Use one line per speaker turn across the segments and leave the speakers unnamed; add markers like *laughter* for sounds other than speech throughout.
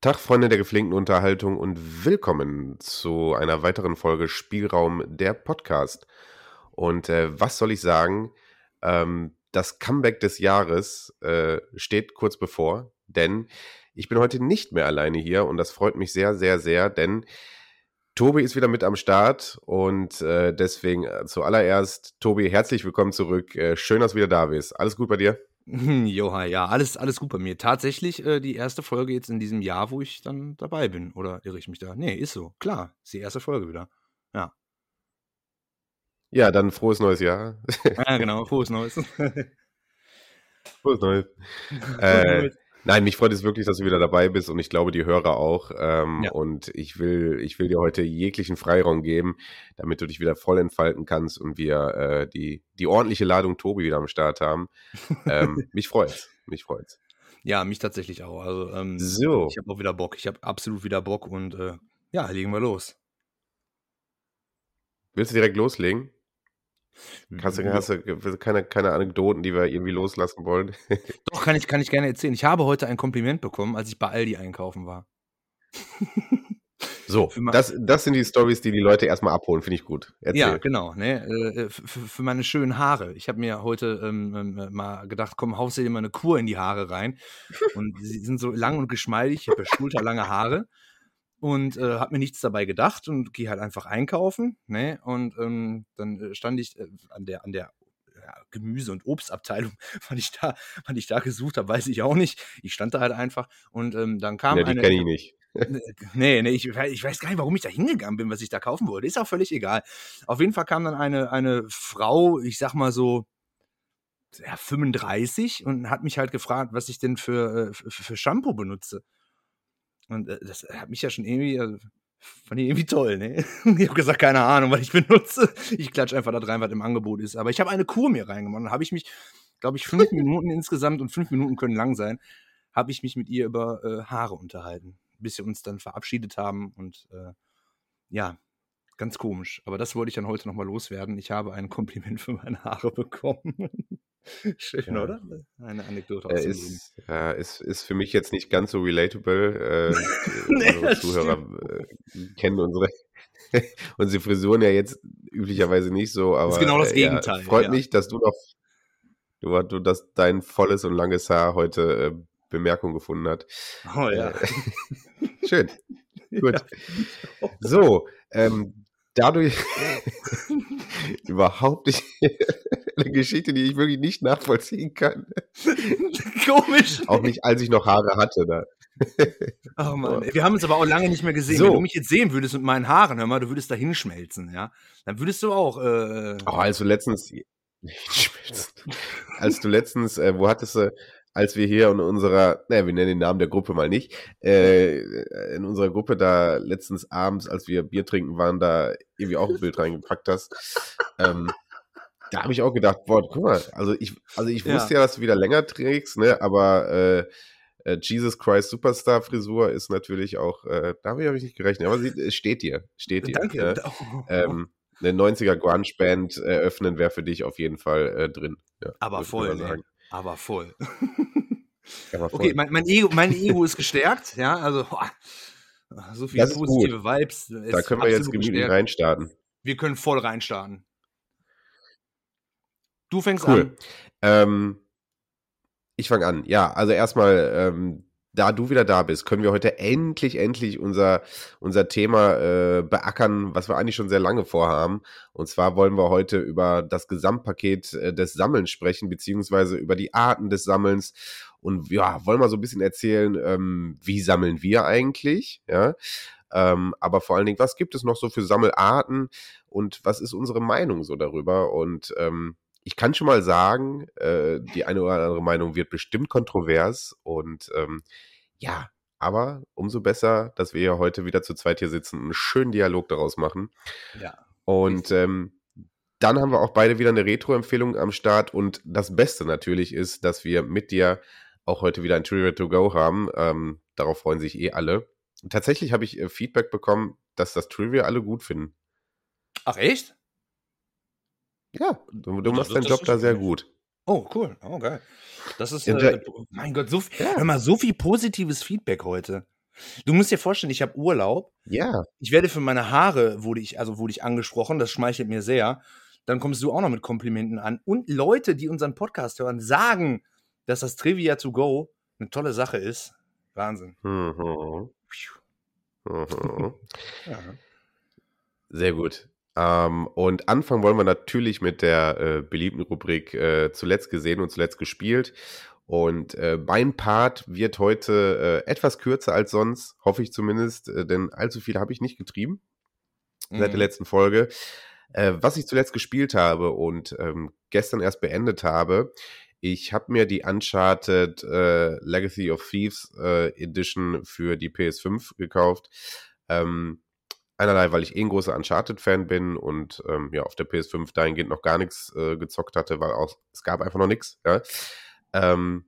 Tag, Freunde der gepflegten Unterhaltung und willkommen zu einer weiteren Folge Spielraum der Podcast. Und äh, was soll ich sagen? Ähm, das Comeback des Jahres äh, steht kurz bevor, denn ich bin heute nicht mehr alleine hier und das freut mich sehr, sehr, sehr, denn Tobi ist wieder mit am Start und äh, deswegen äh, zuallererst, Tobi, herzlich willkommen zurück. Äh, schön, dass du wieder da bist. Alles gut bei dir?
Joha, ja, alles, alles gut bei mir. Tatsächlich äh, die erste Folge jetzt in diesem Jahr, wo ich dann dabei bin. Oder irre ich mich da? Nee, ist so. Klar, ist die erste Folge wieder. Ja.
Ja, dann frohes neues Jahr.
Ja, genau, frohes Neues. *laughs* *laughs*
frohes Neues. äh, Nein, mich freut es wirklich, dass du wieder dabei bist und ich glaube, die Hörer auch. Ähm, ja. Und ich will, ich will dir heute jeglichen Freiraum geben, damit du dich wieder voll entfalten kannst und wir äh, die, die ordentliche Ladung Tobi wieder am Start haben. ähm, *laughs* mich freut's. Mich freut's.
Ja, mich tatsächlich auch. Also, ähm, so. ich habe auch wieder Bock. Ich habe absolut wieder Bock und äh, ja, legen wir los.
Willst du direkt loslegen? Hast du, hast du keine, keine Anekdoten, die wir irgendwie loslassen wollen? *laughs*
Doch, kann ich, kann ich gerne erzählen. Ich habe heute ein Kompliment bekommen, als ich bei Aldi einkaufen war.
So, *laughs* das, das sind die Stories, die die Leute erstmal abholen, finde ich gut.
Erzähl. Ja, genau. Ne? Äh, für, für, meine schönen Haare. Ich habe mir heute ähm, ähm, mal gedacht, komm, haust dir mal eine Kur in die Haare rein. Und sie sind so lang und geschmeidig. Ich habe ja *laughs* schulterlange Haare und äh, habe mir nichts dabei gedacht und gehe halt einfach einkaufen. Ne? Und ähm, dann äh, stand ich äh, an der, an der ja, Gemüse- und Obstabteilung, *laughs* wann ich da, wann ich da gesucht habe, weiß ich auch nicht. Ich stand da halt einfach und ähm, dann kam
ja, die
eine.
kenne ich nicht. *laughs*
nee, nee, ich, ich weiß gar nicht, warum ich da hingegangen bin, was ich da kaufen wollte. Ist auch völlig egal. Auf jeden Fall kam dann eine, eine Frau, ich sag mal so, ja, 35 und hat mich halt gefragt, was ich denn für, äh, für, für Shampoo benutze. Und äh, das hat mich ja schon irgendwie, also, fand ich irgendwie toll, ne? *laughs* Ich habe gesagt, keine Ahnung, was ich benutze. Ich klatsche einfach da rein, was im Angebot ist. Aber ich habe eine Kur mir reingemacht. Dann habe ich mich, glaube ich, fünf *laughs* Minuten insgesamt und fünf Minuten können lang sein, habe ich mich mit ihr über äh, Haare unterhalten, bis wir uns dann verabschiedet haben. Und äh, ja, ganz komisch. Aber das wollte ich dann heute nochmal loswerden. Ich habe ein Kompliment für meine Haare bekommen. *laughs* *laughs* Schön, ja. oder?
Eine Anekdote aus äh, ist, ja, ist, ist für mich jetzt nicht ganz so relatable. Äh, *laughs* nee, unsere Zuhörer äh, kennen unsere, *laughs* unsere Frisuren ja jetzt üblicherweise nicht so, aber. Das ist
genau das Gegenteil.
Ja, freut ja. mich, dass du noch, du, du, dass dein volles und langes Haar heute äh, Bemerkung gefunden hat.
Oh ja. Äh,
schön. Gut. So, ähm, dadurch überhaupt nicht eine Geschichte, die ich wirklich nicht nachvollziehen kann. *laughs*
Komisch.
Auch nicht, als ich noch Haare hatte. Da. *laughs*
Oh Mann, wir haben uns aber auch lange nicht mehr gesehen. So. Wenn du mich jetzt sehen würdest mit meinen Haaren, hör mal, du würdest da hinschmelzen, ja. Dann würdest du auch. Äh,
oh, als du letztens. *laughs* als du letztens, äh, wo hattest du, als wir hier in unserer, naja, wir nennen den Namen der Gruppe mal nicht, äh, in unserer Gruppe da letztens abends, als wir Bier trinken waren, da irgendwie auch ein Bild reingepackt hast. Ähm, da habe ich auch gedacht, boah, guck mal, also ich, also ich wusste ja, ja dass du wieder länger trägst, ne, aber äh, äh Jesus Christ Superstar Frisur ist natürlich auch, äh, da habe ich nicht gerechnet, aber sie, es steht dir, steht dir.
Danke.
Ne? Ähm, eine 90er Grunge Band eröffnen wäre für dich auf jeden Fall äh, drin.
Ja, aber voll, ne? aber voll. *laughs* aber voll. Okay, mein, mein, Ego, mein Ego ist gestärkt, ja, also boah, so viele positive Vibes.
Da können wir jetzt gemütlich reinstarten.
Wir können voll reinstarten. Du fängst
cool.
an.
Ähm, ich fange an. Ja, also erstmal, ähm, da du wieder da bist, können wir heute endlich, endlich unser, unser Thema äh, beackern, was wir eigentlich schon sehr lange vorhaben. Und zwar wollen wir heute über das Gesamtpaket äh, des Sammelns sprechen, beziehungsweise über die Arten des Sammelns. Und ja, wollen wir so ein bisschen erzählen, ähm, wie sammeln wir eigentlich? Ja. Ähm, aber vor allen Dingen, was gibt es noch so für Sammelarten und was ist unsere Meinung so darüber? Und ähm, ich kann schon mal sagen, äh, die eine oder andere Meinung wird bestimmt kontrovers und ähm, ja, aber umso besser, dass wir ja heute wieder zu zweit hier sitzen und einen schönen Dialog daraus machen.
Ja.
Und ähm, dann haben wir auch beide wieder eine Retro-Empfehlung am Start und das Beste natürlich ist, dass wir mit dir auch heute wieder ein Trivia to Go haben. Ähm, darauf freuen sich eh alle. Tatsächlich habe ich äh, Feedback bekommen, dass das Trivia alle gut finden.
Ach echt?
Ja, du, du machst deinen Job da sehr gut.
Oh, cool. Oh, geil. Das ist, äh, mein Gott, so, ja. hör mal, so viel positives Feedback heute. Du musst dir vorstellen, ich habe Urlaub.
Ja.
Ich werde für meine Haare, wurde ich, also wurde ich angesprochen, das schmeichelt mir sehr. Dann kommst du auch noch mit Komplimenten an. Und Leute, die unseren Podcast hören, sagen, dass das Trivia to go eine tolle Sache ist. Wahnsinn.
Mhm. Mhm. *laughs* ja. Sehr gut. Ähm, und anfangen wollen wir natürlich mit der äh, beliebten Rubrik äh, zuletzt gesehen und zuletzt gespielt. Und äh, mein Part wird heute äh, etwas kürzer als sonst, hoffe ich zumindest, äh, denn allzu viel habe ich nicht getrieben mhm. seit der mhm. letzten Folge. Äh, was ich zuletzt gespielt habe und ähm, gestern erst beendet habe, ich habe mir die Uncharted Legacy of Thieves Edition für die PS5 gekauft. Ähm, einerlei, weil ich eh ein großer Uncharted-Fan bin und ähm, ja, auf der PS5 dahingehend noch gar nichts äh, gezockt hatte, weil auch, es gab einfach noch nichts. Ja. Ähm,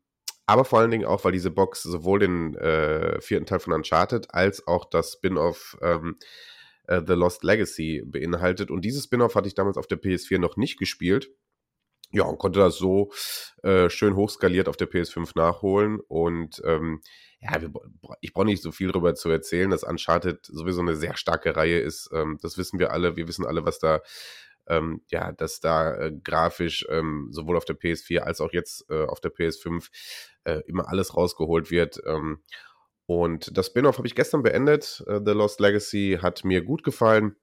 aber vor allen Dingen auch, weil diese Box sowohl den äh, vierten Teil von Uncharted als auch das Spin-off ähm, äh, The Lost Legacy beinhaltet. Und dieses Spin-off hatte ich damals auf der PS4 noch nicht gespielt. Ja, und konnte das so äh, schön hochskaliert auf der PS5 nachholen. Und ähm, ja, wir, ich brauche nicht so viel darüber zu erzählen, dass Uncharted sowieso eine sehr starke Reihe ist. Ähm, das wissen wir alle. Wir wissen alle, was da ähm, ja, dass da äh, grafisch ähm, sowohl auf der PS4 als auch jetzt äh, auf der PS5 äh, immer alles rausgeholt wird. Ähm, und das Spin-off habe ich gestern beendet. Äh, The Lost Legacy hat mir gut gefallen,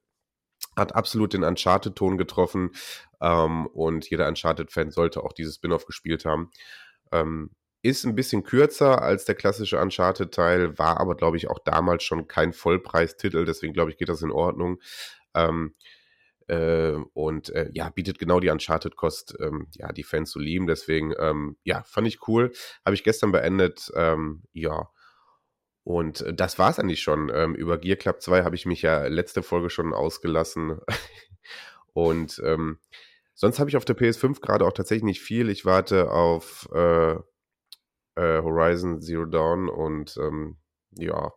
hat absolut den Uncharted-Ton getroffen ähm, und jeder Uncharted-Fan sollte auch dieses Spin-off gespielt haben. Ähm, ist ein bisschen kürzer als der klassische Uncharted-Teil, war aber, glaube ich, auch damals schon kein Vollpreistitel, deswegen glaube ich, geht das in Ordnung. Ähm, äh, und äh, ja, bietet genau die Uncharted-Kost, ähm, ja, die Fans zu lieben. Deswegen, ähm, ja, fand ich cool. Habe ich gestern beendet. Ähm, ja. Und äh, das war es eigentlich schon. Ähm, über Gear Club 2 habe ich mich ja letzte Folge schon ausgelassen. *laughs* und ähm, sonst habe ich auf der PS5 gerade auch tatsächlich nicht viel. Ich warte auf äh, Horizon Zero Dawn und ähm, ja,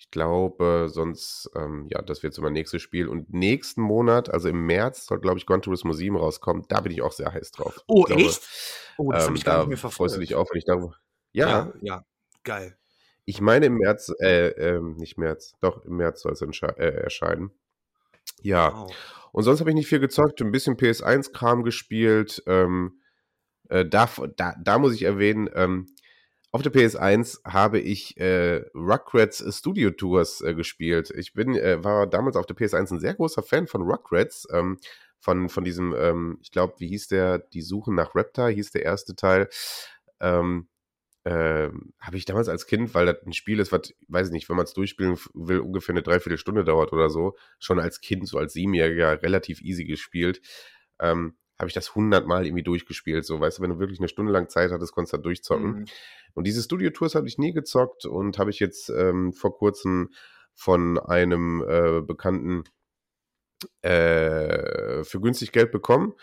ich glaube, sonst, ähm, ja, das wird so mein nächstes Spiel. Und nächsten Monat, also im März, soll, glaube ich, Gran Turismo 7 rauskommen. Da bin ich auch sehr heiß drauf.
Oh,
glaube,
echt? Oh, das ähm, habe ich gar nicht mehr
verfolgt. Freust du dich auch, wenn ich darüber. Ja.
Ja, ja. geil.
Ich meine im März, äh, äh, nicht März, doch, im März soll es äh, erscheinen. Ja. Wow. Und sonst habe ich nicht viel gezockt, ein bisschen PS1-Kram gespielt. Ähm, äh, da, da, da muss ich erwähnen, ähm, auf der PS1 habe ich äh, Rugrats Studio Tours äh, gespielt. Ich bin, äh, war damals auf der PS1 ein sehr großer Fan von Rugrats. Ähm, von, von diesem, ähm, ich glaube, wie hieß der? Die Suche nach Raptor hieß der erste Teil. Ähm, äh, habe ich damals als Kind, weil das ein Spiel ist, was, weiß ich nicht, wenn man es durchspielen will, ungefähr eine Dreiviertelstunde dauert oder so, schon als Kind, so als Siebenjähriger, relativ easy gespielt. Ähm, habe ich das hundertmal irgendwie durchgespielt. So, weißt du, wenn du wirklich eine Stunde lang Zeit hattest, konntest du da durchzocken. Mhm. Und diese Studio-Tours habe ich nie gezockt und habe ich jetzt ähm, vor kurzem von einem äh, Bekannten äh, für günstig Geld bekommen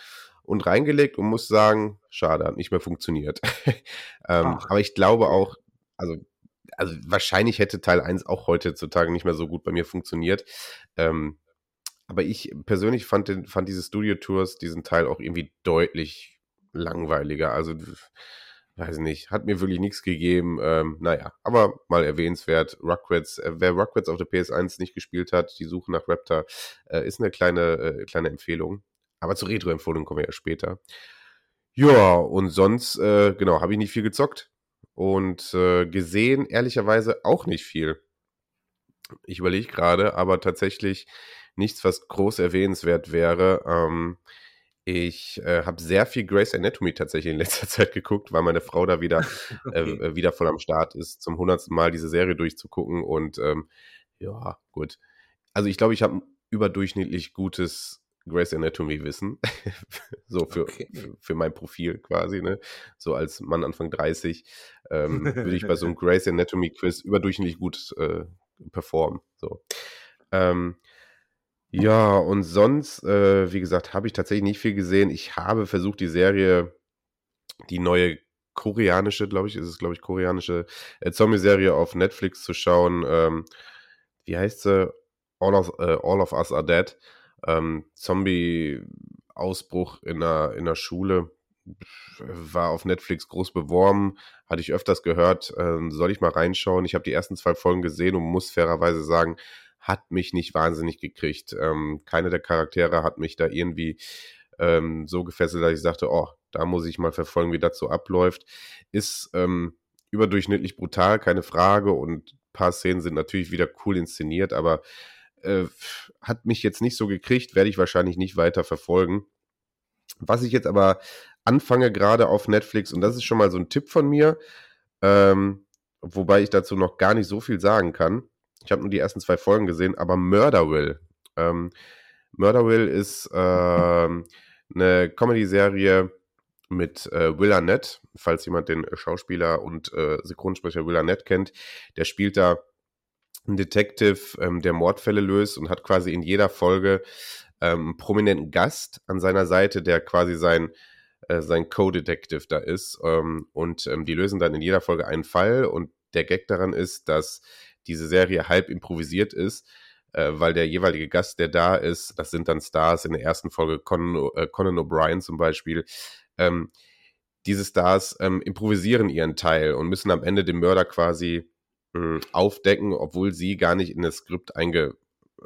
und reingelegt und muss sagen, schade, hat nicht mehr funktioniert. *laughs* ähm, aber ich glaube auch, also, also wahrscheinlich hätte Teil 1 auch heutzutage nicht mehr so gut bei mir funktioniert. Ähm, aber ich persönlich fand, den, fand diese Studio-Tours, diesen Teil auch irgendwie deutlich langweiliger. Also, weiß nicht, hat mir wirklich nichts gegeben. Ähm, naja, aber mal erwähnenswert, Rugrats, äh, wer Rugrats auf der PS1 nicht gespielt hat, die Suche nach Raptor, äh, ist eine kleine, äh, kleine Empfehlung. Aber zur Retro-Empfehlung kommen wir ja später. Ja, und sonst, äh, genau, habe ich nicht viel gezockt. Und äh, gesehen, ehrlicherweise, auch nicht viel. Ich überlege gerade, aber tatsächlich nichts, was groß erwähnenswert wäre. Ähm, ich äh, habe sehr viel Grace Anatomy tatsächlich in letzter *laughs* Zeit geguckt, weil meine Frau da wieder, *laughs* äh, okay. äh, wieder voll am Start ist, zum hundertsten Mal diese Serie durchzugucken. Und ähm, ja, gut. Also ich glaube, ich habe ein überdurchschnittlich gutes Grace Anatomy Wissen. *laughs* so für, okay. für, für, mein Profil quasi, ne? So als Mann Anfang 30 ähm, würde ich bei so einem Grace Anatomy Quiz überdurchschnittlich gut äh, performen. So. Ähm, ja, und sonst, äh, wie gesagt, habe ich tatsächlich nicht viel gesehen. Ich habe versucht, die Serie, die neue koreanische, glaube ich, ist es, glaube ich, koreanische äh, Zombie-Serie auf Netflix zu schauen. Ähm, wie heißt sie? All of, äh, All of Us Are Dead. Ähm, Zombie-Ausbruch in einer, in einer Schule. war auf Netflix groß beworben, hatte ich öfters gehört, äh, soll ich mal reinschauen. Ich habe die ersten zwei Folgen gesehen und muss fairerweise sagen, hat mich nicht wahnsinnig gekriegt. Ähm, keine der Charaktere hat mich da irgendwie ähm, so gefesselt, dass ich sagte, oh, da muss ich mal verfolgen, wie das so abläuft. Ist ähm, überdurchschnittlich brutal, keine Frage. Und ein paar Szenen sind natürlich wieder cool inszeniert, aber äh, hat mich jetzt nicht so gekriegt, werde ich wahrscheinlich nicht weiter verfolgen. Was ich jetzt aber anfange gerade auf Netflix, und das ist schon mal so ein Tipp von mir, ähm, wobei ich dazu noch gar nicht so viel sagen kann. Ich habe nur die ersten zwei Folgen gesehen, aber Murder Will. Ähm, Murder Will ist ähm, eine Comedy-Serie mit äh, Will Arnett, falls jemand den Schauspieler und äh, Synchronsprecher Will Arnett kennt. Der spielt da einen Detective, ähm, der Mordfälle löst und hat quasi in jeder Folge ähm, einen prominenten Gast an seiner Seite, der quasi sein, äh, sein Co-Detective da ist. Ähm, und ähm, die lösen dann in jeder Folge einen Fall. Und der Gag daran ist, dass diese Serie halb improvisiert ist, äh, weil der jeweilige Gast, der da ist, das sind dann Stars in der ersten Folge, Conan, äh, Conan O'Brien zum Beispiel, ähm, diese Stars ähm, improvisieren ihren Teil und müssen am Ende den Mörder quasi mh, aufdecken, obwohl sie gar nicht in das Skript einge, äh,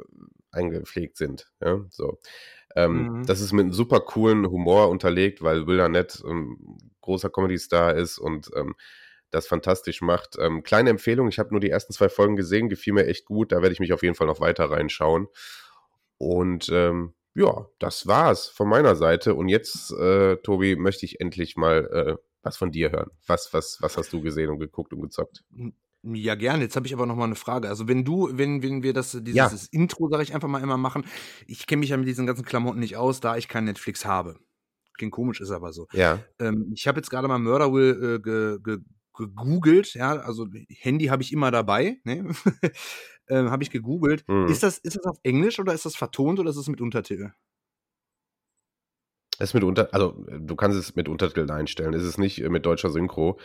eingepflegt sind. Ja, so. Ähm, mhm. Das ist mit einem super coolen Humor unterlegt, weil Will Arnett ein großer Comedy-Star ist und ähm, das fantastisch macht. Ähm, kleine Empfehlung, ich habe nur die ersten zwei Folgen gesehen, gefiel mir echt gut, da werde ich mich auf jeden Fall noch weiter reinschauen. Und ähm, ja, das war's von meiner Seite. Und jetzt, äh, Tobi, möchte ich endlich mal äh, was von dir hören. Was, was, was hast du gesehen und geguckt und gezockt?
Ja, gerne. Jetzt habe ich aber noch mal eine Frage. Also wenn du, wenn, wenn wir das, dieses
Ja.
Intro, sage ich einfach mal immer machen, ich kenne mich ja mit diesen ganzen Klamotten nicht aus, da ich kein Netflix habe. Klingt komisch, ist aber so.
Ja.
Ähm, ich habe jetzt gerade mal Murder Will äh, ge, ge, gegoogelt, ja, also Handy habe ich immer dabei, ne? *laughs* ähm, habe ich gegoogelt.
Mhm.
Ist das, ist das auf Englisch oder ist das vertont oder ist das mit Untertitel?
Es ist mit unter, also äh, du kannst es mit Untertiteln einstellen. Es ist nicht äh, mit deutscher Synchro.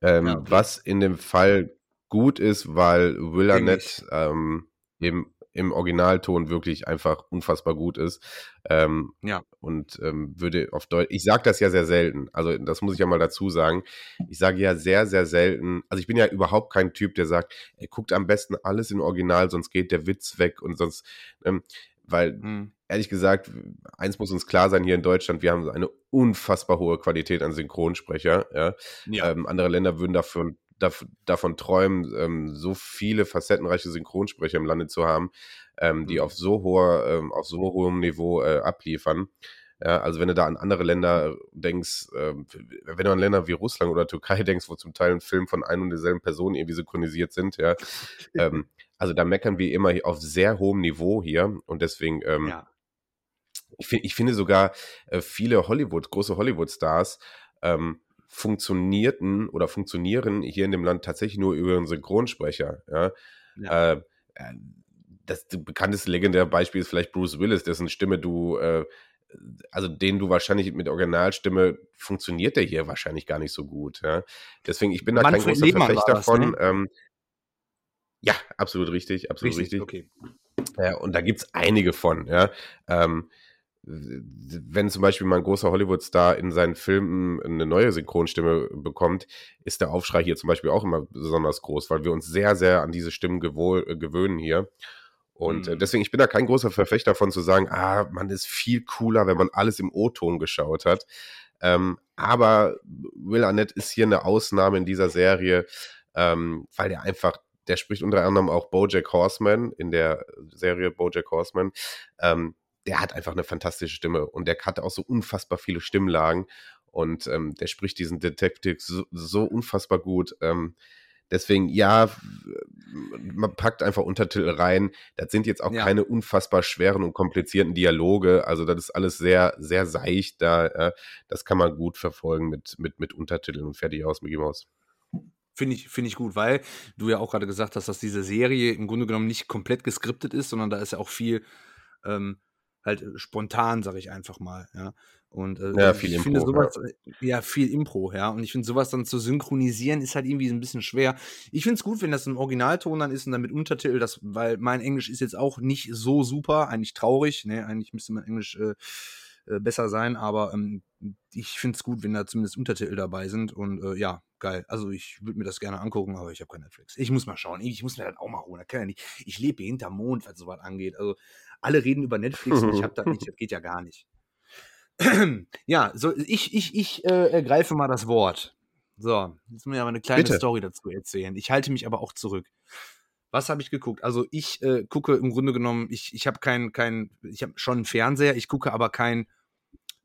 Ähm,
Ja, okay.
Was in dem Fall gut ist, weil Will. Arnett ähm, im, im Originalton wirklich einfach unfassbar gut ist. Ähm,
Ja.
und ähm, würde auf Deutsch, ich sage das ja sehr selten, also das muss ich ja mal dazu sagen. Ich sage ja sehr, sehr selten, also ich bin ja überhaupt kein Typ, der sagt, er guckt am besten alles in Original, sonst geht der Witz weg und sonst, ähm, weil
Hm.
ehrlich gesagt, eins muss uns klar sein hier in Deutschland, wir haben eine unfassbar hohe Qualität an Synchronsprecher. Ja?
Ja.
Ähm, andere Länder würden davon, dav davon träumen, ähm, so viele facettenreiche Synchronsprecher im Lande zu haben, ähm, die
Mhm.
auf so hoher, ähm, auf so hohem Niveau äh, abliefern. Ja, also wenn du da an andere Länder denkst, ähm, wenn du an Länder wie Russland oder Türkei *laughs* denkst, wo zum Teil ein Film von ein und derselben Person irgendwie synchronisiert sind, ja, *laughs* ähm, also da meckern wir immer auf sehr hohem Niveau hier und deswegen ähm,
ja.
ich, ich finde sogar äh, viele Hollywood, große Hollywood-Stars ähm, funktionierten oder funktionieren hier in dem Land tatsächlich nur über einen Synchronsprecher. Ja?
Ja.
Äh, äh, das bekannteste legendäre Beispiel ist vielleicht Bruce Willis, dessen Stimme du, äh, also den du wahrscheinlich mit Originalstimme funktioniert der hier wahrscheinlich gar nicht so gut. Ja? Deswegen, ich bin da kein
Manfred
großer
Lehmann
Verfechter
das,
von.
ne?
Ähm, ja, absolut richtig, absolut richtig.
okay.
Ja, und da gibt's einige von, ja. Ähm, wenn zum Beispiel mal ein großer Hollywood-Star in seinen Filmen eine neue Synchronstimme bekommt, ist der Aufschrei hier zum Beispiel auch immer besonders groß, weil wir uns sehr, sehr an diese Stimmen äh, gewöhnen hier. Und äh,
Mhm.
deswegen, ich bin da kein großer Verfechter davon zu sagen, ah, man ist viel cooler, wenn man alles im O-Ton geschaut hat. Ähm, aber Will Arnett ist hier eine Ausnahme in dieser Serie, ähm, weil der einfach, der spricht unter anderem auch Bojack Horseman in der Serie Bojack Horseman. Ähm, der hat einfach eine fantastische Stimme und der hat auch so unfassbar viele Stimmlagen und ähm, der spricht diesen Detective so, so unfassbar gut. Ähm, deswegen, ja, man packt einfach Untertitel rein. Das sind jetzt auch
Ja.
keine unfassbar schweren und komplizierten Dialoge. Also, das ist alles sehr, sehr seicht da. Äh, das kann man gut verfolgen mit, mit, mit Untertiteln und fertig aus, Mickey Mouse.
Finde ich, finde ich gut, weil du ja auch gerade gesagt hast, dass diese Serie im Grunde genommen nicht komplett geskriptet ist, sondern da ist ja auch viel ähm, halt äh, spontan, sage ich einfach mal, ja. Und äh,
Ja,
ich
viel
finde
Impro,
sowas, äh, ja. viel Impro, ja. Und ich finde sowas dann zu synchronisieren ist halt irgendwie ein bisschen schwer. Ich finde es gut, wenn das im Originalton dann ist und dann mit Untertitel, das, weil mein Englisch ist jetzt auch nicht so super, eigentlich traurig, ne, eigentlich müsste mein Englisch äh, äh, besser sein, aber ähm, ich finde es gut, wenn da zumindest Untertitel dabei sind und äh, ja, geil. Also ich würde mir das gerne angucken, aber ich habe kein Netflix. Ich muss mal schauen. Ich muss mir das auch mal holen. Ja nicht. Ich lebe hier hinterm Mond, was sowas angeht. Also alle reden über Netflix und ich habe das nicht. *laughs* Das geht ja gar nicht. *clears throat* ja, so ich, ich, ich äh, ergreife mal das Wort. So, jetzt muss ich aber eine kleine Bitte. Story dazu erzählen. Ich halte mich aber auch zurück. Was habe ich geguckt? Also ich äh, gucke im Grunde genommen, ich, ich habe kein, kein, ich habe schon einen Fernseher, ich gucke aber kein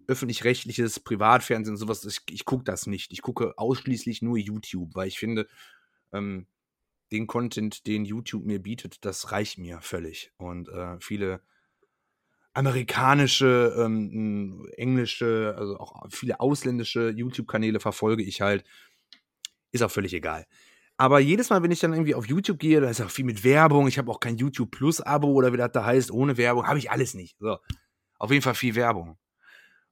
öffentlich-rechtliches Privatfernsehen und sowas. Ich, ich gucke das nicht. Ich gucke ausschließlich nur YouTube, weil ich finde, ähm, den Content, den YouTube mir bietet, das reicht mir völlig. Und äh, viele amerikanische, ähm, englische, also auch viele ausländische YouTube-Kanäle verfolge ich halt. Ist auch völlig egal. Aber jedes Mal, wenn ich dann irgendwie auf YouTube gehe, da ist auch viel mit Werbung. Ich habe auch kein YouTube Plus-Abo oder wie das da heißt, ohne Werbung. Habe ich alles nicht. So. Auf jeden Fall viel Werbung.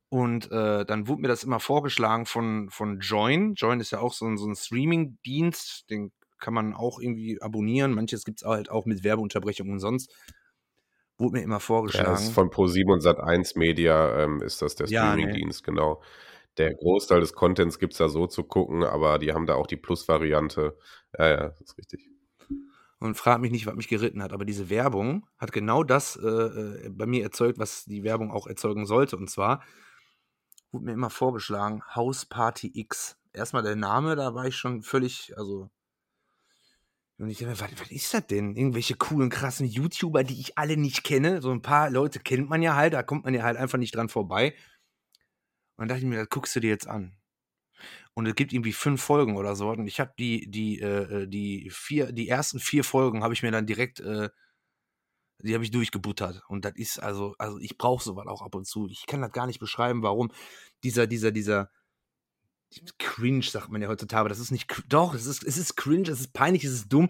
Und äh, dann wurde mir das immer vorgeschlagen von, von Join. Join ist ja auch so ein, so ein Streaming-Dienst, den kann man auch irgendwie abonnieren. Manches gibt es halt auch mit Werbeunterbrechungen und sonst. Wurde mir immer vorgeschlagen. Ja,
ist von Pro7 und Sat1 Media ähm, ist das der Streaming-Dienst, ja, nee. genau. Der Großteil des Contents gibt es da so zu gucken, aber die haben da auch die Plus-Variante. Ja, ja, das ist richtig.
Und frag mich nicht, was mich geritten hat, aber diese Werbung hat genau das äh, äh bei mir erzeugt, was die Werbung auch erzeugen sollte. Und zwar wurde mir immer vorgeschlagen, House Party X. Erstmal der Name, da war ich schon völlig, also. Und ich dachte, was, was ist das denn? Irgendwelche coolen, krassen YouTuber, die ich alle nicht kenne. So ein paar Leute kennt man ja halt, da kommt man ja halt einfach nicht dran vorbei. Und dann dachte ich mir, das guckst du dir jetzt an. Und es gibt irgendwie fünf Folgen oder so. Und ich habe die, die, äh, äh, die vier, die ersten vier Folgen habe ich mir dann direkt äh, die habe ich durchgebuttert. Und das ist also, also ich brauche sowas auch ab und zu. Ich kann das gar nicht beschreiben, warum dieser, dieser, dieser Cringe, sagt man ja heutzutage, das ist nicht, doch, es ist, es ist cringe, es ist peinlich, es ist dumm.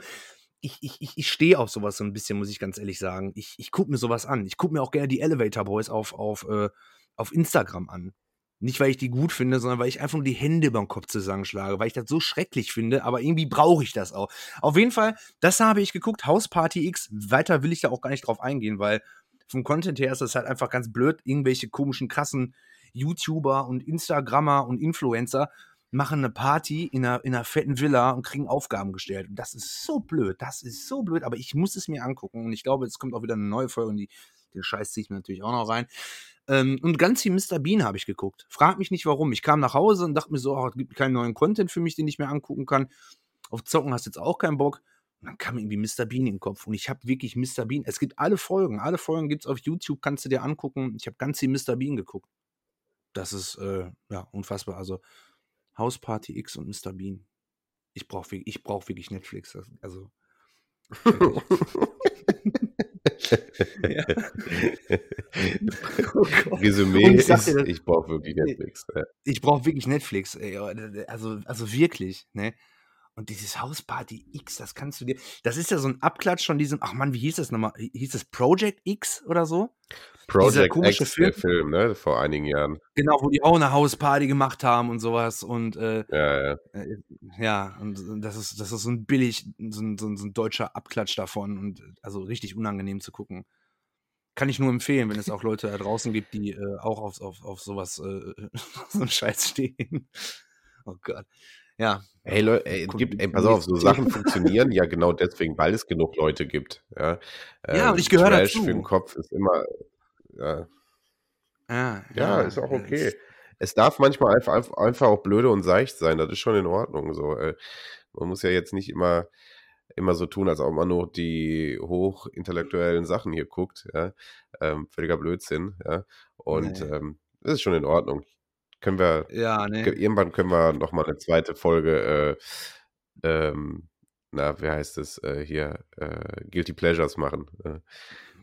Ich, ich, ich, stehe auf sowas so ein bisschen, muss ich ganz ehrlich sagen. Ich, ich gucke mir sowas an. Ich gucke mir auch gerne die Elevator Boys auf, auf, äh, auf Instagram an. Nicht, weil ich die gut finde, sondern weil ich einfach nur die Hände beim Kopf zusammenschlage, weil ich das so schrecklich finde, aber irgendwie brauche ich das auch. Auf jeden Fall, das habe ich geguckt, House Party X. Weiter will ich da auch gar nicht drauf eingehen, weil vom Content her ist das halt einfach ganz blöd. Irgendwelche komischen, krassen YouTuber und Instagrammer und Influencer machen eine Party in einer, in einer fetten Villa und kriegen Aufgaben gestellt. Und das ist so blöd, das ist so blöd, aber ich muss es mir angucken. Und ich glaube, jetzt kommt auch wieder eine neue Folge und die, den Scheiß ziehe ich mir natürlich auch noch rein. Ähm, und ganz viel Mr. Bean habe ich geguckt. Frag mich nicht warum. Ich kam nach Hause und dachte mir so, oh, es gibt keinen neuen Content für mich, den ich mir angucken kann. Auf Zocken hast du jetzt auch keinen Bock. Und dann kam irgendwie Mr. Bean in den Kopf. Und ich habe wirklich Mr. Bean. Es gibt alle Folgen. Alle Folgen gibt es auf YouTube, kannst du dir angucken. Ich habe ganz viel Mr. Bean geguckt. Das ist äh, ja unfassbar. Also House Party X und Mr. Bean. Ich brauche ich brauch wirklich Netflix. Also. *laughs*
ja. oh Resümee ich ist, ich brauche wirklich Netflix.
Ich brauche wirklich Netflix. Also, also wirklich. Ne? Und dieses Hausparty X, das kannst du dir. Das ist ja so ein Abklatsch von diesem. Ach man, wie hieß das nochmal? Hieß das Project X oder so?
Project X, Film. der Film, ne? Vor einigen Jahren.
Genau, wo die auch eine Hausparty gemacht haben und sowas. Und äh,
ja, ja.
Äh, ja, und das ist, das ist so ein billig, so ein, so ein, so ein deutscher Abklatsch davon und also richtig unangenehm zu gucken. Kann ich nur empfehlen, wenn es auch Leute da draußen gibt, die äh, auch auf, auf, auf sowas, äh, *laughs* so einen Scheiß stehen. Oh Gott. Ja.
Hey Leute, ey, gibt, ey, pass auf, so Sachen funktionieren ja genau deswegen, weil es genug Leute gibt. Ja,
ja und ich gehöre dazu.
für den Kopf ist immer, ja.
Ja,
ja, ja ist auch okay. Es darf manchmal einfach, einfach auch blöde und seicht sein, das ist schon in Ordnung. So, äh, man muss ja jetzt nicht immer, immer so tun, als ob man nur die hochintellektuellen Sachen hier guckt. Ja? Ähm, völliger Blödsinn. Ja? Und nee. ähm, das ist schon in Ordnung. Können wir,
ja, nee.
irgendwann können wir nochmal eine zweite Folge, äh, ähm, na, wie heißt es äh, hier, äh, Guilty Pleasures machen. Äh,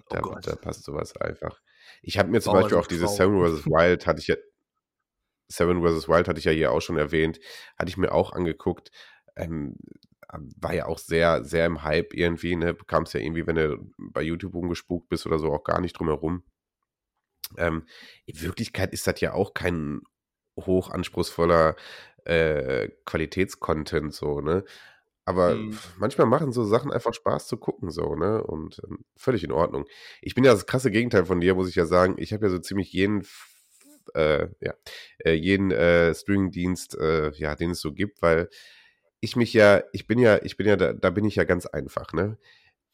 da, oh da, passt sowas einfach. Ich habe mir zum Beispiel auch dieses Seven vs. Wild, hatte ich ja, Seven vs. Wild hatte ich ja hier auch schon erwähnt, hatte ich mir auch angeguckt. Ähm, war ja auch sehr, sehr im Hype irgendwie, ne? Bekam es ja irgendwie, wenn du bei YouTube umgespukt bist oder so, auch gar nicht drum herum. Ähm, in Wirklichkeit ist das ja auch kein hochanspruchsvoller äh, Qualitätscontent so, ne? Aber mhm. manchmal machen so Sachen einfach Spaß zu gucken, so, ne? Und ähm, völlig in Ordnung. Ich bin ja das krasse Gegenteil von dir, muss ich ja sagen. Ich habe ja so ziemlich jeden äh, ja, äh, jeden äh, Streaming-Dienst, äh, ja, den es so gibt, weil ich mich ja, ich bin ja, ich bin ja, da, da bin ich ja ganz einfach, ne?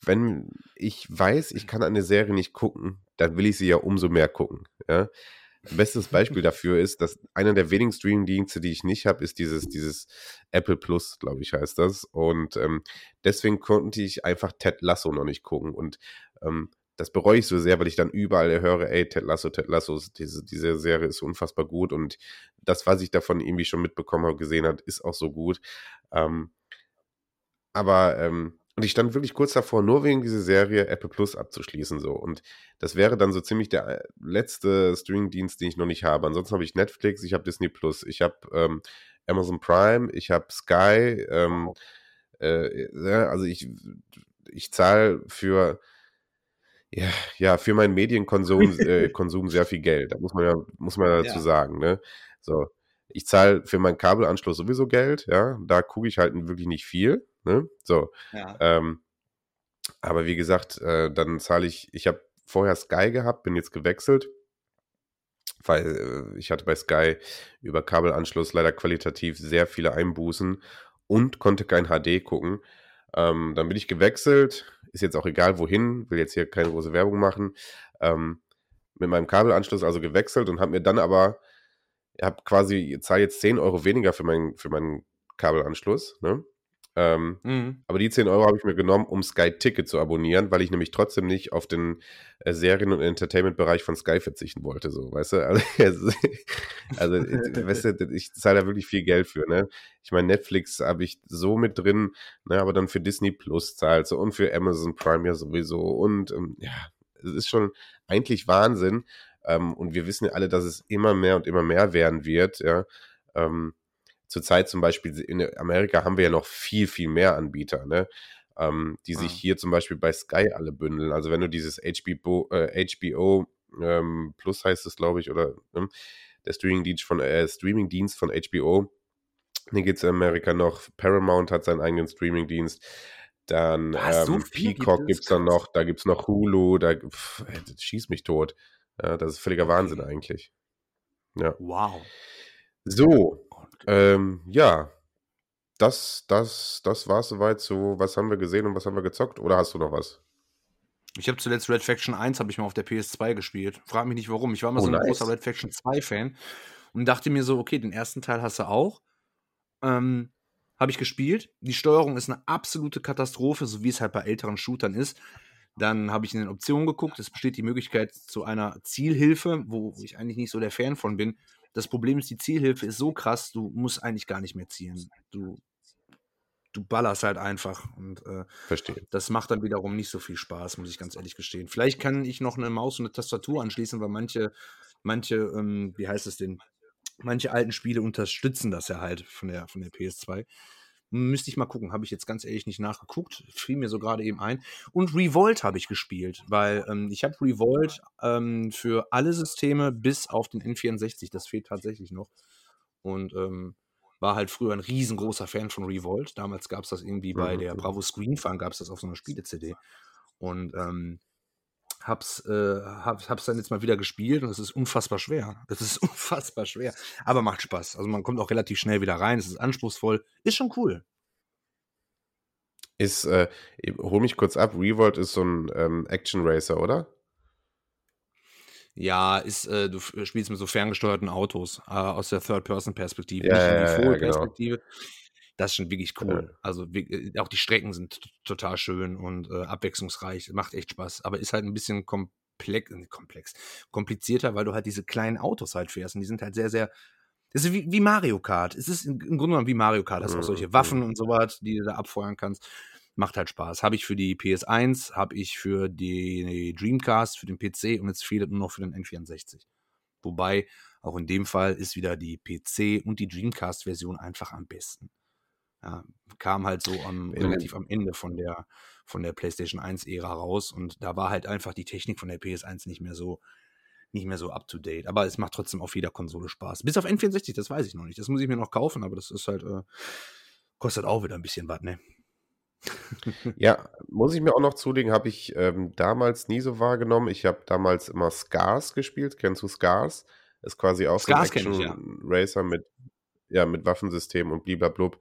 Wenn ich weiß, ich kann eine Serie nicht gucken, dann will ich sie ja umso mehr gucken, ja. Bestes Beispiel dafür ist, dass einer der wenigen Streaming-Dienste, die ich nicht habe, ist dieses, dieses Apple Plus, glaube ich, heißt das. Und ähm, deswegen konnte ich einfach Ted Lasso noch nicht gucken. Und ähm, das bereue ich so sehr, weil ich dann überall höre, ey, Ted Lasso, Ted Lasso, diese, diese Serie ist unfassbar gut und das, was ich davon irgendwie schon mitbekommen habe, gesehen habe, ist auch so gut. Ähm, aber, ähm, und ich stand wirklich kurz davor, nur wegen dieser Serie Apple Plus abzuschließen, so. Und das wäre dann so ziemlich der äh, letzte Streaming-Dienst, den ich noch nicht habe. Ansonsten habe ich Netflix, ich habe Disney Plus, ich habe ähm, Amazon Prime, ich habe Sky, ähm, äh, also ich, ich zahle für ja, ja, für meinen Medienkonsum äh, *laughs* Konsum sehr viel Geld. Da muss man ja, muss man ja dazu ja. sagen, ne? So, ich zahle für meinen Kabelanschluss sowieso Geld, ja. Da gucke ich halt wirklich nicht viel, ne? So. Ja. Ähm, aber wie gesagt, äh, dann zahle ich, ich habe vorher Sky gehabt, bin jetzt gewechselt, weil äh, ich hatte bei Sky über Kabelanschluss leider qualitativ sehr viele Einbußen und konnte kein HD gucken. Ähm, dann bin ich gewechselt, ist jetzt auch egal wohin, will jetzt hier keine große Werbung machen, ähm, mit meinem Kabelanschluss also gewechselt und habe mir dann aber, ich habe quasi, zahle jetzt 10 Euro weniger für, mein, für meinen Kabelanschluss, ne? Ähm, mhm. Aber die 10 Euro habe ich mir genommen, um Sky Ticket zu abonnieren, weil ich nämlich trotzdem nicht auf den äh, Serien- und Entertainment-Bereich von Sky verzichten wollte, so, weißt du? *laughs* Also, also *laughs* weißt du, ich zahle da wirklich viel Geld für, ne? Ich meine, Netflix habe ich so mit drin, ne, aber dann für Disney Plus zahlt so und für Amazon Prime ja sowieso und ähm, ja, es ist schon eigentlich Wahnsinn. Ähm, und wir wissen ja alle, dass es immer mehr und immer mehr werden wird, ja. Ähm, zurzeit zum Beispiel in Amerika haben wir ja noch viel, viel mehr Anbieter, ne? Ähm, die sich hier zum Beispiel bei Sky alle bündeln. Also wenn du dieses HBO, äh, HBO ähm, Plus heißt es, glaube ich, oder ne? der Streaming-Dienst von, äh, Streaming von HBO, den gibt es in Amerika noch. Paramount hat seinen eigenen Streaming-Dienst. Dann ähm, so Peacock gibt es dann noch, da gibt es noch Hulu, da pff, schieß mich tot. Ja, das ist völliger Wahnsinn eigentlich. Ja.
Wow.
So, ähm, ja, das, das, das war soweit so. Was haben wir gesehen und was haben wir gezockt? Oder hast du noch was?
Ich habe zuletzt Red Faction 1 habe ich mal auf der PS2 gespielt. Frag mich nicht warum. Ich war mal oh, so ein nice. großer Red Faction 2 Fan und dachte mir so, okay, den ersten Teil hast du auch. Ähm, habe ich gespielt. Die Steuerung ist eine absolute Katastrophe, so wie es halt bei älteren Shootern ist. Dann habe ich in den Optionen geguckt. Es besteht die Möglichkeit zu einer Zielhilfe, wo ich eigentlich nicht so der Fan von bin. Das Problem ist, die Zielhilfe ist so krass, du musst eigentlich gar nicht mehr zielen. Du, du ballerst halt einfach. Und äh,
Verstehe.
das macht dann wiederum nicht so viel Spaß, muss ich ganz ehrlich gestehen. Vielleicht kann ich noch eine Maus und eine Tastatur anschließen, weil manche, manche, ähm, wie heißt es denn? Manche alten Spiele unterstützen das ja halt von der, von der PS2. Müsste ich mal gucken, habe ich jetzt ganz ehrlich nicht nachgeguckt, fiel mir so gerade eben ein. Und Revolt habe ich gespielt, weil ähm, ich habe Revolt ähm, für alle Systeme bis auf den N64, das fehlt tatsächlich noch. Und ähm, war halt früher ein riesengroßer Fan von Revolt. Damals gab es das irgendwie bei mhm. der Bravo Screen Fun, gab es das auf so einer Spiele-CD. Und ähm, hab's, äh, hab, hab's dann jetzt mal wieder gespielt und es ist unfassbar schwer. Es ist *laughs* unfassbar schwer. Aber macht Spaß. Also man kommt auch relativ schnell wieder rein. Es ist anspruchsvoll. Ist schon cool.
Ist, äh, hol mich kurz ab, Revolt ist so ein ähm, Action Racer, oder?
Ja, ist, äh, du spielst mit so ferngesteuerten Autos äh, aus der Third-Person-Perspektive,
ja, nicht in die Vogelperspektive. Ja,
genau. Das ist schon wirklich cool. Also äh, auch die Strecken sind total schön und äh, abwechslungsreich. Macht echt Spaß. Aber ist halt ein bisschen komplex, äh, komplex, komplizierter, weil du halt diese kleinen Autos halt fährst. Und die sind halt sehr, sehr. Das ist wie, wie Mario Kart. Es ist im Grunde genommen wie Mario Kart. Hast auch solche Waffen und sowas, die du da abfeuern kannst. Macht halt Spaß. Habe ich für die PS1, habe ich für die Dreamcast, für den PC und jetzt fehlt nur noch für den N64. Wobei, auch in dem Fall ist wieder die PC und die Dreamcast-Version einfach am besten. Ja, kam halt so am, relativ am Ende von der, von der PlayStation 1-Ära raus und da war halt einfach die Technik von der PS1 nicht mehr so, nicht mehr so up to date. Aber es macht trotzdem auf jeder Konsole Spaß. Bis auf N64, das weiß ich noch nicht. Das muss ich mir noch kaufen, aber das ist halt, äh, kostet auch wieder ein bisschen was, ne? *laughs*
ja, muss ich mir auch noch zulegen, habe ich ähm, damals nie so wahrgenommen. Ich habe damals immer Scars gespielt. Kennst du Scars? ist quasi auch
so ein
Action-Racer ja. mit, ja, mit Waffensystem und bliblablub.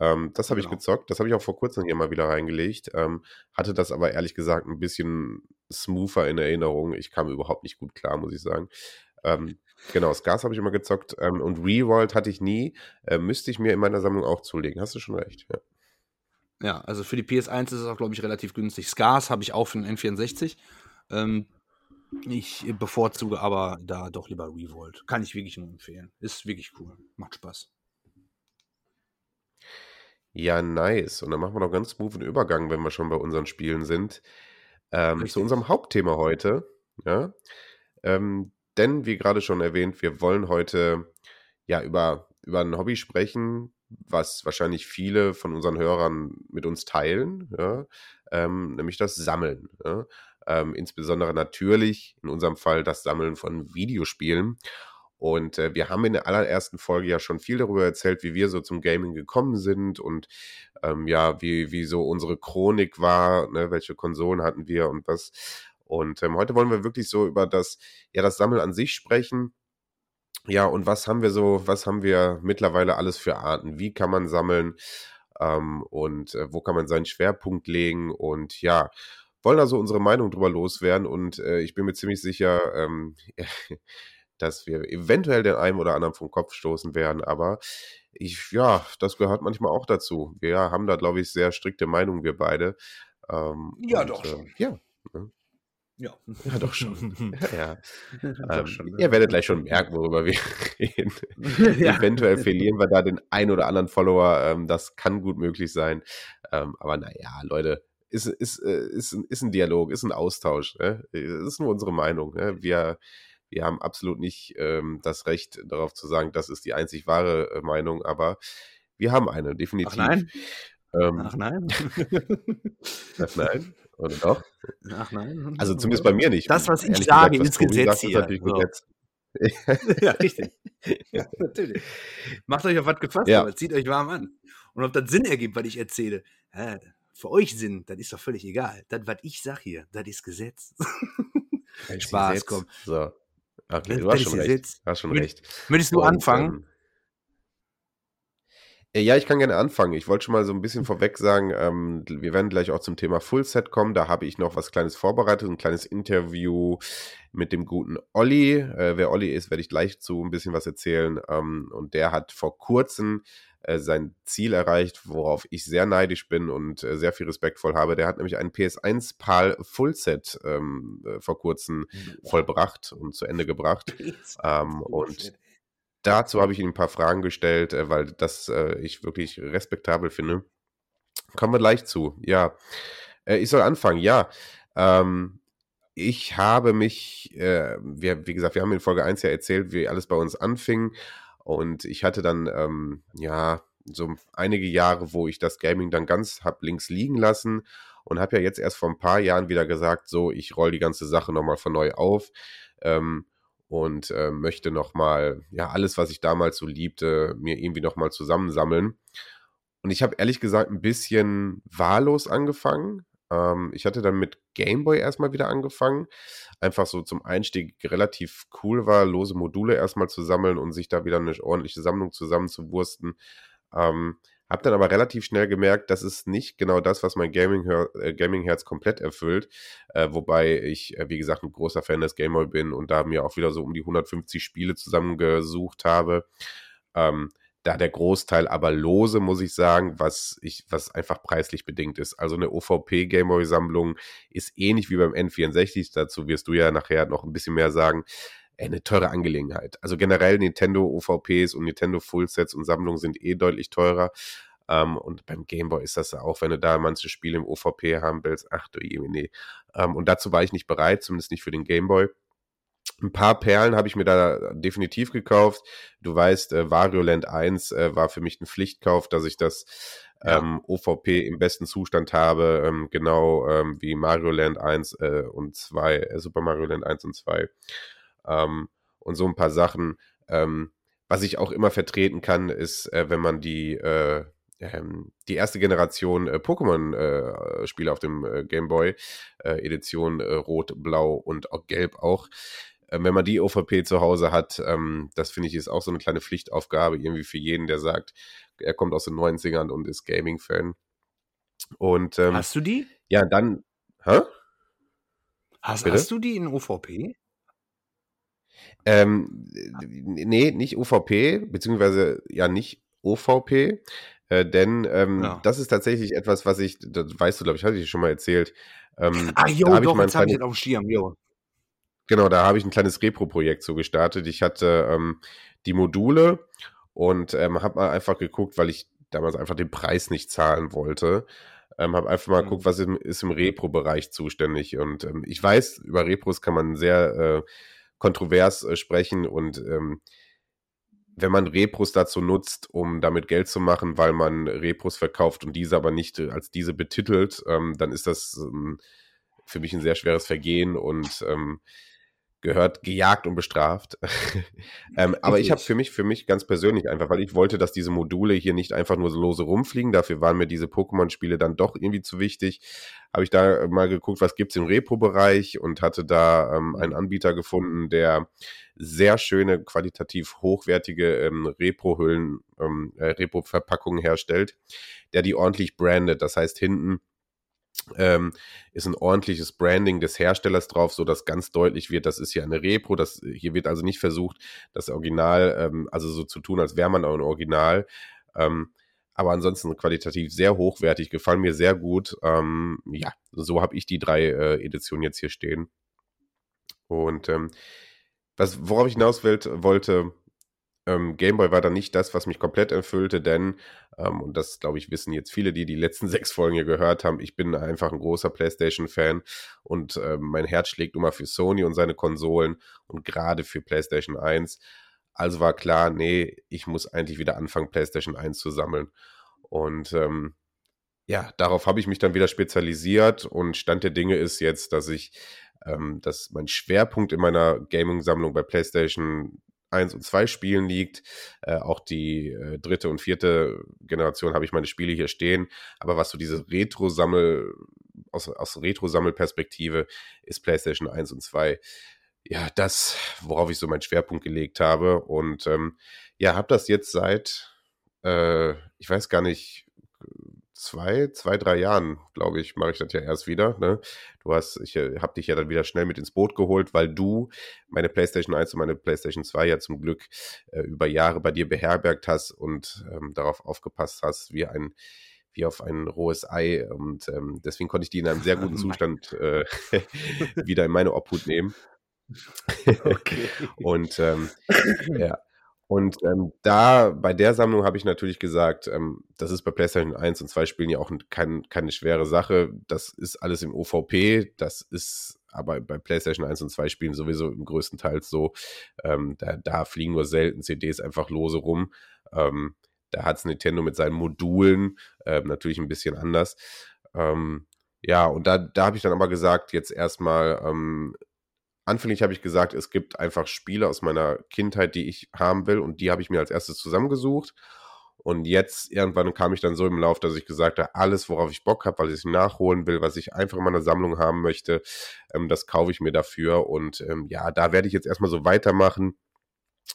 Ähm, das habe genau. ich gezockt. Das habe ich auch vor kurzem hier mal wieder reingelegt. Ähm, hatte das aber ehrlich gesagt ein bisschen smoother in Erinnerung. Ich kam überhaupt nicht gut klar, muss ich sagen. Ähm, genau, Scars habe ich immer gezockt. Ähm, und Rerolled hatte ich nie. Äh, müsste ich mir in meiner Sammlung auch zulegen. Hast du schon recht, ja.
Ja, also für die PS1 ist es auch, glaube ich, relativ günstig. Scars habe ich auch für den N64. Ähm, ich bevorzuge aber da doch lieber Revolt. Kann ich wirklich nur empfehlen. Ist wirklich cool. Macht Spaß.
Ja, nice. Und dann machen wir noch ganz smoothen Übergang, wenn wir schon bei unseren Spielen sind. Ähm, zu unserem Hauptthema heute. Ja. Ähm, denn, wie gerade schon erwähnt, wir wollen heute ja über, über ein Hobby sprechen, was wahrscheinlich viele von unseren Hörern mit uns teilen, ja, ähm, nämlich das Sammeln. Ja. Ähm, insbesondere natürlich in unserem Fall das Sammeln von Videospielen. Und äh, wir haben in der allerersten Folge ja schon viel darüber erzählt, wie wir so zum Gaming gekommen sind und ähm, ja, wie, wie so unsere Chronik war, ne, welche Konsolen hatten wir und was. Und ähm, heute wollen wir wirklich so über das, ja, das Sammeln an sich sprechen ja, und was haben wir so, was haben wir mittlerweile alles für Arten? Wie kann man sammeln? Ähm, und äh, wo kann man seinen Schwerpunkt legen? Und ja, wollen also unsere Meinung drüber loswerden. Und äh, ich bin mir ziemlich sicher, ähm, *laughs* dass wir eventuell den einen oder anderen vom Kopf stoßen werden. Aber ich, ja, das gehört manchmal auch dazu. Wir haben da, glaube ich, sehr strikte Meinungen, wir beide.
Ähm, ja, und, doch schon.
Äh, ja. Ne?
Ja.
Ja, doch schon. *laughs* ja. *laughs* ähm, schon, Ihr werdet gleich schon merken, worüber wir *laughs* reden. ja. Eventuell verlieren wir da den ein oder anderen Follower. Ähm, das kann gut möglich sein. Ähm, aber naja, Leute, ist, ist, äh, ist, ist ein Dialog, ist ein Austausch. Ne? Ist nur unsere Meinung. Ne? Wir, wir haben absolut nicht ähm, das Recht, darauf zu sagen, das ist die einzig wahre äh, Meinung, aber wir haben eine, definitiv.
Ach nein. Ähm, Ach nein. *laughs*
Ach nein. Oder doch?
Ach nein.
Also zumindest bei mir nicht.
Das, was ich sage, gesagt, ins Gesetz hier. Ist so. Gesetz. *laughs* ja, *laughs* richtig. Ja, natürlich. Macht euch auf was gefasst, ja. aber zieht euch warm an. Und ob das Sinn ergibt, was ich erzähle, hä, für euch Sinn, das ist doch völlig egal. Das, was ich sage hier, das ist Gesetz. Spaß, Gesetz. komm.
So. Okay, du hast schon recht. Hast schon recht.
Möchtest du anfangen? Ähm,
äh, ja, ich kann gerne anfangen. Ich wollte schon mal so ein bisschen vorweg sagen, ähm, wir werden gleich auch zum Thema Fullset kommen. Da habe ich noch was Kleines vorbereitet, ein kleines Interview mit dem guten Olli. Äh, wer Olli ist, werde ich gleich zu ein bisschen was erzählen. Ähm, und der hat vor kurzem äh, sein Ziel erreicht, worauf ich sehr neidisch bin und äh, sehr viel respektvoll habe. Der hat nämlich einen PS1 PAL Fullset ähm, äh, vor kurzem vollbracht und zu Ende gebracht. *laughs* Ähm, und dazu habe ich ihm ein paar Fragen gestellt, äh, weil das äh, ich wirklich respektabel finde. Kommen wir gleich zu. Ja, ich soll anfangen. Ja, ähm, ich habe mich, äh, wir, wie gesagt, wir haben in Folge 1 ja erzählt, wie alles bei uns anfing. Und ich hatte dann, ähm, ja, so einige Jahre, wo ich das Gaming dann ganz hab links liegen lassen und habe ja jetzt erst vor ein paar Jahren wieder gesagt, so, ich roll die ganze Sache nochmal von neu auf. Ähm, und äh, möchte nochmal, ja, alles, was ich damals so liebte, mir irgendwie nochmal zusammensammeln. Und ich habe ehrlich gesagt ein bisschen wahllos angefangen. Ähm, ich hatte dann mit Gameboy erstmal wieder angefangen. Einfach so zum Einstieg relativ cool war, lose Module erstmal zu sammeln und sich da wieder eine ordentliche Sammlung zusammenzuwursten. Ähm, hab dann aber relativ schnell gemerkt, das ist nicht genau das, was mein Gaming-Herz äh, Gaming komplett erfüllt. Äh, wobei ich, äh, wie gesagt, ein großer Fan des Gameboy bin und da mir auch wieder so um die 150 Spiele zusammengesucht habe. Ähm, da der Großteil aber lose, muss ich sagen, was ich, was einfach preislich bedingt ist. Also eine OVP Gameboy Sammlung ist ähnlich wie beim N64. Dazu wirst du ja nachher noch ein bisschen mehr sagen eine teure Angelegenheit. Also generell Nintendo OVPs und Nintendo Fullsets und Sammlungen sind eh deutlich teurer. Um, ähm, und beim Gameboy ist das auch, wenn du da manche Spiele im OVP haben willst, ach du nee. Um, und dazu war ich nicht bereit, zumindest nicht für den Gameboy. Ein paar Perlen habe ich mir da definitiv gekauft. Du weißt, äh, Wario Land 1 äh, war für mich ein Pflichtkauf, dass ich das ja. ähm, OVP im besten Zustand habe, ähm, genau ähm, wie Mario Land 1 äh, und 2, äh, Super Mario Land 1 und 2 ähm, und so ein paar Sachen. Ähm, was ich auch immer vertreten kann, ist, äh, wenn man die, äh, ähm, die erste Generation äh, Pokémon-Spiele äh, auf dem äh, Game Boy, äh, Edition Rot, Blau und auch Gelb auch, äh, wenn man die OVP zu Hause hat, ähm, das finde ich ist auch so eine kleine Pflichtaufgabe irgendwie für jeden, der sagt, er kommt aus den 90ern und ist Gaming-Fan. Und ähm,
Hast du die?
ja, dann, hä?
Hast, hast du die in OVP?
Ähm, nee, nicht OVP, beziehungsweise ja nicht OVP, äh, denn ähm,
Ja.
das ist tatsächlich etwas, was ich, das weißt du, glaube ich, hatte ich dir schon mal erzählt. Ähm,
Ah,
da
jo,
ich
doch,
ein
jetzt habe ich das auf dem Schirm, jo.
genau, da habe ich ein kleines Repro-Projekt so gestartet. Ich hatte ähm, die Module und ähm, habe mal einfach geguckt, weil ich damals einfach den Preis nicht zahlen wollte. Ähm, habe einfach mal
Mhm.
geguckt, was im, ist im Repro-Bereich zuständig. Und ähm, ich weiß, über Repros kann man sehr äh, kontrovers äh, sprechen und ähm, wenn man Repros dazu nutzt, um damit Geld zu machen, weil man Repros verkauft und diese aber nicht äh, als diese betitelt, ähm, dann ist das ähm, für mich ein sehr schweres Vergehen und ähm, gehört gejagt und bestraft. *laughs* ähm, aber ich habe für mich, für mich ganz persönlich einfach, weil ich wollte, dass diese Module hier nicht einfach nur so lose rumfliegen, dafür waren mir diese Pokémon-Spiele dann doch irgendwie zu wichtig, habe ich da mal geguckt, was gibt's im Repro-Bereich und hatte da ähm, einen Anbieter gefunden, der sehr schöne, qualitativ hochwertige ähm, Repro-Hüllen, ähm, äh, Repro-Verpackungen herstellt, der die ordentlich brandet. Das heißt, hinten ähm, ist ein ordentliches Branding des Herstellers drauf, so dass ganz deutlich wird, das ist ja eine Repro. Das, hier wird also nicht versucht, das Original, ähm, also so zu tun, als wäre man auch ein Original. Ähm, aber ansonsten qualitativ sehr hochwertig, gefallen mir sehr gut. Ähm, ja, so habe ich die drei äh, Editionen jetzt hier stehen. Und ähm, was, worauf ich hinaus wollte ähm, Gameboy war dann nicht das, was mich komplett erfüllte, denn, ähm, und das glaube ich wissen jetzt viele, die die letzten *laughs* sechs Folgen hier gehört haben, ich bin einfach ein großer PlayStation-Fan und ähm, mein Herz schlägt immer für Sony und seine Konsolen und gerade für PlayStation 1. Also war klar, nee, ich muss eigentlich wieder anfangen, PlayStation 1 zu sammeln. Und ähm, ja, darauf habe ich mich dann wieder spezialisiert und Stand der Dinge ist jetzt, dass ich, ähm, dass mein Schwerpunkt in meiner Gaming-Sammlung bei PlayStation 1 und 2 Spielen liegt. Äh, auch die äh, dritte und vierte Generation habe ich meine Spiele hier stehen. Aber was so diese Retro-Sammel, aus, aus Retro-Sammelperspektive ist PlayStation 1 und 2 ja das, worauf ich so meinen Schwerpunkt gelegt habe. Und ähm, ja, habe das jetzt seit, äh, ich weiß gar nicht, zwei, zwei, drei Jahren, glaube ich, mache ich das ja erst wieder. Ne? Du hast, ich äh, habe dich ja dann wieder schnell mit ins Boot geholt, weil du meine PlayStation 1 und meine PlayStation 2 ja zum Glück äh, über Jahre bei dir beherbergt hast und ähm, darauf aufgepasst hast, wie ein wie auf ein rohes Ei. Und ähm, deswegen konnte ich die in einem sehr guten *laughs* Zustand äh, *laughs* wieder in meine Obhut nehmen.
Okay. *laughs*
und ähm, ja. Und ähm, da, bei der Sammlung habe ich natürlich gesagt, ähm, das ist bei PlayStation 1 und 2 Spielen ja auch kein, keine schwere Sache. Das ist alles im OVP, das ist aber bei PlayStation 1 und 2 Spielen sowieso im größten Teil so. Ähm, da, da fliegen nur selten CDs einfach lose rum. Ähm, da hat es Nintendo mit seinen Modulen ähm, natürlich ein bisschen anders. Ähm, ja, und da, da habe ich dann aber gesagt, jetzt erstmal ähm, anfänglich habe ich gesagt, es gibt einfach Spiele aus meiner Kindheit, die ich haben will und die habe ich mir als erstes zusammengesucht. Und jetzt irgendwann kam ich dann so im Lauf, dass ich gesagt habe, alles, worauf ich Bock habe, was ich nachholen will, was ich einfach in meiner Sammlung haben möchte, ähm, das kaufe ich mir dafür. Und ähm, ja, da werde ich jetzt erstmal so weitermachen.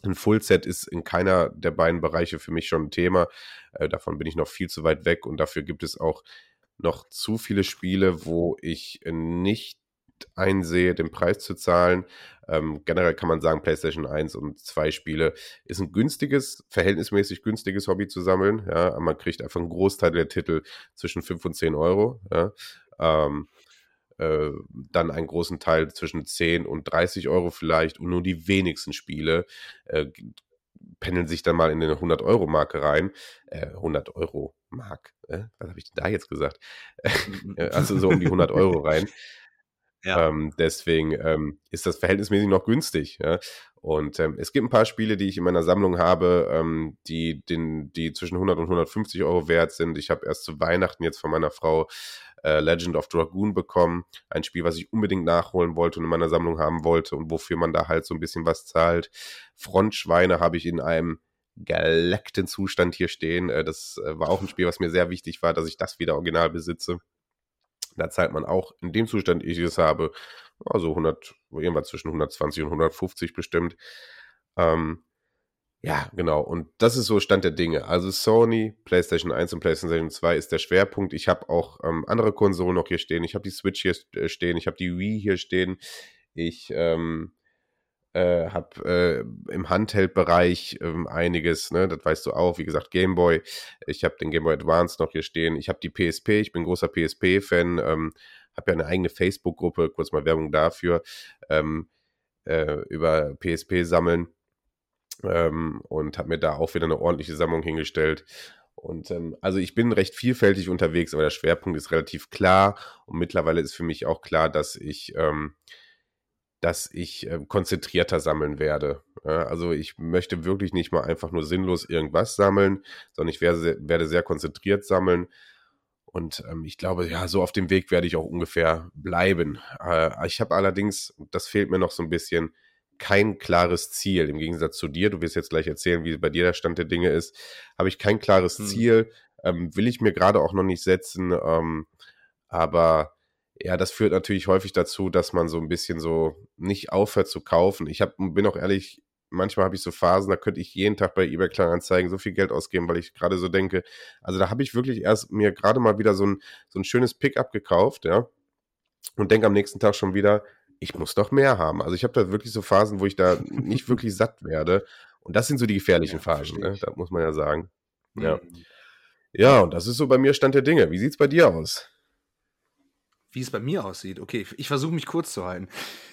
Ein Fullset ist in keiner der beiden Bereiche für mich schon ein Thema. Äh, davon bin ich noch viel zu weit weg und dafür gibt es auch noch zu viele Spiele, wo ich nicht einsehe, den Preis zu zahlen. Ähm, generell kann man sagen, PlayStation 1 und 2 Spiele ist ein günstiges, verhältnismäßig günstiges Hobby zu sammeln. Ja, man kriegt einfach einen Großteil der Titel zwischen 5 und 10 Euro. Ja. Ähm, äh, dann einen großen Teil zwischen 10 und 30 Euro vielleicht und nur die wenigsten Spiele äh, pendeln sich dann mal in den 100-Euro-Marke rein. Äh, 100-Euro-Mark, äh? was habe ich denn da jetzt gesagt? *laughs* also so um die 100 Euro rein.
Ja.
Ähm, deswegen ähm, ist das verhältnismäßig noch günstig. Ja? Und ähm, es gibt ein paar Spiele, die ich in meiner Sammlung habe, ähm, die, den, die zwischen 100 und 150 Euro wert sind. Ich habe erst zu Weihnachten jetzt von meiner Frau äh, Legend of Dragoon bekommen. Ein Spiel, was ich unbedingt nachholen wollte und in meiner Sammlung haben wollte und wofür man da halt so ein bisschen was zahlt. Frontschweine habe ich in einem geleckten Zustand hier stehen. Äh, das äh, war auch ein Spiel, was mir sehr wichtig war, dass ich das wieder original besitze. Da zahlt man auch in dem Zustand, ich es habe, also 100, irgendwas zwischen 120 und 150 bestimmt. Ähm, ja, genau. Und das ist so Stand der Dinge. Also Sony, PlayStation 1 und PlayStation 2 ist der Schwerpunkt. Ich habe auch ähm, andere Konsolen noch hier stehen. Ich habe die Switch hier äh, stehen. Ich habe die Wii hier stehen. Ich ähm, äh, habe äh, im Handheld-Bereich ähm, einiges, ne, das weißt du auch, wie gesagt, Gameboy. Ich habe den Gameboy Advance noch hier stehen. Ich habe die PSP, ich bin großer PSP-Fan, ähm, habe ja eine eigene Facebook-Gruppe, kurz mal Werbung dafür, ähm, äh, über PSP sammeln. Ähm, und habe mir da auch wieder eine ordentliche Sammlung hingestellt. Und ähm, also ich bin recht vielfältig unterwegs, aber der Schwerpunkt ist relativ klar. Und mittlerweile ist für mich auch klar, dass ich ähm, dass ich äh, konzentrierter sammeln werde. Ja, also ich möchte wirklich nicht mal einfach nur sinnlos irgendwas sammeln, sondern ich werde, werde sehr konzentriert sammeln. Und ähm, ich glaube, ja, so auf dem Weg werde ich auch ungefähr bleiben. Äh, ich habe allerdings, das fehlt mir noch so ein bisschen, kein klares Ziel. Im Gegensatz zu dir, du wirst jetzt gleich erzählen, wie bei dir der Stand der Dinge ist, habe ich kein klares hm. Ziel. Ähm, will ich mir gerade auch noch nicht setzen. Ähm, aber ja, das führt natürlich häufig dazu, dass man so ein bisschen so nicht aufhört zu kaufen. Ich hab, bin auch ehrlich, manchmal habe ich so Phasen, da könnte ich jeden Tag bei eBay Kleinanzeigen so viel Geld ausgeben, weil ich gerade so denke, also da habe ich wirklich erst mir gerade mal wieder so ein, so ein schönes Pickup gekauft, ja, und denke am nächsten Tag schon wieder, ich muss doch mehr haben. Also ich habe da wirklich so Phasen, wo ich da nicht *laughs* wirklich satt werde. Und das sind so die gefährlichen ja, Phasen, ne? da muss man ja sagen. Ja. Mhm. Ja, und das ist so bei mir Stand der Dinge. Wie sieht es bei dir aus?
Wie es bei mir aussieht. Okay, ich versuche mich kurz zu halten.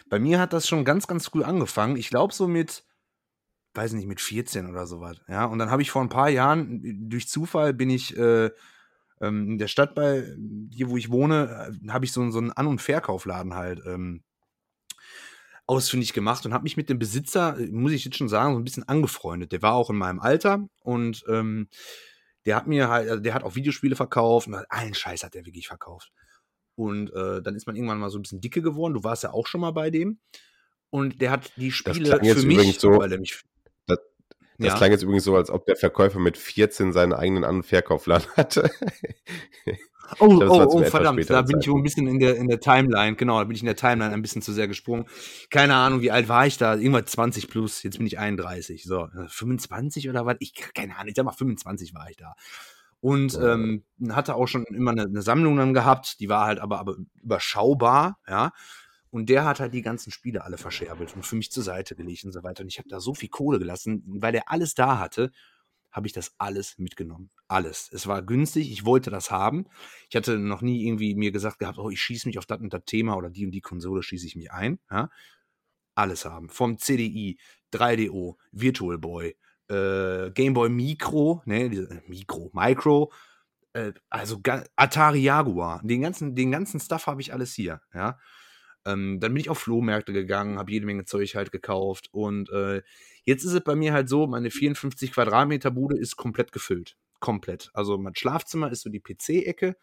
Bei mir hat das schon ganz, ganz früh angefangen. Ich glaube so mit, weiß nicht, mit 14 oder sowas. Ja, und dann habe ich vor ein paar Jahren, durch Zufall bin ich äh, ähm, in der Stadt bei, hier wo ich wohne, äh, habe ich so, so einen An- und Verkaufladen halt ähm, ausfindig gemacht und habe mich mit dem Besitzer, muss ich jetzt schon sagen, so ein bisschen angefreundet. Der war auch in meinem Alter und ähm, der hat mir halt, also der hat auch Videospiele verkauft und allen Scheiß hat der wirklich verkauft. Und äh, dann ist man irgendwann mal so ein bisschen dicke geworden. Du warst ja auch schon mal bei dem. Und der hat die Spiele für mich,
so, weil er mich. Das, das ja. klang jetzt übrigens so, als ob der Verkäufer mit 14 seinen eigenen An- und Verkaufladen *laughs* hatte.
Oh, glaub, oh, oh, verdammt, da bin ich wohl ein bisschen in der, in der Timeline, genau, da bin ich in der Timeline ein bisschen zu sehr gesprungen. Keine Ahnung, wie alt war ich da? Irgendwann 20 plus, jetzt bin ich 31, so, 25 oder was? Ich, keine Ahnung, ich sag mal 25 war ich da und ähm, hatte auch schon immer eine, eine, Sammlung dann gehabt, die war halt aber, aber überschaubar, ja. Und der hat halt die ganzen Spiele alle verscherbelt und für mich zur Seite gelegt und so weiter. Und ich habe da so viel Kohle gelassen, weil er alles da hatte, habe ich das alles mitgenommen. Alles. Es war günstig, ich wollte das haben. Ich hatte noch nie irgendwie mir gesagt gehabt, oh, ich schieße mich auf das und das Thema oder die und die Konsole schieße ich mich ein. Ja? Alles haben. Vom CDI, 3DO, Virtual Boy, äh, Game Boy Micro, ne, äh, Micro, Micro, äh, also Atari Jaguar, den ganzen, den ganzen Stuff habe ich alles hier, ja. Ähm, dann bin ich auf Flohmärkte gegangen, habe jede Menge Zeug halt gekauft und äh, jetzt ist es bei mir halt so, meine 54 Quadratmeter Bude ist komplett gefüllt, komplett. Also mein Schlafzimmer ist so die PC-Ecke,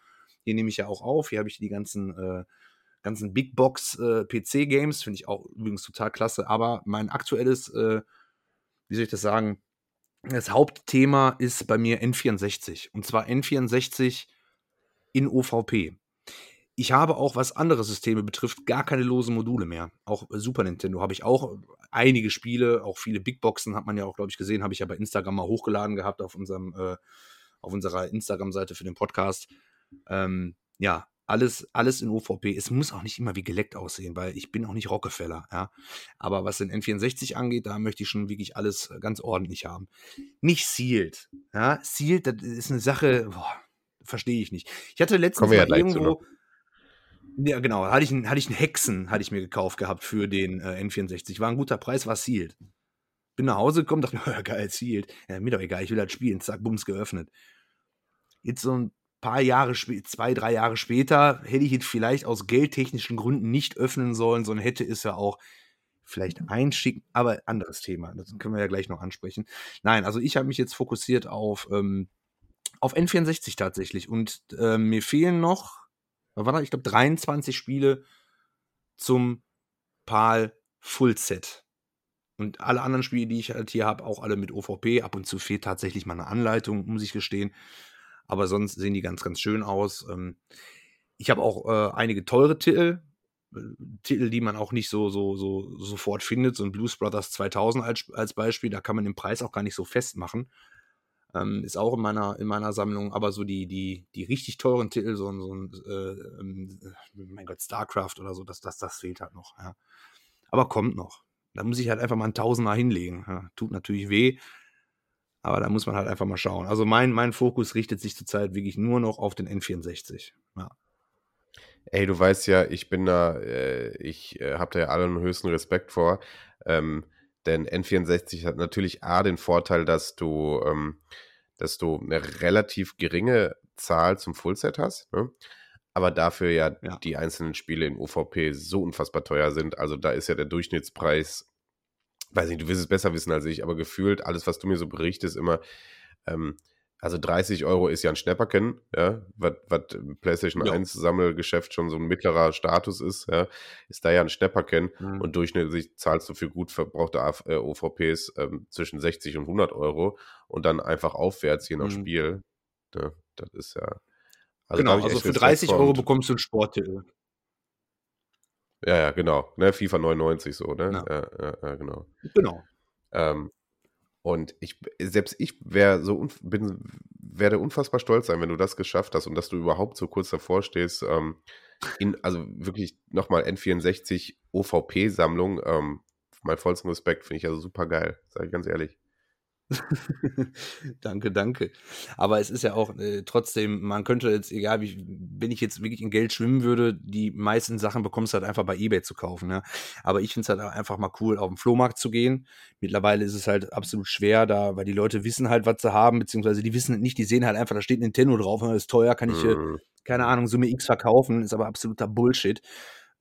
hier nehme ich ja auch auf, hier habe ich die ganzen äh, ganzen Big Box äh, PC Games, finde ich auch übrigens total klasse, aber mein aktuelles, äh, wie soll ich das sagen, das Hauptthema ist bei mir N64 und zwar N64 in OVP. Ich habe auch, was andere Systeme betrifft, gar keine losen Module mehr. Auch Super Nintendo habe ich auch einige Spiele, auch viele Big Boxen hat man ja auch, glaube ich, gesehen, habe ich ja bei Instagram mal hochgeladen gehabt auf unserem, äh, auf unserer Instagram-Seite für den Podcast. Ähm, ja, alles, alles in OVP. Es muss auch nicht immer wie geleckt aussehen, weil ich bin auch nicht Rockefeller, ja. Aber was den N64 angeht, da möchte ich schon wirklich alles äh, ganz ordentlich haben. Nicht Sealed, ja. Sealed, das ist eine Sache, verstehe ich nicht. Ich hatte letztens mal irgendwo, ja genau, hatte ich, einen, hatte ich einen Hexen, hatte ich mir gekauft gehabt für den äh, N64. War ein guter Preis, war Sealed. Bin nach Hause gekommen, dachte *laughs* mir, geil, Sealed. Ja, mir doch egal, ich will das spielen. Zack, bums, geöffnet. Jetzt so ein paar Jahre, zwei, drei Jahre später, hätte ich es vielleicht aus geldtechnischen Gründen nicht öffnen sollen, sondern hätte es ja auch vielleicht einschicken, aber anderes Thema. Das können wir ja gleich noch ansprechen. Nein, also ich habe mich jetzt fokussiert auf, ähm, auf N64 tatsächlich und äh, mir fehlen noch, was war das? Ich glaube, 23 Spiele zum PAL Full Set. Und alle anderen Spiele, die ich halt hier habe, auch alle mit OVP. Ab und zu fehlt tatsächlich mal eine Anleitung, muss ich gestehen aber sonst sehen die ganz, ganz schön aus. Ähm, ich habe auch äh, einige teure Titel. Titel, die man auch nicht so, so, so sofort findet. So ein Blues Brothers 2000 als, als Beispiel, da kann man den Preis auch gar nicht so festmachen. Ähm, ist auch in meiner, in meiner Sammlung, aber so die, die, die richtig teuren Titel, so, so ein, äh, ähm, mein Gott, StarCraft oder so, das, das, das fehlt halt noch. Ja. Aber kommt noch. Da muss ich halt einfach mal ein Tausender hinlegen. Ja. Tut natürlich weh, aber da muss man halt einfach mal schauen. Also mein, mein Fokus richtet sich zurzeit wirklich nur noch auf den N64. Ja.
Ey, du weißt ja, ich bin da, äh, ich äh, habe da ja allen höchsten Respekt vor. Ähm, denn N64 hat natürlich A den Vorteil, dass du, ähm, dass du eine relativ geringe Zahl zum Fullset hast, ne? aber dafür ja, ja, die einzelnen Spiele in UVP so unfassbar teuer sind. Also da ist ja der Durchschnittspreis, weiß nicht, du wirst es besser wissen als ich, aber gefühlt alles, was du mir so berichtest, immer ähm, also 30 Euro ist ja ein Schnäpperken, ja, was PlayStation ja. 1 Sammelgeschäft schon so ein mittlerer Status ist, ja, ist da ja ein Schnäpperken mhm. und durchschnittlich zahlst du für gut verbrauchte äh, OVPs ähm, zwischen 60 und 100 Euro und dann einfach aufwärts je nach mhm. Spiel. Ja, das ist ja.
Also genau, also für 30 Euro bekommst du einen Sporttitel.
Ja, ja, genau. Ne, FIFA 99 so, ne? Ja, ja, ja genau.
Genau.
Ähm, und ich, selbst ich wäre so bin, werde unfassbar stolz sein, wenn du das geschafft hast und dass du überhaupt so kurz davor stehst. Ähm, in, also wirklich nochmal N64 OVP-Sammlung. Ähm, mein vollsten Respekt, finde ich also super geil, sage ich ganz ehrlich. *laughs*
danke, danke. Aber es ist ja auch äh, trotzdem, man könnte jetzt, egal wie, wenn ich jetzt wirklich in Geld schwimmen würde, die meisten Sachen bekommst du halt einfach bei Ebay zu kaufen. Ne? Aber ich finde es halt einfach mal cool, auf den Flohmarkt zu gehen. Mittlerweile ist es halt absolut schwer, da, weil die Leute wissen halt, was sie haben, beziehungsweise die wissen nicht, die sehen halt einfach, da steht Nintendo drauf, das ist teuer, kann ich, mhm. keine Ahnung, Summe X verkaufen, ist aber absoluter Bullshit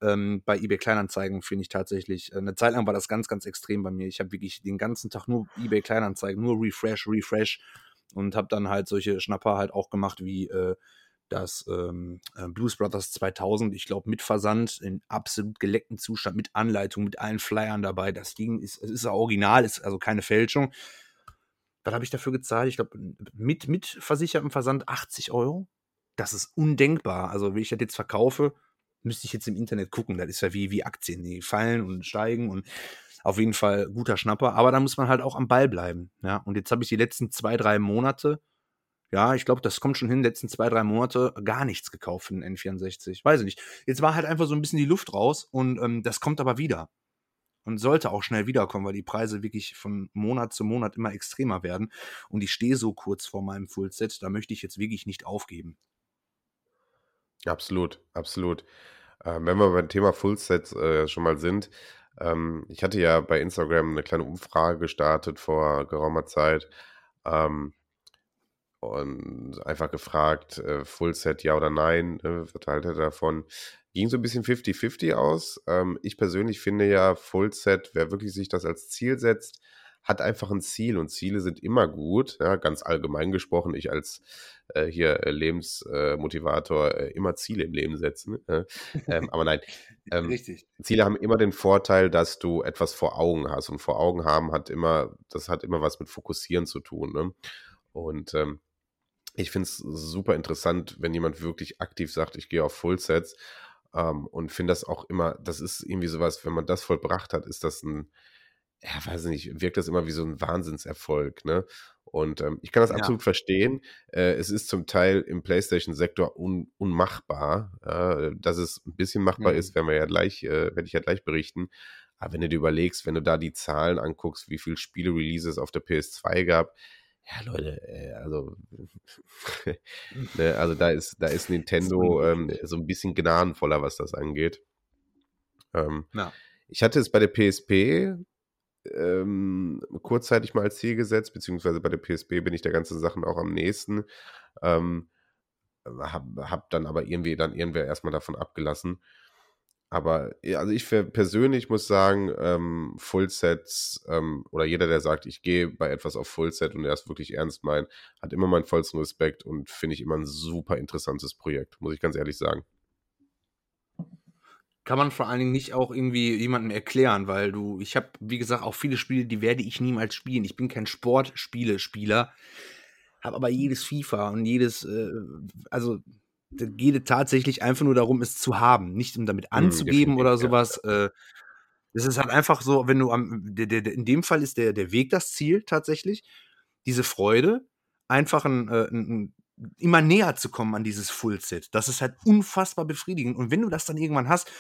ähm, bei eBay Kleinanzeigen finde ich tatsächlich. Äh, eine Zeit lang war das ganz, ganz extrem bei mir. Ich habe wirklich den ganzen Tag nur eBay Kleinanzeigen, nur Refresh, Refresh und habe dann halt solche Schnapper halt auch gemacht wie äh, das ähm, äh, Blues Brothers 2000, ich glaube mit Versand in absolut geleckten Zustand, mit Anleitung, mit allen Flyern dabei. Das Ding ist, es ist original, ist also keine Fälschung. Was habe ich dafür gezahlt? Ich glaube, mit, mit versichertem Versand 80 Euro. Das ist undenkbar. Also, wenn ich das jetzt verkaufe, müsste ich jetzt im Internet gucken. Das ist ja wie, wie Aktien, die fallen und steigen und auf jeden Fall guter Schnapper. Aber da muss man halt auch am Ball bleiben. Ja, und jetzt habe ich die letzten zwei, drei Monate, ja, ich glaube, das kommt schon hin, letzten zwei, drei Monate gar nichts gekauft für den N64. Weiß ich nicht. Jetzt war halt einfach so ein bisschen die Luft raus und ähm, das kommt aber wieder. Und sollte auch schnell wiederkommen, weil die Preise wirklich von Monat zu Monat immer extremer werden. Und ich stehe so kurz vor meinem Fullset, da möchte ich jetzt wirklich nicht aufgeben.
Absolut, absolut. Ähm, wenn wir beim Thema Fullsets äh, schon mal sind, ähm, ich hatte ja bei Instagram eine kleine Umfrage gestartet vor geraumer Zeit ähm, und einfach gefragt, äh, Fullset ja oder nein, äh, was haltet ihr davon? Ging so ein bisschen 50-50 aus. Ähm, ich persönlich finde ja, Fullset, wer wirklich sich das als Ziel setzt, hat einfach ein Ziel und Ziele sind immer gut. Ja, ganz allgemein gesprochen, ich als äh, hier äh, Lebensmotivator äh, immer Ziele im Leben setzen. Äh, ähm, aber nein, *laughs* ähm, Richtig. Ziele haben immer den Vorteil, dass du etwas vor Augen hast und vor Augen haben hat immer, das hat immer was mit Fokussieren zu tun. Ne? Und ähm, ich finde es super interessant, wenn jemand wirklich aktiv sagt, ich gehe auf Fullsets ähm, und finde das auch immer, das ist irgendwie sowas, wenn man das vollbracht hat, ist das ein ja, weiß ich nicht, wirkt das immer wie so ein Wahnsinnserfolg, ne? Und ähm, ich kann das ja. absolut verstehen. Äh, es ist zum Teil im PlayStation-Sektor un unmachbar. Äh, dass es ein bisschen machbar mhm. ist, werden wir ja gleich, äh, werde ich ja gleich berichten. Aber wenn du dir überlegst, wenn du da die Zahlen anguckst, wie viele Spiele-Releases auf der PS2 gab, ja, Leute, äh, also, *laughs* ne, also da ist, da ist Nintendo ähm, so ein bisschen gnadenvoller, was das angeht. Ähm, ja. Ich hatte es bei der PSP ähm, kurzzeitig mal als Ziel gesetzt, beziehungsweise bei der PSP bin ich der ganzen Sachen auch am nächsten. Ähm, hab, hab dann aber irgendwie dann irgendwer erstmal davon abgelassen. Aber also ich persönlich muss sagen, ähm, Fullsets ähm, oder jeder, der sagt, ich gehe bei etwas auf Fullset und er es wirklich ernst meint, hat immer meinen vollsten Respekt und finde ich immer ein super interessantes Projekt, muss ich ganz ehrlich sagen
kann man vor allen Dingen nicht auch irgendwie jemandem erklären, weil du, ich habe, wie gesagt, auch viele Spiele, die werde ich niemals spielen. Ich bin kein Sportspiele-Spieler, habe aber jedes FIFA und jedes, äh, also da geht es tatsächlich einfach nur darum, es zu haben, nicht um damit
Mhm,
anzugeben
definitiv,
oder
ja,
sowas. Äh, das ist halt einfach so, wenn du am, der, der, in dem Fall ist der, der Weg das Ziel tatsächlich, diese Freude, einfach ein, äh, ein, ein, immer näher zu kommen an dieses Fullset. Das ist halt unfassbar befriedigend. Und wenn du das dann irgendwann hast,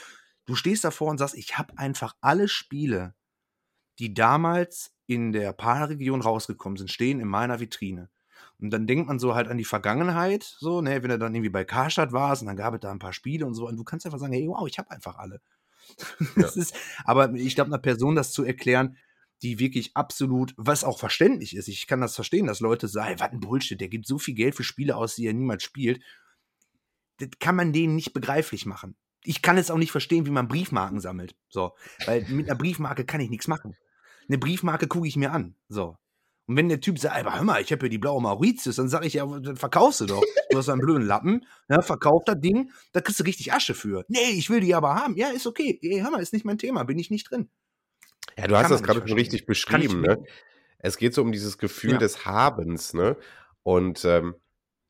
du stehst davor und sagst, ich habe einfach alle Spiele, die damals in der PAL-Region rausgekommen sind, stehen in meiner Vitrine. Und dann denkt man so halt an die Vergangenheit, so, ne, wenn du dann irgendwie bei Karstadt warst und dann gab es da ein paar Spiele und so, und du kannst einfach sagen, hey, wow, ich habe einfach alle. *laughs* Das ist, aber ich glaube, einer Person das zu erklären, die wirklich absolut, was auch verständlich ist, ich kann das verstehen, dass Leute sagen, was ein Bullshit, der gibt so viel Geld für Spiele aus, die er niemals spielt. Das kann man denen nicht begreiflich machen. Ich kann es auch nicht verstehen, wie man Briefmarken sammelt. So, weil mit einer Briefmarke kann ich nichts machen. Eine Briefmarke gucke ich mir an. So. Und wenn der Typ sagt, aber hör mal, ich habe hier die blaue Mauritius, dann sage ich, ja, verkaufst du doch. Du hast einen blöden Lappen, ja, verkauf das Ding, da kriegst du richtig Asche für. Nee, ich will die aber haben. Ja, ist okay. Ey, hör mal, ist nicht mein Thema, bin ich nicht drin.
Ja, du hast das gerade schon richtig
ich
beschrieben, ne? Es geht so um dieses Gefühl
Ja.
des Habens, ne? Und ähm,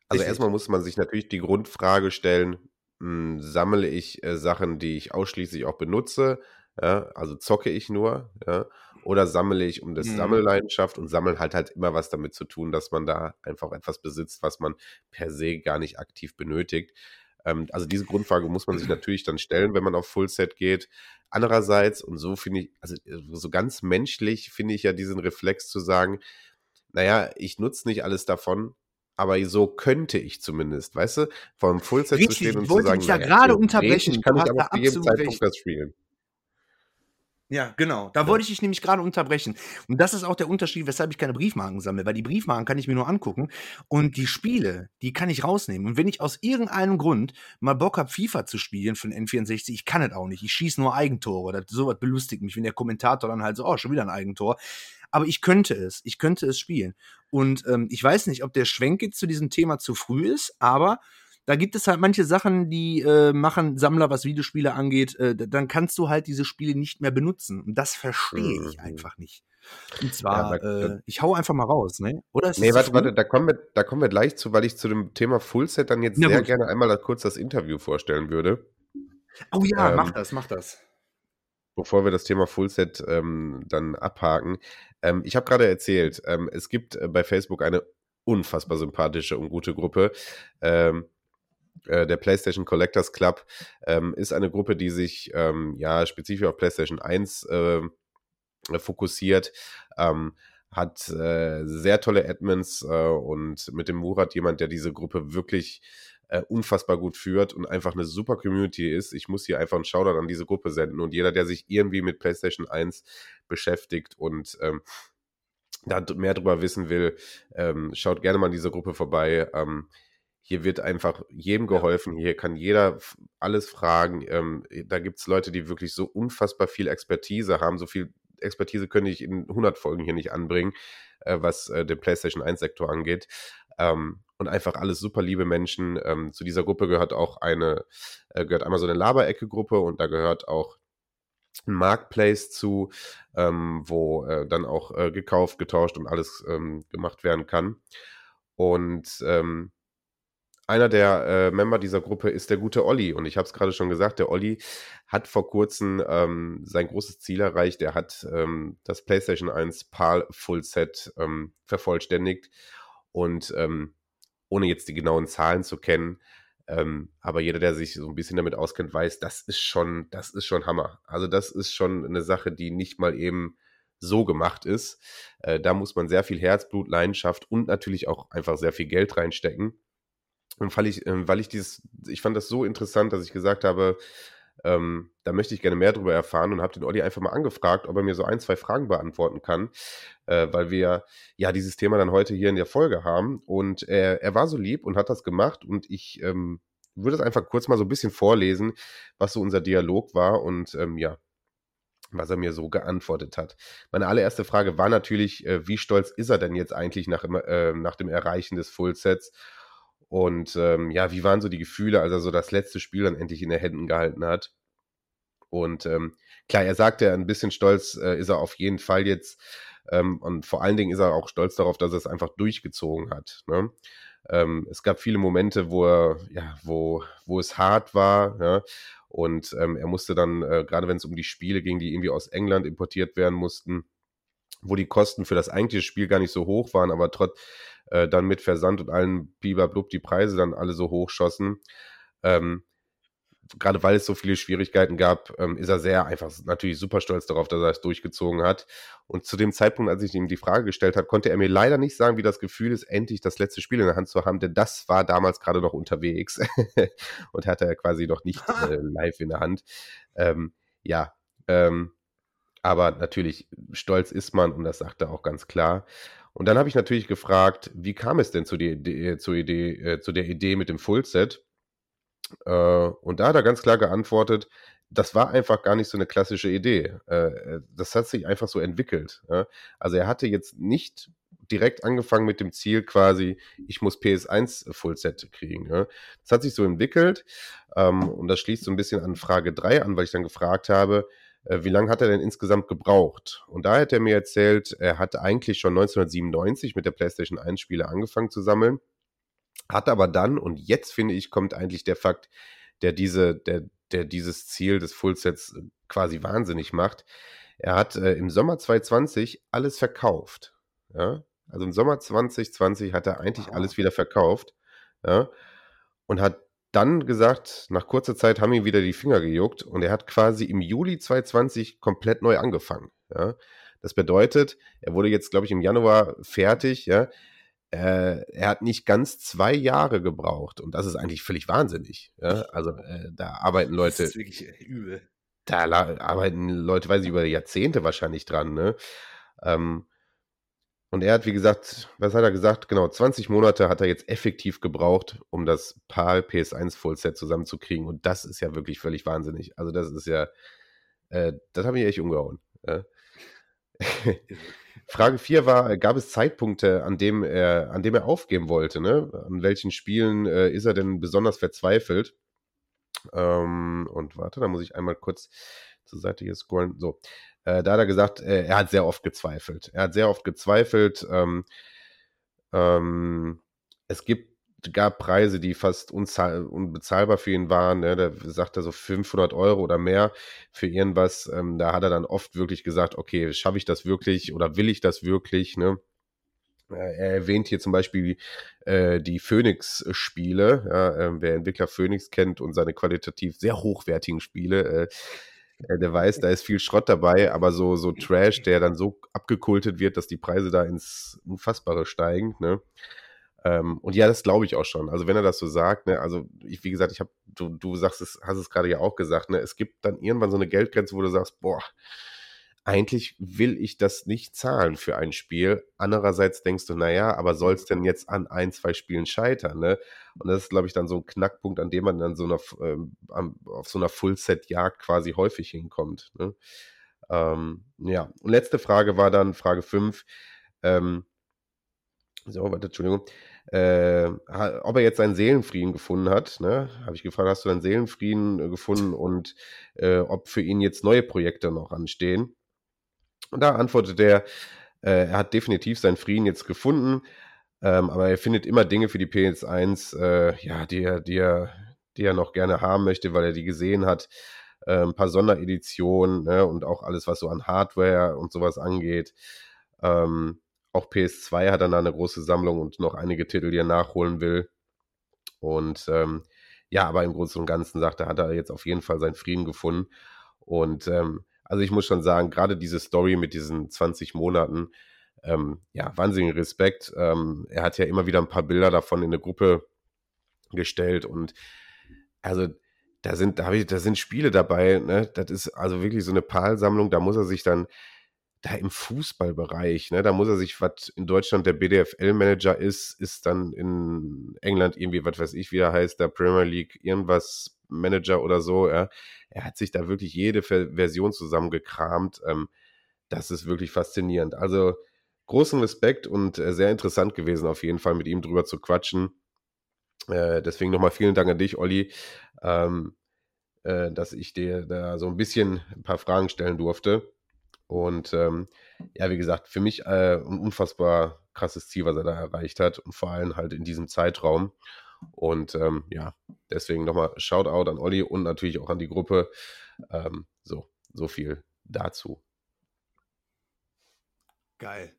also
Richtig.
erstmal muss man sich natürlich die Grundfrage stellen, mh, sammle ich äh, Sachen, die ich ausschließlich auch benutze, ja? also zocke ich nur, ja? oder sammle ich um das
Mhm.
Sammelleidenschaft und sammeln halt halt immer was damit zu tun, dass man da einfach etwas besitzt, was man per se gar nicht aktiv benötigt. Ähm, also diese Grundfrage muss man sich natürlich dann stellen, wenn man auf Fullset geht. Andererseits, und so finde ich, also äh, so ganz menschlich finde ich ja diesen Reflex zu sagen, naja, ich nutze nicht alles davon, aber so könnte ich zumindest, weißt du, vom Fullset zu
Richtig,
stehen
ich
und zu
wollte
sagen,
dich da
naja,
gerade unterbrechen.
kann
Du
ich aber zu jedem Zeitpunkt
recht.
das spielen.
Ja, genau. Da
Ja.
wollte ich dich nämlich gerade unterbrechen. Und das ist auch der Unterschied, weshalb ich keine Briefmarken sammle, weil die Briefmarken kann ich mir nur angucken und die Spiele, die kann ich rausnehmen. Und wenn ich aus irgendeinem Grund mal Bock habe, FIFA zu spielen den N64, ich kann es auch nicht. Ich schieße nur Eigentore. Das, sowas belustigt mich, wenn der Kommentator dann halt so, oh, schon wieder ein Eigentor. Aber ich könnte es. Ich könnte es spielen. Und ähm, ich weiß nicht, ob der Schwenk jetzt zu diesem Thema zu früh ist, aber da gibt es halt manche Sachen, die äh, machen Sammler, was Videospiele angeht, äh, dann kannst du halt diese Spiele nicht mehr benutzen. Und das verstehe ich
Mhm.
einfach nicht. Und zwar,
aber, äh,
ich hau einfach mal raus, ne? Oder
Nee, warte, warte, da kommen, wir, da kommen wir gleich zu, weil ich zu dem Thema Fullset dann jetzt
Na
sehr
gut.
gerne einmal kurz das Interview vorstellen würde.
Oh ja, mach
Ähm,
das, mach das.
bevor wir das Thema Fullset ähm, dann abhaken. Ähm, ich habe gerade erzählt, ähm, es gibt äh, bei Facebook eine unfassbar sympathische und gute Gruppe. Ähm, äh, der PlayStation Collectors Club ähm, ist eine Gruppe, die sich ähm, ja spezifisch auf PlayStation 1 ähm, äh, fokussiert. Ähm, hat äh, sehr tolle Admins äh, und mit dem Murat jemand, der diese Gruppe wirklich äh, unfassbar gut führt und einfach eine super Community ist. Ich muss hier einfach einen Shoutout an diese Gruppe senden und jeder, der sich irgendwie mit PlayStation 1 beschäftigt und ähm, da mehr drüber wissen will, ähm, schaut gerne mal in diese Gruppe vorbei. Ähm, hier wird einfach jedem geholfen. Hier kann jeder alles fragen. Ähm, da gibt es Leute, die wirklich so unfassbar viel Expertise haben. So viel Expertise könnte ich in 100 Folgen hier nicht anbringen, äh, was äh, den PlayStation 1-Sektor angeht. Ähm, und einfach alles super liebe Menschen. Ähm, zu dieser Gruppe gehört auch eine, äh, gehört einmal so eine Laberecke-Gruppe und da gehört auch ein Marketplace zu, ähm, wo äh, dann auch äh, gekauft, getauscht und alles ähm, gemacht werden kann. Und ähm, einer der äh, Member dieser Gruppe ist der gute Olli. Und ich habe es gerade schon gesagt, der Olli hat vor kurzem ähm, sein großes Ziel erreicht. Er hat ähm, das PlayStation 1 PAL Full Set ähm, vervollständigt. Und ähm, ohne jetzt die genauen Zahlen zu kennen, ähm, aber jeder, der sich so ein bisschen damit auskennt, weiß, das ist schon, das ist schon Hammer. Also das ist schon eine Sache, die nicht mal eben so gemacht ist. Äh, da muss man sehr viel Herzblut, Leidenschaft und natürlich auch einfach sehr viel Geld reinstecken. Und weil ich, ähm, weil ich dieses, ich fand das so interessant, dass ich gesagt habe, ähm, da möchte ich gerne mehr darüber erfahren und habe den Olli einfach mal angefragt, ob er mir so ein, zwei Fragen beantworten kann, äh, weil wir ja dieses Thema dann heute hier in der Folge haben. Und er, er war so lieb und hat das gemacht und ich ähm, würde es einfach kurz mal so ein bisschen vorlesen, was so unser Dialog war und ähm, ja, was er mir so geantwortet hat. Meine allererste Frage war natürlich, äh, wie stolz ist er denn jetzt eigentlich nach, äh, nach dem Erreichen des Fullsets? Und ähm, ja, wie waren so die Gefühle, als er so das letzte Spiel dann endlich in den Händen gehalten hat? Und ähm, klar, er sagte, ein bisschen stolz äh, ist er auf jeden Fall jetzt. Ähm, und vor allen Dingen ist er auch stolz darauf, dass er es einfach durchgezogen hat. Ne? Ähm, es gab viele Momente, wo er, ja, wo, wo es hart war, ja. Und ähm, er musste dann, äh, gerade wenn es um die Spiele ging, die irgendwie aus England importiert werden mussten, wo die Kosten für das eigentliche Spiel gar nicht so hoch waren, aber trotz äh, dann mit Versand und allen Biberblub die Preise dann alle so hoch schossen. Ähm, gerade weil es so viele Schwierigkeiten gab, ähm, ist er sehr einfach natürlich super stolz darauf, dass er es durchgezogen hat. Und zu dem Zeitpunkt, als ich ihm die Frage gestellt habe, konnte er mir leider nicht sagen, wie das Gefühl ist, endlich das letzte Spiel in der Hand zu haben, denn das war damals gerade noch unterwegs *laughs* und hatte er quasi noch nicht äh, live in der Hand. Ähm, ja, ähm, aber natürlich, stolz ist man und das sagt er auch ganz klar. Und dann habe ich natürlich gefragt, wie kam es denn zu, die, zur Idee, äh, zu der Idee mit dem Fullset? Äh, und da hat er ganz klar geantwortet, das war einfach gar nicht so eine klassische Idee. Äh, das hat sich einfach so entwickelt. Ja? Also er hatte jetzt nicht direkt angefangen mit dem Ziel quasi, ich muss PS1 Fullset kriegen. Ja? Das hat sich so entwickelt ähm, und das schließt so ein bisschen an Frage 3 an, weil ich dann gefragt habe, äh, wie lange hat er denn insgesamt gebraucht? Und da hat er mir erzählt, er hat eigentlich schon 1997 mit der PlayStation 1 Spiele angefangen zu sammeln, hat aber dann, und jetzt finde ich, kommt eigentlich der Fakt, der diese, der, der dieses Ziel des Fullsets äh, quasi wahnsinnig macht. Er hat äh, im Sommer 2020 alles verkauft. Ja? Also im Sommer 2020 hat er eigentlich alles wieder verkauft. Ja? Und hat dann gesagt, nach kurzer Zeit haben ihm wieder die Finger gejuckt und er hat quasi im Juli 2020 komplett neu angefangen. Ja. Das bedeutet, er wurde jetzt, glaube ich, im Januar fertig. Ja. Äh, er hat nicht ganz zwei Jahre gebraucht und das ist eigentlich völlig wahnsinnig. Ja. Also äh, da arbeiten Leute. Das ist wirklich übel. Da arbeiten Leute, weiß ich, über Jahrzehnte wahrscheinlich dran. Ne? Ähm, und er hat, wie gesagt, was hat er gesagt? Genau, 20 Monate hat er jetzt effektiv gebraucht, um das PAL PS1 Fullset zusammenzukriegen. Und das ist ja wirklich völlig wahnsinnig. Also, das ist ja, äh, das hat mich echt umgehauen. Ja. *laughs* Frage 4 war, gab es Zeitpunkte, an dem er, an dem er aufgeben wollte? Ne? An welchen Spielen äh, ist er denn besonders verzweifelt? Ähm, und warte, da muss ich einmal kurz zur Seite hier scrollen. So, äh, da hat er gesagt, äh, er hat sehr oft gezweifelt. Er hat sehr oft gezweifelt. Ähm, ähm, es gibt gab Preise, die fast unbezahlbar für ihn waren. Ne? Da sagt er so 500 Euro oder mehr für irgendwas. Ähm, da hat er dann oft wirklich gesagt, okay, schaffe ich das wirklich oder will ich das wirklich? Ne? Er erwähnt hier zum Beispiel äh, die Phoenix-Spiele. Ja, äh, wer Entwickler Phoenix kennt und seine qualitativ sehr hochwertigen Spiele, äh, äh, der weiß, da ist viel Schrott dabei, aber so, so Trash, der dann so abgekultet wird, dass die Preise da ins Unfassbare steigen. Ne? Ähm, und ja, das glaube ich auch schon. Also wenn er das so sagt, ne, also ich, wie gesagt, ich habe, du, du sagst es, hast es gerade ja auch gesagt, ne, es gibt dann irgendwann so eine Geldgrenze, wo du sagst, boah, eigentlich will ich das nicht zahlen für ein Spiel. Andererseits denkst du, naja, aber soll es denn jetzt an ein, zwei Spielen scheitern? Ne? Und das ist, glaube ich, dann so ein Knackpunkt, an dem man dann so einer, ähm, auf so einer Full-Set-Jagd quasi häufig hinkommt. Ne? Ähm, ja, und letzte Frage war dann Frage 5. Ähm, so, warte, Entschuldigung. Äh, ob er jetzt seinen Seelenfrieden gefunden hat, ne? Habe ich gefragt, hast du deinen Seelenfrieden äh, gefunden und äh, ob für ihn jetzt neue Projekte noch anstehen? Und da antwortet er, äh, er hat definitiv seinen Frieden jetzt gefunden, ähm, aber er findet immer Dinge für die PS1, äh, ja, die er, die, er, die er noch gerne haben möchte, weil er die gesehen hat. Äh, ein paar Sondereditionen ne, und auch alles, was so an Hardware und sowas angeht. Ähm, auch PS2 hat dann da eine große Sammlung und noch einige Titel, die er nachholen will. Und ähm, ja, aber im Großen und Ganzen sagt er, hat er jetzt auf jeden Fall seinen Frieden gefunden. Und ähm, also ich muss schon sagen, gerade diese Story mit diesen 20 Monaten, ähm, ja, wahnsinnigen Respekt. Ähm, er hat ja immer wieder ein paar Bilder davon in eine Gruppe gestellt und also da sind, da, ich, da sind Spiele dabei, ne? Das ist also wirklich so eine PAL-Sammlung, da muss er sich dann, da im Fußballbereich, ne, da muss er sich, was in Deutschland der BDFL-Manager ist, ist dann in England irgendwie, was weiß ich, wie er heißt, der Premier League, irgendwas Manager oder so, ja. Er hat sich da wirklich jede Version zusammengekramt. Ähm, das ist wirklich faszinierend. Also großen Respekt und äh, sehr interessant gewesen, auf jeden Fall mit ihm drüber zu quatschen. Äh, deswegen nochmal vielen Dank an dich, Olli, ähm, äh, dass ich dir da so ein bisschen ein paar Fragen stellen durfte. Und ähm, ja, wie gesagt, für mich äh, ein unfassbar krasses Ziel, was er da erreicht hat und vor allem halt in diesem Zeitraum. Und ähm, ja, deswegen nochmal Shoutout an Olli und natürlich auch an die Gruppe. Ähm, so, so viel dazu.
Geil.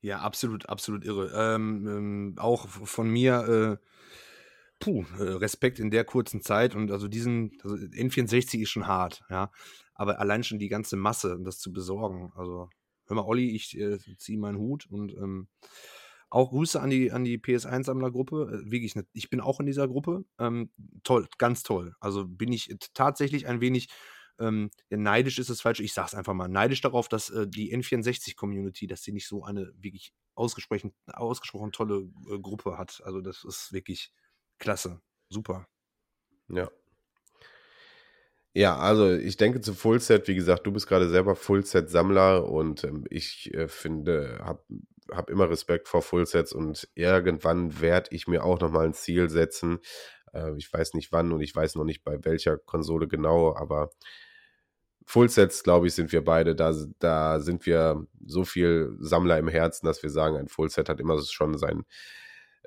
Ja, absolut, absolut irre. Ähm, ähm, auch von mir, äh, puh, äh, Respekt in der kurzen Zeit und also diesen, also N64 ist schon hart, ja. Aber allein schon die ganze Masse, das zu besorgen, also hör mal, Olli, ich äh, ziehe meinen Hut und ähm, auch Grüße an die, an die PS1-Sammlergruppe. Äh, wirklich, ich bin auch in dieser Gruppe. Ähm, toll, ganz toll. Also bin ich tatsächlich ein wenig ähm, neidisch ist das falsch. Ich sag's einfach mal. Neidisch darauf, dass äh, die N64-Community, dass sie nicht so eine wirklich ausgesprochen, ausgesprochen tolle äh, Gruppe hat. Also das ist wirklich klasse. Super.
Ja. Ja, also ich denke zu Fullset, wie gesagt, du bist gerade selber Fullset-Sammler und ähm, ich äh, finde, habe hab immer Respekt vor Fullsets und irgendwann werde ich mir auch nochmal ein Ziel setzen. Äh, ich weiß nicht wann und ich weiß noch nicht bei welcher Konsole genau, aber Fullsets, glaube ich, sind wir beide, da, da sind wir so viel Sammler im Herzen, dass wir sagen, ein Fullset hat immer schon sein,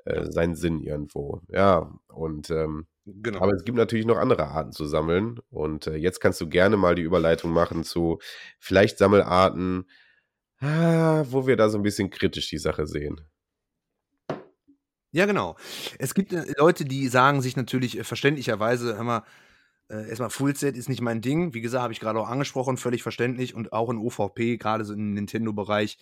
äh, seinen Sinn irgendwo. Ja, und ähm, Genau. Aber es gibt natürlich noch andere Arten zu sammeln. Und äh, jetzt kannst du gerne mal die Überleitung machen zu vielleicht Sammelarten, wo wir da so ein bisschen kritisch die Sache sehen.
Ja, genau. Es gibt äh, Leute, die sagen sich natürlich äh, verständlicherweise, hör mal, äh, erstmal Fullset ist nicht mein Ding. Wie gesagt, habe ich gerade auch angesprochen, völlig verständlich. Und auch in OVP, gerade so im Nintendo-Bereich,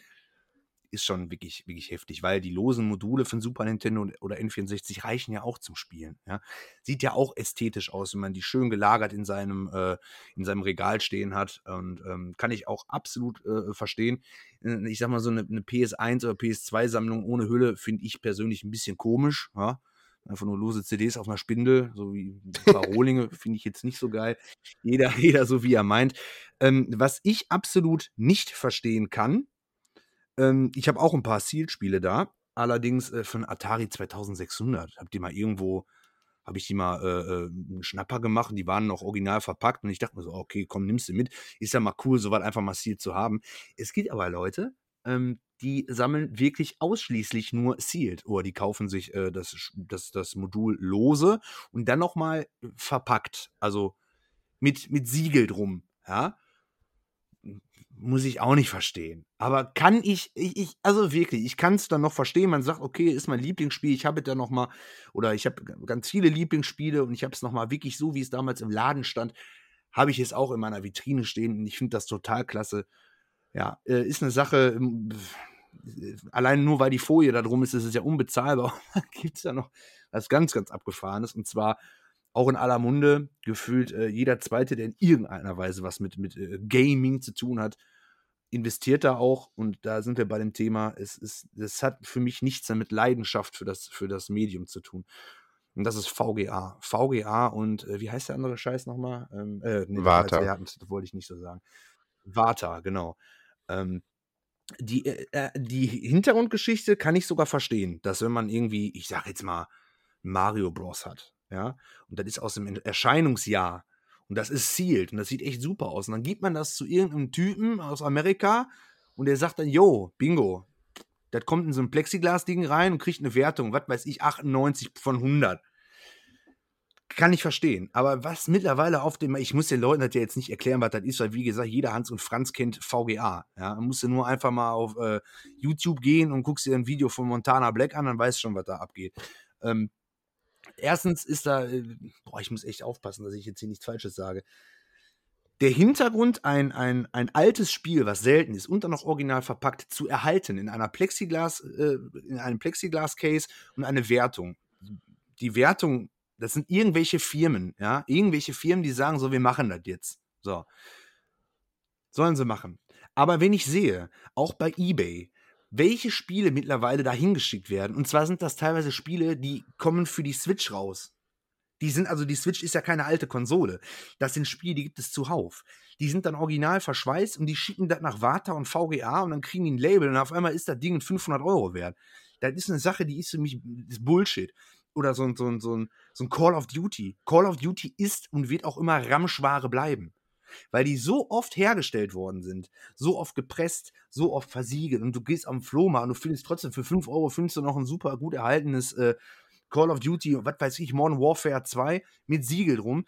ist schon wirklich, wirklich heftig, weil die losen Module von Super Nintendo oder N64 reichen ja auch zum Spielen. Ja. Sieht ja auch ästhetisch aus, wenn man die schön gelagert in seinem, äh, in seinem Regal stehen hat. Und ähm, kann ich auch absolut äh, verstehen. Äh, ich sag mal, so eine, eine PS1 oder PS2-Sammlung ohne Hülle finde ich persönlich ein bisschen komisch. Ja. Einfach nur lose CDs auf einer Spindel, so wie ein paar Rohlinge, finde ich jetzt nicht so geil. Jeder, *laughs* jeder so wie er meint. Ähm, was ich absolut nicht verstehen kann, ähm, ich habe auch ein paar Seal-Spiele da, allerdings äh, von Atari 2600. Habt ihr mal irgendwo, habe ich die mal äh, äh, einen Schnapper gemacht die waren noch original verpackt und ich dachte mir so, okay, komm, nimmst du mit. Ist ja mal cool, soweit einfach mal Seal zu haben. Es gibt aber Leute, ähm, die sammeln wirklich ausschließlich nur Sealed oder die kaufen sich äh, das, das, das Modul lose und dann nochmal verpackt, also mit, mit Siegel drum. Ja, muss ich auch nicht verstehen. Aber kann ich, ich, ich also wirklich, ich kann es dann noch verstehen. Man sagt, okay, ist mein Lieblingsspiel, ich habe es dann noch mal, oder ich habe ganz viele Lieblingsspiele und ich habe es noch mal wirklich so, wie es damals im Laden stand, habe ich es auch in meiner Vitrine stehen und ich finde das total klasse. Ja, äh, ist eine Sache, ähm, allein nur weil die Folie da drum ist, ist es ja unbezahlbar. *laughs* Gibt es ja noch was ganz, ganz Abgefahrenes und zwar auch in aller Munde, gefühlt äh, jeder Zweite, der in irgendeiner Weise was mit, mit äh, Gaming zu tun hat, investiert da auch. Und da sind wir bei dem Thema, es, ist, es hat für mich nichts mit Leidenschaft für das, für das Medium zu tun. Und das ist VGA. VGA und äh, wie heißt der andere Scheiß nochmal? Ähm,
äh, nee, Vata.
Das wollte ich nicht so sagen. Vata, genau. Ähm, die, äh, äh, die Hintergrundgeschichte kann ich sogar verstehen, dass wenn man irgendwie, ich sag jetzt mal, Mario Bros hat, ja, und das ist aus dem Erscheinungsjahr und das ist sealed und das sieht echt super aus. Und dann gibt man das zu irgendeinem Typen aus Amerika und der sagt dann, yo, bingo, das kommt in so ein Plexiglas-Ding rein und kriegt eine Wertung, was weiß ich, 98 von 100. Kann ich verstehen. Aber was mittlerweile auf dem, ich muss den Leuten das ja jetzt nicht erklären, was das ist, weil wie gesagt, jeder Hans und Franz kennt VGA. Ja, man muss ja nur einfach mal auf äh, YouTube gehen und guckst dir ein Video von Montana Black an, dann weißt du schon, was da abgeht. Ähm, erstens ist da, äh, boah, ich muss echt aufpassen, dass ich jetzt hier nichts Falsches sage. Der Hintergrund, ein, ein, ein altes Spiel, was selten ist und dann noch original verpackt, zu erhalten in einer Plexiglas, äh, in einem Plexiglas-Case und eine Wertung. Die Wertung, das sind irgendwelche Firmen, ja, irgendwelche Firmen, die sagen so, wir machen das jetzt. So. Sollen sie machen. Aber wenn ich sehe, auch bei eBay, welche Spiele mittlerweile dahin geschickt werden. Und zwar sind das teilweise Spiele, die kommen für die Switch raus. Die sind, also die Switch ist ja keine alte Konsole. Das sind Spiele, die gibt es zuhauf. Die sind dann original verschweißt und die schicken das nach Vata und VGA und dann kriegen die ein Label und auf einmal ist das Ding 500 Euro wert. Das ist eine Sache, die ist für mich ist Bullshit. Oder so ein, so, ein, so, ein, so ein Call of Duty. Call of Duty ist und wird auch immer Ramschware bleiben. Weil die so oft hergestellt worden sind, so oft gepresst, so oft versiegelt und du gehst am Flohmarkt und du findest trotzdem für 5 Euro findest du noch ein super gut erhaltenes äh, Call of Duty, was weiß ich, Modern Warfare 2 mit Siegel drum.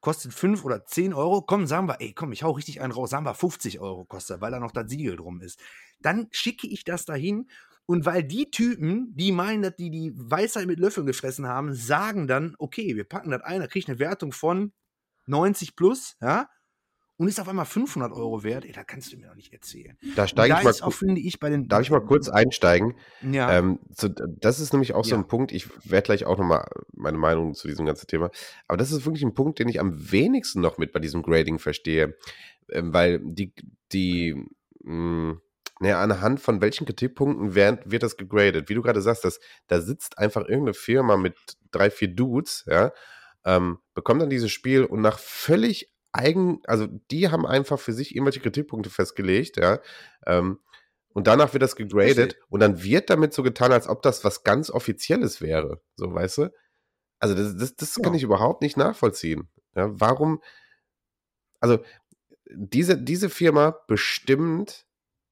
Kostet 5 oder 10 Euro. Komm, sagen wir, ey, komm, ich hau richtig einen raus. Sagen wir 50 Euro kostet, weil da noch das Siegel drum ist. Dann schicke ich das dahin und weil die Typen, die meinen, dass die die Weisheit mit Löffeln gefressen haben, sagen dann, okay, wir packen das ein, da kriege ich eine Wertung von 90 plus, ja, und ist auf einmal 500 Euro wert, ey, da kannst du mir doch nicht erzählen.
Da steige
da
ich mal,
ist auch, finde ich, bei den.
darf ich mal kurz einsteigen?
Ja.
Ähm, so, das ist nämlich auch so ein Punkt, ich werde gleich auch nochmal meine Meinung zu diesem ganzen Thema, aber das ist wirklich ein Punkt, den ich am wenigsten noch mit bei diesem Grading verstehe, ähm, weil die, die, mh, naja, anhand von welchen Kritikpunkten wird, wird das gegradet? Wie du gerade sagst, das, da sitzt einfach irgendeine Firma mit drei, vier Dudes, ja, ähm, bekommt dann dieses Spiel und nach völlig eigen, also die haben einfach für sich irgendwelche Kritikpunkte festgelegt, ja, ähm, und danach wird das gegradet und dann wird damit so getan, als ob das was ganz Offizielles wäre, so, weißt du? Also das, das, das kann
Ja.
ich überhaupt nicht nachvollziehen. Ja, warum, also diese, diese Firma bestimmt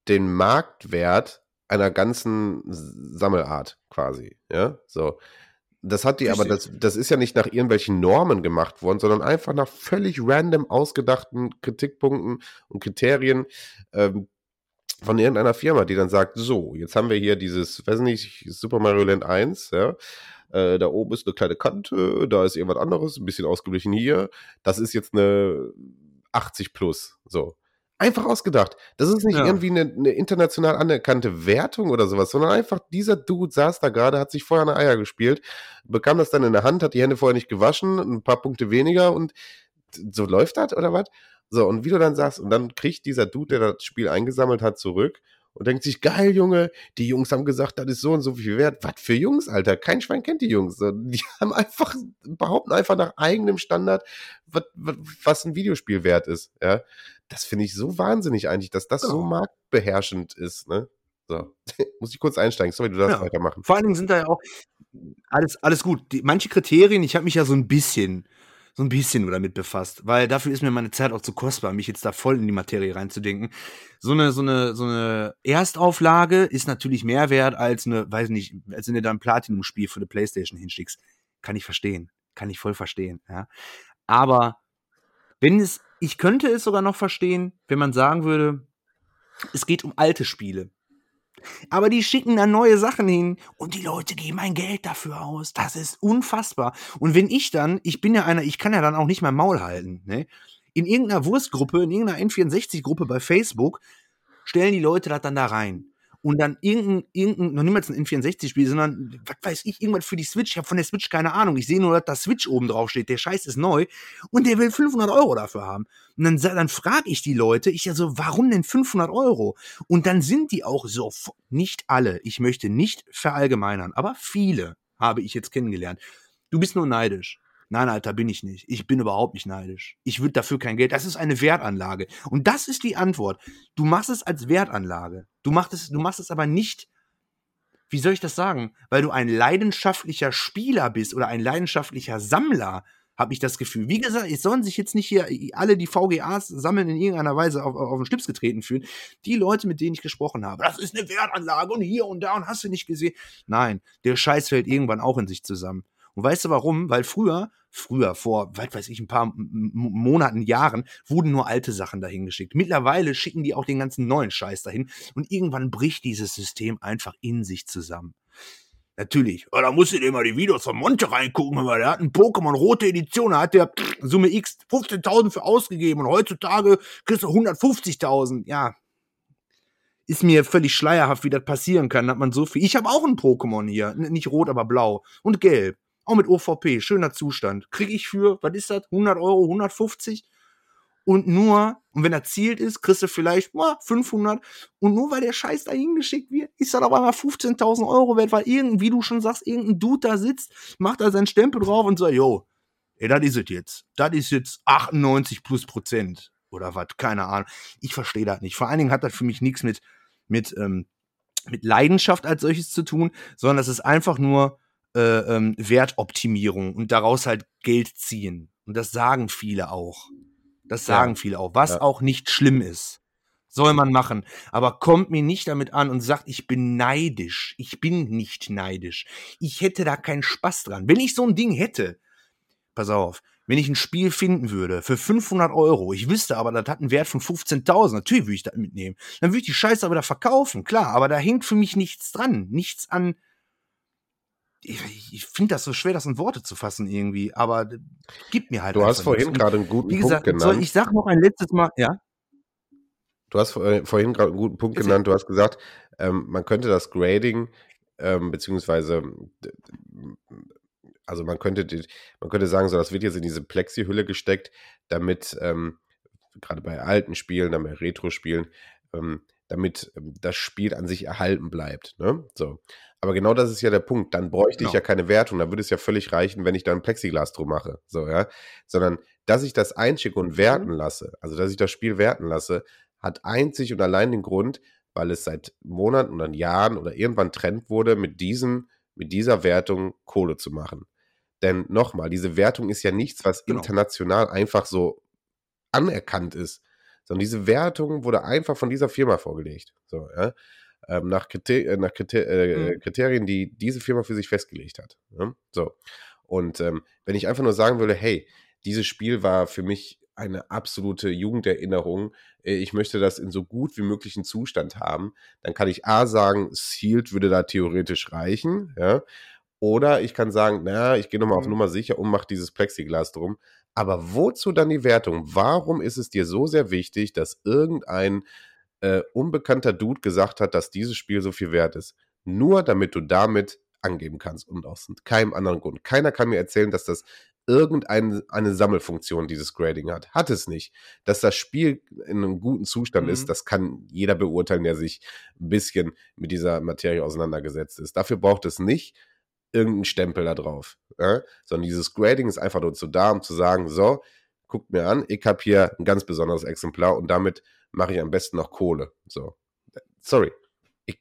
den Marktwert einer ganzen Sammelart quasi, ja, so. Das hat die, aber das, das ist ja nicht nach irgendwelchen Normen gemacht worden, sondern einfach nach völlig random ausgedachten Kritikpunkten und Kriterien ähm, von irgendeiner Firma, die dann sagt, so, jetzt haben wir hier dieses, weiß nicht, Super Mario Land 1, ja, äh, da oben ist eine kleine Kante, da ist irgendwas anderes, ein bisschen ausgeglichen hier, das ist jetzt eine 80 plus, so. Einfach ausgedacht. Das ist nicht
Ja.
irgendwie eine, eine international anerkannte Wertung oder sowas, sondern einfach dieser Dude saß da gerade, hat sich vorher eine Eier gespielt, bekam das dann in der Hand, hat die Hände vorher nicht gewaschen, ein paar Punkte weniger und so läuft das oder was? So, und wie du dann sagst, und dann kriegt dieser Dude, der das Spiel eingesammelt hat, zurück und denkt sich, geil, Junge, die Jungs haben gesagt, das ist so und so viel wert. Was für Jungs, Alter? Kein Schwein kennt die Jungs. Die *laughs* haben einfach, behaupten einfach nach eigenem Standard, was, was, was ein Videospiel wert ist. Ja, das finde ich so wahnsinnig eigentlich, dass das so
Genau.
marktbeherrschend ist. Ne? So, *laughs* muss ich kurz einsteigen. Sorry, du darfst
Ja.
weitermachen.
Vor allen Dingen sind da ja auch alles, alles gut. Die, manche Kriterien, ich habe mich ja so ein bisschen, so ein bisschen nur damit befasst, weil dafür ist mir meine Zeit auch zu kostbar, mich jetzt da voll in die Materie reinzudenken. So eine, so eine, so eine Erstauflage ist natürlich mehr wert als eine, weiß nicht, als wenn du da ein Platinum-Spiel für eine Playstation hinschickst. Kann ich verstehen. Kann ich voll verstehen, ja. Aber wenn es, ich könnte es sogar noch verstehen, wenn man sagen würde, es geht um alte Spiele. Aber die schicken da neue Sachen hin und die Leute geben ein Geld dafür aus. Das ist unfassbar. Und wenn ich dann, ich bin ja einer, ich kann ja dann auch nicht mein Maul halten, ne? In irgendeiner Wurstgruppe, in irgendeiner N64-Gruppe bei Facebook stellen die Leute das dann da rein. Und dann irgendein, irgendein noch niemals ein N64-Spiel, sondern, was weiß ich, irgendwas für die Switch. Ich habe von der Switch keine Ahnung. Ich sehe nur, dass da Switch oben drauf steht. Der Scheiß ist neu. Und der will 500 Euro dafür haben. Und dann, dann frage ich die Leute, ich ja so, warum denn 500 Euro? Und dann sind die auch so, nicht alle, ich möchte nicht verallgemeinern, aber viele habe ich jetzt kennengelernt. Du bist nur neidisch. Nein, Alter, bin ich nicht. Ich bin überhaupt nicht neidisch. Ich würde dafür kein Geld. Das ist eine Wertanlage. Und das ist die Antwort. Du machst es als Wertanlage. Du machst es, du machst es aber nicht, wie soll ich das sagen? Weil du ein leidenschaftlicher Spieler bist oder ein leidenschaftlicher Sammler, habe ich das Gefühl. Wie gesagt, es sollen sich jetzt nicht hier alle die VGAs sammeln in irgendeiner Weise auf, auf den Schlips getreten fühlen. Die Leute, mit denen ich gesprochen habe, das ist eine Wertanlage und hier und da und hast du nicht gesehen. Nein, der Scheiß fällt irgendwann auch in sich zusammen. Und weißt du warum? Weil früher, früher, vor, was weiß ich, ein paar Monaten, Jahren, wurden nur alte Sachen dahin geschickt. Mittlerweile schicken die auch den ganzen neuen Scheiß dahin und irgendwann bricht dieses System einfach in sich zusammen. Natürlich. Ja, da musst du dir mal die Videos von Monte reingucken, weil der hat ein Pokémon rote Edition, da hat der Summe X 15.000 für ausgegeben und heutzutage kriegst du 150.000. Ja. Ist mir völlig schleierhaft, wie das passieren kann, hat man so viel. Ich habe auch ein Pokémon hier, nicht rot, aber blau und gelb. Auch mit OVP, schöner Zustand. Krieg ich für, was ist das, 100 Euro, 150? Und nur, und wenn er zielt ist, kriegst du vielleicht na, 500. Und nur weil der Scheiß da hingeschickt wird, ist das auf einmal 15.000 Euro wert, weil irgend, wie du schon sagst, irgendein Dude da sitzt, macht da seinen Stempel drauf und sagt, yo, ey, das ist es jetzt. Das ist jetzt 98 plus Prozent. Oder was, keine Ahnung. Ich verstehe das nicht. Vor allen Dingen hat das für mich nichts mit, mit, ähm, mit Leidenschaft als solches zu tun, sondern das ist einfach nur äh, ähm, Wertoptimierung und daraus halt Geld ziehen. Und das sagen viele auch. Das sagen
Ja.
viele auch, was
Ja.
auch nicht schlimm ist. Soll man machen. Aber kommt mir nicht damit an und sagt, ich bin neidisch. Ich bin nicht neidisch. Ich hätte da keinen Spaß dran. Wenn ich so ein Ding hätte, pass auf, wenn ich ein Spiel finden würde für 500 Euro, ich wüsste aber, das hat einen Wert von 15.000, natürlich würde ich das mitnehmen. Dann würde ich die Scheiße aber da verkaufen, klar, aber da hängt für mich nichts dran. Nichts an. Ich, ich finde das so schwer, das in Worte zu fassen irgendwie, aber gibt mir halt
Du hast vorhin
nichts.
Gerade einen guten
Wie
Punkt
gesagt,
genannt.
soll, ich sag noch ein letztes Mal, ja?
Du hast vor- vorhin gerade einen guten Punkt genannt. Du hast gesagt, ähm, man könnte das Grading, ähm, beziehungsweise, also man könnte, die- man könnte sagen, so, das wird jetzt in diese Plexi-Hülle gesteckt, damit, ähm, gerade bei alten Spielen, dann bei Retro-Spielen, ähm, damit ähm, das Spiel an sich erhalten bleibt. Ne? So. Aber genau das ist ja der Punkt. Dann bräuchte ich
Genau.
ja keine Wertung. Dann würde es ja völlig reichen, wenn ich da ein Plexiglas drum mache. So, ja. Sondern, dass ich das einschicke und werten lasse, also dass ich das Spiel werten lasse, hat einzig und allein den Grund, weil es seit Monaten oder Jahren oder irgendwann Trend wurde, mit diesem, mit dieser Wertung Kohle zu machen. Denn nochmal, diese Wertung ist ja nichts, was
Genau.
international einfach so anerkannt ist, sondern diese Wertung wurde einfach von dieser Firma vorgelegt. So, ja? ähm, nach, Kriter äh, nach Kriter äh,
Mhm.
Kriterien, die diese Firma für sich festgelegt hat. Ja? So. Und ähm, wenn ich einfach nur sagen würde, hey, dieses Spiel war für mich eine absolute Jugenderinnerung, äh, ich möchte das in so gut wie möglichen Zustand haben, dann kann ich A sagen, Sealed würde da theoretisch reichen, ja. Oder ich kann sagen, na, ich gehe nochmal auf
Mhm.
Nummer sicher und mache dieses Plexiglas drum. Aber wozu dann die Wertung? Warum ist es dir so sehr wichtig, dass irgendein äh, unbekannter Dude gesagt hat, dass dieses Spiel so viel wert ist? Nur damit du damit angeben kannst und aus keinem anderen Grund. Keiner kann mir erzählen, dass das irgendeine eine Sammelfunktion dieses Grading hat. Hat es nicht. Dass das Spiel in einem guten Zustand
Mhm.
ist, das kann jeder beurteilen, der sich ein bisschen mit dieser Materie auseinandergesetzt ist. Dafür braucht es nicht irgendeinen Stempel da drauf. Ja? Sondern dieses Grading ist einfach nur zu da, um zu sagen, so, guckt mir an, ich habe hier ein ganz besonderes Exemplar und damit mache ich am besten noch Kohle. So. Sorry. Ich,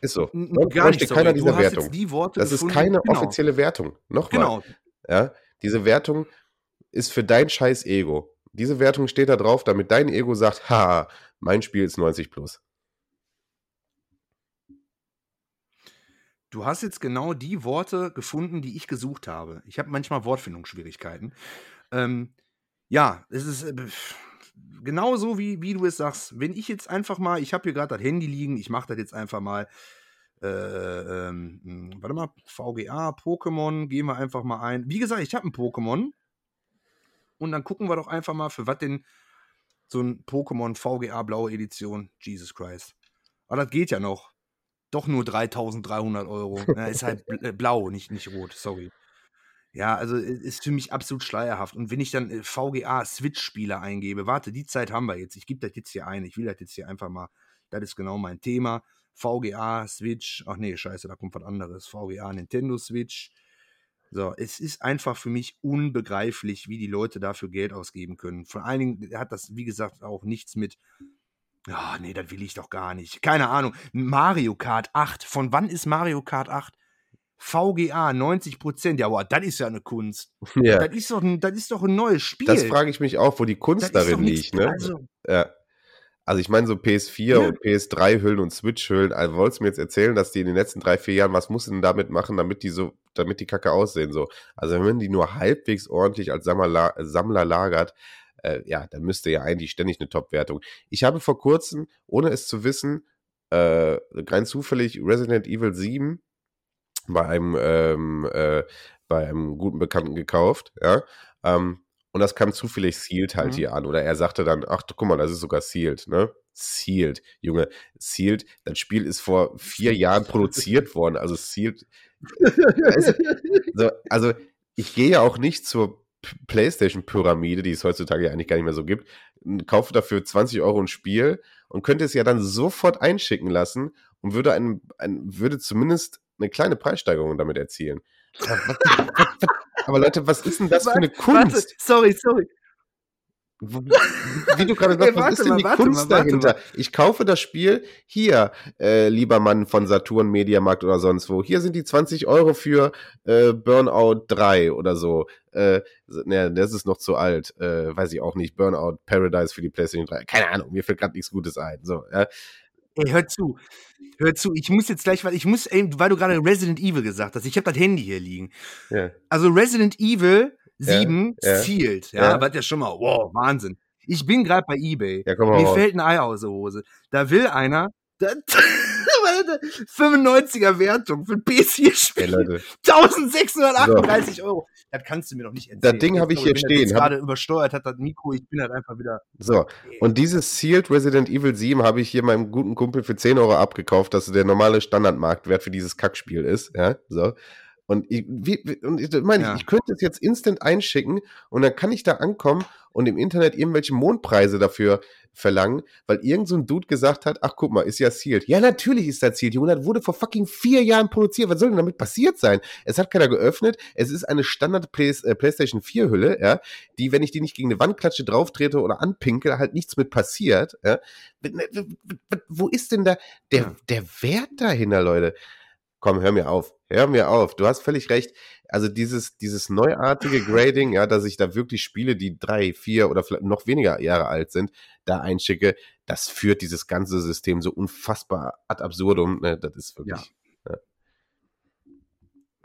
ist so.
Gar
bräuchte
nicht,
keiner
sorry. Du
diese
hast
Wertung.
die
Das ist keine
genau.
offizielle Wertung. Nochmal.
Genau.
Ja, diese Wertung ist für dein scheiß Ego. Diese Wertung steht da drauf, damit dein Ego sagt, haha, mein Spiel ist 90 plus.
Du hast jetzt genau die Worte gefunden, die ich gesucht habe. Ich habe manchmal Wortfindungsschwierigkeiten. Ähm, ja, es ist äh, genau so, wie, wie du es sagst. Wenn ich jetzt einfach mal, ich habe hier gerade das Handy liegen, ich mache das jetzt einfach mal. Äh, ähm, mh, warte mal, VGA, Pokémon, gehen wir einfach mal ein. Wie gesagt, ich habe ein Pokémon. Und dann gucken wir doch einfach mal, für was denn so ein Pokémon VGA blaue Edition, Jesus Christ. Aber das geht ja noch. Doch nur 3300 Euro. *laughs* Ja, ist halt äh, blau, nicht, nicht rot, sorry. Ja, also äh, ist für mich absolut schleierhaft. Und wenn ich dann äh, VGA Switch-Spieler eingebe, warte, die Zeit haben wir jetzt. Ich gebe das jetzt hier ein. Ich will das jetzt hier einfach mal. Das ist genau mein Thema. VGA, Switch. Ach nee, scheiße, da kommt was anderes. VGA, Nintendo Switch. So, es ist einfach für mich unbegreiflich, wie die Leute dafür Geld ausgeben können. Vor allen Dingen hat das, wie gesagt, auch nichts mit. Ja, nee, das will ich doch gar nicht. Keine Ahnung. Mario Kart 8. Von wann ist Mario Kart 8? VGA 90 Prozent. Ja, boah, das ist ja eine Kunst. *laughs*
Ja,
Das, ist doch ein, das ist doch ein neues Spiel.
das frage ich mich auch, wo die
Das
Kunst
doch
darin liegt, ne?
Also,
Ja. Also ich meine so PS4
Ja.
und PS3-Hüllen und Switch-Hüllen, also wolltest du mir jetzt erzählen, dass die in den letzten drei, vier Jahren, was musst du denn damit machen, damit die so, damit die Kacke aussehen so? Also wenn man die nur halbwegs ordentlich als Sammler, Sammler lagert, äh, ja, dann müsste ja eigentlich ständig eine Top-Wertung. Ich habe vor kurzem, ohne es zu wissen, äh, rein zufällig Resident Evil 7 bei einem, ähm, äh, bei einem guten Bekannten gekauft, ja. Ähm, und das kam zufällig Sealed halt
Mhm.
hier an. Oder er sagte dann, ach, guck mal, das ist sogar Sealed, ne? Sealed, Junge, Sealed, das Spiel ist vor vier *laughs* Jahren produziert worden. Also Sealed. Weißt du, so, also ich gehe ja auch nicht zur PlayStation-Pyramide, die es heutzutage ja eigentlich gar nicht mehr so gibt, kaufe dafür 20 Euro ein Spiel und könnte es ja dann sofort einschicken lassen und würde, einen, ein, würde zumindest eine kleine Preissteigerung damit erzielen. Aber, was, was, was, aber Leute, was ist denn das für eine
Warte,
Kunst?
sorry, sorry.
Wie du gerade sagst, was ist denn die Kunst mal, dahinter? Ich kaufe das Spiel hier, äh, lieber Mann von Saturn, Mediamarkt oder sonst wo. Hier sind die 20 Euro für äh, Burnout 3 oder so. Äh, ne, das ist noch zu alt. Äh, weiß ich auch nicht. Burnout Paradise für die PlayStation 3. Keine Ahnung, mir fällt gerade nichts Gutes ein. So, ja.
Ey, hör zu. Hör zu, ich muss jetzt gleich, weil ich muss, ey, weil du gerade Resident Evil gesagt hast, ich habe das Handy hier liegen. Ja. Also Resident Evil 7 ja, zielt, ja, ja. was ja schon mal, wow, Wahnsinn. Ich bin gerade bei Ebay. Ja, komm mal Mir raus. fällt ein Ei aus der Hose. Da will einer, 95er *laughs* Wertung für ein PS4-Spiel. 1638 so. Euro. Das kannst du mir doch nicht
erzählen. Das Ding habe ich hier stehen.
Das gerade übersteuert hat das Mikro, ich bin halt einfach wieder.
So, und dieses Sealed Resident Evil 7 habe ich hier meinem guten Kumpel für 10 Euro abgekauft, dass der normale Standardmarktwert für dieses Kackspiel ist. Ja, so. Und ich, wie, und ich meine, ja. ich könnte es jetzt instant einschicken und dann kann ich da ankommen und im Internet irgendwelche Mondpreise dafür verlangen, weil irgend so ein Dude gesagt hat, ach guck mal, ist ja sealed. Ja, natürlich ist das sealed. Junge, das wurde vor fucking vier Jahren produziert. Was soll denn damit passiert sein? Es hat keiner geöffnet. Es ist eine Standard Play äh, PlayStation 4 Hülle, ja, die, wenn ich die nicht gegen eine Wandklatsche drauf trete oder anpinke, halt nichts mit passiert, ja. Wo ist denn da der, der Wert dahinter, Leute? Komm, hör mir auf. Hör mir auf. Du hast völlig recht. Also dieses, dieses neuartige Grading, ja, dass ich da wirklich Spiele, die drei, vier oder vielleicht noch weniger Jahre alt sind, da einschicke, das führt dieses ganze System so unfassbar ad absurdum. Ne? Das ist wirklich. Ja. Ja.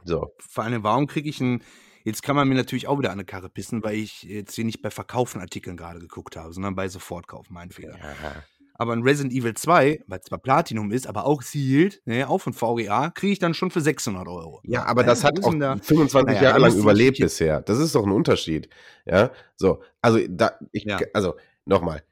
So. Vor allem, warum kriege ich ein. Jetzt kann man mir natürlich auch wieder an eine Karre pissen, weil ich jetzt hier nicht bei verkauften Artikeln gerade geguckt habe, sondern bei Sofortkauf, mein Fehler. Ja. Aber ein Resident Evil 2, weil zwar Platinum ist, aber auch sealed, ne, auch von VGA, kriege ich dann schon für 600 Euro.
Ja, aber das hat auch da, 25 naja, Jahre lang überlebt bisher. Das ist doch ein Unterschied. Ja, so. Also, da, ich, ja. also, nochmal.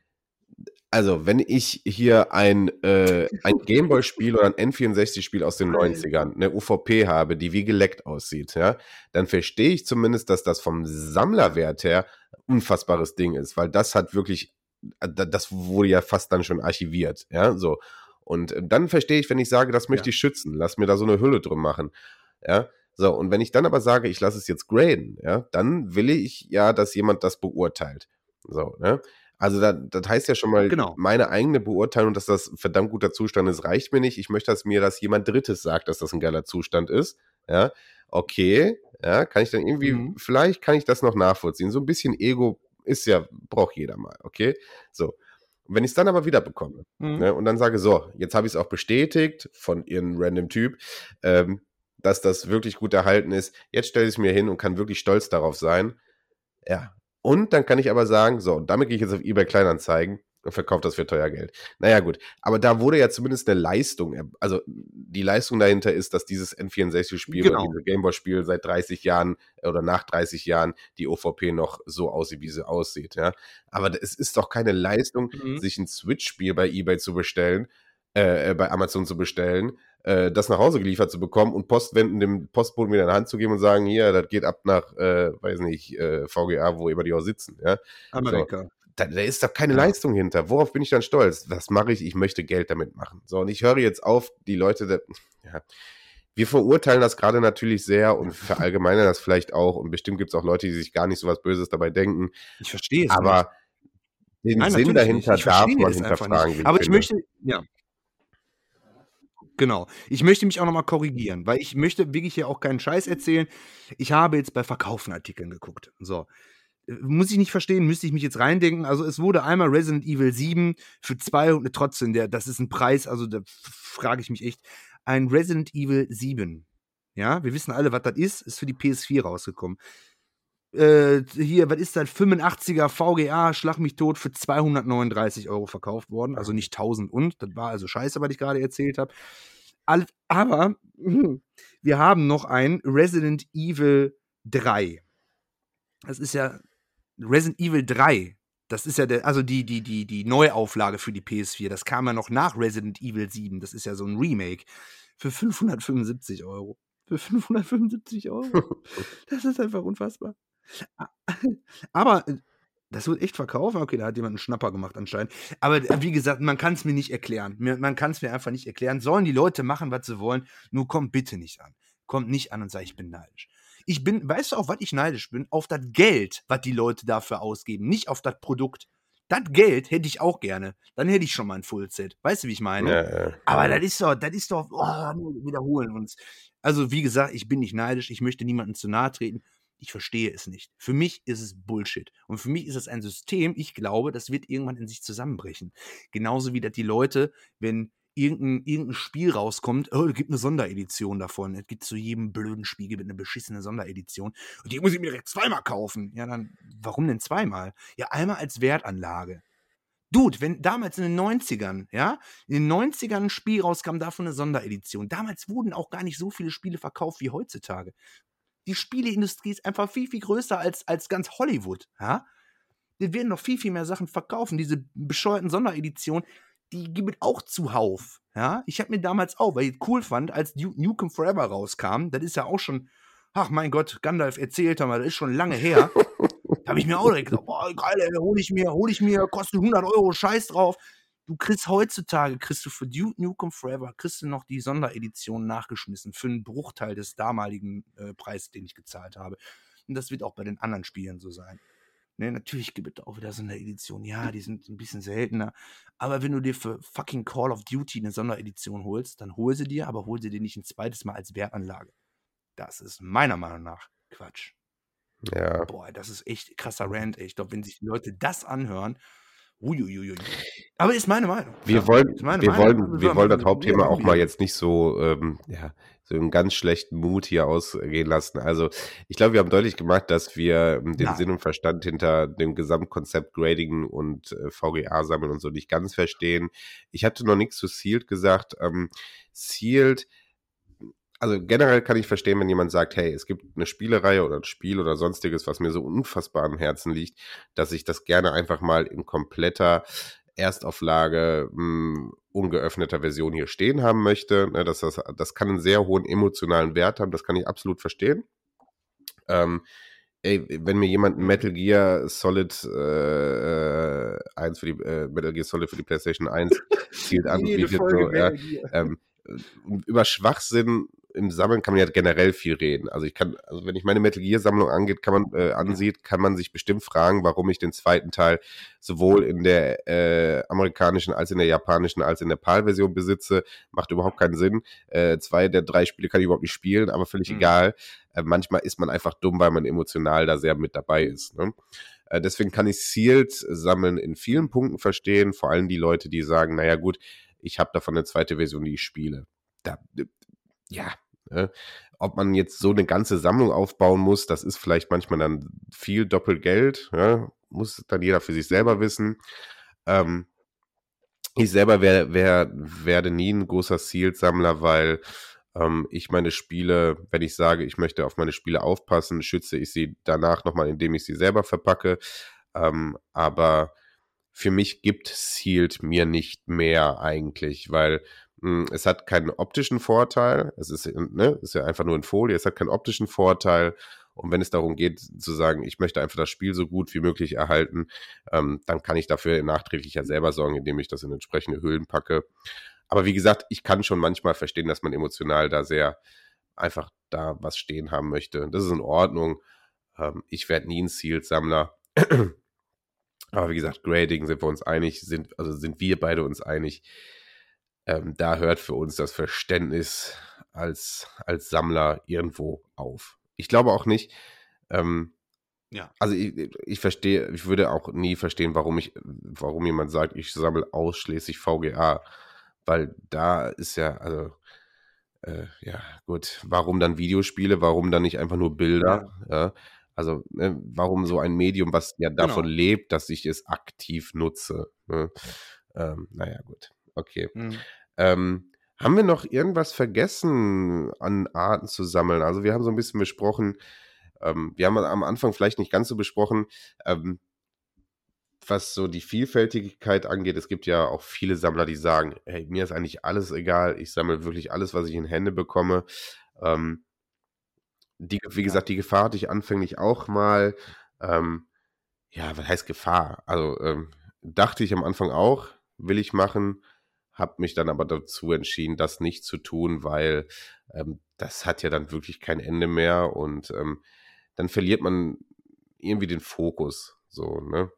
Also, wenn ich hier ein, äh, ein Gameboy-Spiel oder ein N64-Spiel aus den 90ern, eine UVP habe, die wie geleckt aussieht, ja, dann verstehe ich zumindest, dass das vom Sammlerwert her unfassbares Ding ist, weil das hat wirklich äh, das wurde ja fast dann schon archiviert, ja, so. Und äh, dann verstehe ich, wenn ich sage, das möchte ja. ich schützen, lass mir da so eine Hülle drin machen, ja. So, und wenn ich dann aber sage, ich lasse es jetzt graden, ja, dann will ich ja, dass jemand das beurteilt. So, ne? Also da, das heißt ja schon mal, genau. meine eigene Beurteilung, dass das verdammt guter Zustand ist, reicht mir nicht. Ich möchte, dass mir das jemand Drittes sagt, dass das ein geiler Zustand ist. Ja, okay, ja, kann ich dann irgendwie, mhm. vielleicht kann ich das noch nachvollziehen. So ein bisschen Ego ist ja, braucht jeder mal, okay? So. Und wenn ich es dann aber wieder bekomme mhm. ne, und dann sage, so, jetzt habe ich es auch bestätigt von irgendeinem random Typ, ähm, dass das wirklich gut erhalten ist, jetzt stelle ich es mir hin und kann wirklich stolz darauf sein. Ja. Und dann kann ich aber sagen, so, damit gehe ich jetzt auf eBay Kleinanzeigen und verkauft das für teuer Geld. Naja, gut. Aber da wurde ja zumindest eine Leistung. Also die Leistung dahinter ist, dass dieses N64-Spiel genau. oder dieses Gameboy-Spiel seit 30 Jahren oder nach 30 Jahren die OVP noch so aussieht, wie sie aussieht. Ja? Aber es ist doch keine Leistung, mhm. sich ein Switch-Spiel bei eBay zu bestellen, äh, äh, bei Amazon zu bestellen, äh, das nach Hause geliefert zu bekommen und Postwenden dem Postboten wieder in die Hand zu geben und sagen, hier, das geht ab nach, äh, weiß nicht, äh, VGA, wo immer die auch sitzen. Ja?
Amerika.
So da, da ist doch keine. Leistung hinter. Worauf bin ich dann stolz? Was mache ich? Ich möchte Geld damit machen. So, und ich höre jetzt auf, die Leute, da, ja, wir verurteilen das gerade natürlich sehr und verallgemeinern das vielleicht auch. Und bestimmt gibt es auch Leute, die sich gar nicht so was Böses dabei denken.
Ich verstehe es.
Aber nicht. den Nein, Sinn dahinter darf man hinterfragen.
Aber ich möchte, ja. Genau. Ich möchte mich auch nochmal korrigieren, weil ich möchte wirklich hier auch keinen Scheiß erzählen. Ich habe jetzt bei Verkaufen Artikeln geguckt. So muss ich nicht verstehen, müsste ich mich jetzt reindenken. Also es wurde einmal Resident Evil 7 für 200, trotzdem, der, das ist ein Preis, also da frage ich mich echt, ein Resident Evil 7. Ja, wir wissen alle, was das ist, ist für die PS4 rausgekommen. Äh, hier, was ist das? 85er VGA, Schlag mich tot, für 239 Euro verkauft worden. Also nicht 1000 und, das war also scheiße, was ich gerade erzählt habe. Aber wir haben noch ein Resident Evil 3. Das ist ja Resident Evil 3, das ist ja der, also die, die, die, die Neuauflage für die PS4, das kam ja noch nach Resident Evil 7, das ist ja so ein Remake, für 575 Euro. Für 575 Euro. *laughs* Das ist einfach unfassbar. *laughs* Aber äh, das wird echt verkauft. Okay, da hat jemand einen Schnapper gemacht anscheinend. Aber äh, wie gesagt, man kann es mir nicht erklären. Man kann es mir einfach nicht erklären. Sollen die Leute machen, was sie wollen, nur kommt bitte nicht an. Kommt nicht an und sagt, ich bin neidisch. Ich bin, weißt du, auf was ich neidisch bin? Auf das Geld, was die Leute dafür ausgeben, nicht auf das Produkt. Das Geld hätte ich auch gerne. Dann hätte ich schon mal ein Fullset. Weißt du, wie ich meine?
Ja, ja.
Aber das ist doch, das ist doch, oh, wir wiederholen uns. Also, wie gesagt, ich bin nicht neidisch, ich möchte niemandem zu nahe treten. Ich verstehe es nicht. Für mich ist es Bullshit. Und für mich ist es ein System, ich glaube, das wird irgendwann in sich zusammenbrechen. Genauso wie dass die Leute, wenn irgendein, irgendein Spiel rauskommt, oh, es gibt eine Sonderedition davon. Es gibt zu jedem blöden Spiel gibt eine beschissene Sonderedition. Und die muss ich mir direkt zweimal kaufen. Ja, dann, warum denn zweimal? Ja, einmal als Wertanlage. Dude, wenn damals in den 90ern, ja, in den 90ern ein Spiel rauskam, davon eine Sonderedition. Damals wurden auch gar nicht so viele Spiele verkauft wie heutzutage. Die Spieleindustrie ist einfach viel, viel größer als, als ganz Hollywood, ja. Wir werden noch viel, viel mehr Sachen verkaufen. Diese bescheuerten Sondereditionen, die gibt es auch zuhauf. Ja, ich habe mir damals auch, weil ich es cool fand, als Duke Nukem Forever rauskam, das ist ja auch schon, ach mein Gott, Gandalf erzählt haben, das ist schon lange her. *laughs* da habe ich mir auch direkt gesagt, boah, geil, ey, hol ich mir, hol ich mir, kostet 100 Euro, scheiß drauf. Du kriegst heutzutage, kriegst du für Duke Nukem Forever, kriegst du noch die Sonderedition nachgeschmissen für einen Bruchteil des damaligen äh, Preises, den ich gezahlt habe. Und das wird auch bei den anderen Spielen so sein. Ne, natürlich gibt es auch wieder so eine Edition. Ja, die sind ein bisschen seltener. Aber wenn du dir für fucking Call of Duty eine Sonderedition holst, dann hol sie dir, aber hol sie dir nicht ein zweites Mal als Wertanlage. Das ist meiner Meinung nach Quatsch.
Ja.
Boah, das ist echt krasser Rant, ey. Ich glaube, wenn sich die Leute das anhören, Uiuiui. Aber ist meine Meinung.
Wir
Ja,
wollen,
meine
wir
Meinung.
wollen,
Wir
wir wollen das Hauptthema auch mal jetzt nicht so, ähm, ja, so einen ganz schlechten Mut hier ausgehen lassen. Also ich glaube, wir haben deutlich gemacht, dass wir ähm, den
Nein.
Sinn und Verstand hinter dem Gesamtkonzept Grading und äh, VGA sammeln und so nicht ganz verstehen. Ich hatte noch nichts zu Sealed gesagt. Ähm, Sealed, also generell kann ich verstehen, wenn jemand sagt, hey, es gibt eine Spielereihe oder ein Spiel oder sonstiges, was mir so unfassbar am Herzen liegt, dass ich das gerne einfach mal in kompletter Erstauflage mh, ungeöffneter Version hier stehen haben möchte. Ne, dass das, das kann einen sehr hohen emotionalen Wert haben, das kann ich absolut verstehen. Ähm, ey, wenn mir jemand ein Metal Gear Solid äh, 1 für die äh, Metal Gear Solid für die PlayStation 1 zielt *laughs* anbietet, so, ja, ähm, über Schwachsinn im Sammeln kann man ja generell viel reden. Also ich kann, also wenn ich meine Metal Gear Sammlung angeht, kann man äh, ansieht, kann man sich bestimmt fragen, warum ich den zweiten Teil sowohl in der äh, amerikanischen als in der japanischen als in der PAL-Version besitze. Macht überhaupt keinen Sinn. Äh, zwei der drei Spiele kann ich überhaupt nicht spielen, aber völlig
Mhm.
egal. Äh, manchmal ist man einfach dumm, weil man emotional da sehr mit dabei ist. Ne? Äh, deswegen kann ich Sealed sammeln in vielen Punkten verstehen, vor allem die Leute, die sagen, naja gut, ich habe davon eine zweite Version, die ich spiele. Da, ja, ne? ob man jetzt so eine ganze Sammlung aufbauen muss, das ist vielleicht manchmal dann viel Doppelgeld, ja? muss dann jeder für sich selber wissen. Ähm, ich selber wär, wär, werde nie ein großer Sealed-Sammler, weil ähm, ich meine Spiele, wenn ich sage, ich möchte auf meine Spiele aufpassen, schütze ich sie danach nochmal, indem ich sie selber verpacke. Ähm, aber für mich gibt Sealed mir nicht mehr eigentlich, weil mh, es hat keinen optischen Vorteil. Es ist, ne, ist ja einfach nur in Folie. Es hat keinen optischen Vorteil. Und wenn es darum geht, zu sagen, ich möchte einfach das Spiel so gut wie möglich erhalten, ähm, dann kann ich dafür nachträglich ja selber sorgen, indem ich das in entsprechende Hüllen packe. Aber wie gesagt, ich kann schon manchmal verstehen, dass man emotional da sehr einfach da was stehen haben möchte. Das ist in Ordnung. Ähm, ich werde nie ein Sealed-Sammler. Aber wie gesagt, Grading sind wir uns einig, sind, also sind wir beide uns einig. Ähm, da hört für uns das Verständnis als, als Sammler irgendwo auf. Ich glaube auch nicht, ähm,
Ja.
also ich, ich verstehe, ich würde auch nie verstehen, warum ich, warum jemand sagt, ich sammle ausschließlich VGA, weil da ist ja, also äh, ja gut, warum dann Videospiele, warum dann nicht einfach nur Bilder, ja, also ne, warum so ein Medium, was ja davon
Genau.
lebt, dass ich es aktiv nutze. Ne? Ähm, naja, gut, okay.
Mhm.
Ähm, haben wir noch irgendwas vergessen an Arten zu sammeln? Also wir haben so ein bisschen besprochen, ähm, wir haben am Anfang vielleicht nicht ganz so besprochen, ähm, was so die Vielfältigkeit angeht. Es gibt ja auch viele Sammler, die sagen, hey, mir ist eigentlich alles egal, ich sammle wirklich alles, was ich in Hände bekomme. Ähm, die, wie gesagt, die Gefahr hatte ich anfänglich auch mal. Ähm, ja, was heißt Gefahr? Also ähm, dachte ich am Anfang auch, will ich machen, habe mich dann aber dazu entschieden, das nicht zu tun, weil ähm, das hat ja dann wirklich kein Ende mehr und ähm, dann verliert man irgendwie den Fokus, so, ne?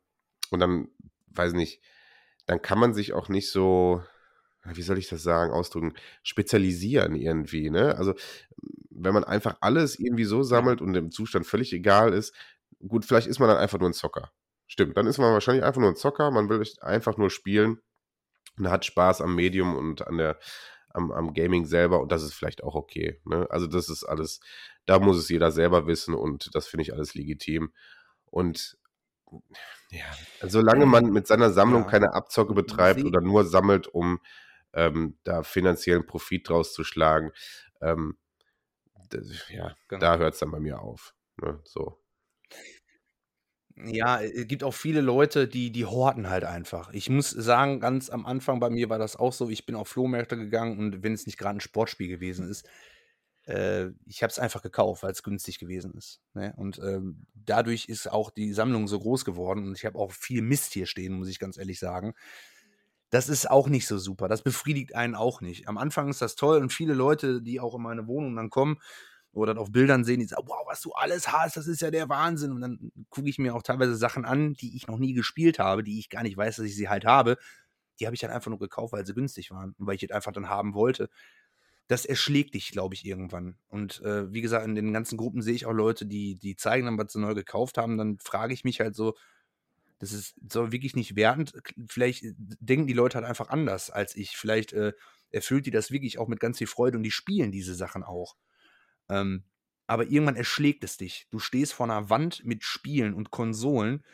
Und dann, weiß nicht, dann kann man sich auch nicht so, wie soll ich das sagen, ausdrücken, spezialisieren irgendwie, ne? Also, wenn man einfach alles irgendwie so sammelt und dem Zustand völlig egal ist, gut, vielleicht ist man dann einfach nur ein Zocker. Stimmt, dann ist man wahrscheinlich einfach nur ein Zocker, man will einfach nur spielen und hat Spaß am Medium und an der, am, am Gaming selber und das ist vielleicht auch okay. Ne? Also das ist alles, da muss es jeder selber wissen und das finde ich alles legitim. Und ja, solange man mit seiner Sammlung ja. keine Abzocke betreibt oder nur sammelt, um ähm, da finanziellen Profit draus zu schlagen, ähm, das, ja, genau. da hört es dann bei mir auf. Ne? So.
Ja, es gibt auch viele Leute, die die horten halt einfach. Ich muss sagen, ganz am Anfang bei mir war das auch so, ich bin auf Flohmärkte gegangen und wenn es nicht gerade ein Sportspiel gewesen ist, äh, ich habe es einfach gekauft, weil es günstig gewesen ist, ne? Und, ähm, dadurch ist auch die Sammlung so groß geworden und ich habe auch viel Mist hier stehen, muss ich ganz ehrlich sagen. Das ist auch nicht so super. Das befriedigt einen auch nicht. Am Anfang ist das toll und viele Leute, die auch in meine Wohnung dann kommen oder dann auf Bildern sehen, die sagen, wow, was du alles hast, das ist ja der Wahnsinn. Und dann gucke ich mir auch teilweise Sachen an, die ich noch nie gespielt habe, die ich gar nicht weiß, dass ich sie halt habe. Die habe ich dann einfach nur gekauft, weil sie günstig waren und weil ich es einfach dann haben wollte. Das erschlägt dich, glaube ich, irgendwann. Und äh, wie gesagt, in den ganzen Gruppen sehe ich auch Leute, die, die zeigen dann, was sie neu gekauft haben. Dann frage ich mich halt so, das ist so wirklich nicht wertend. Vielleicht denken die Leute halt einfach anders als ich. Vielleicht äh, erfüllt die das wirklich auch mit ganz viel Freude und die spielen diese Sachen auch. Ähm, aber irgendwann erschlägt es dich. Du stehst vor einer Wand mit Spielen und Konsolen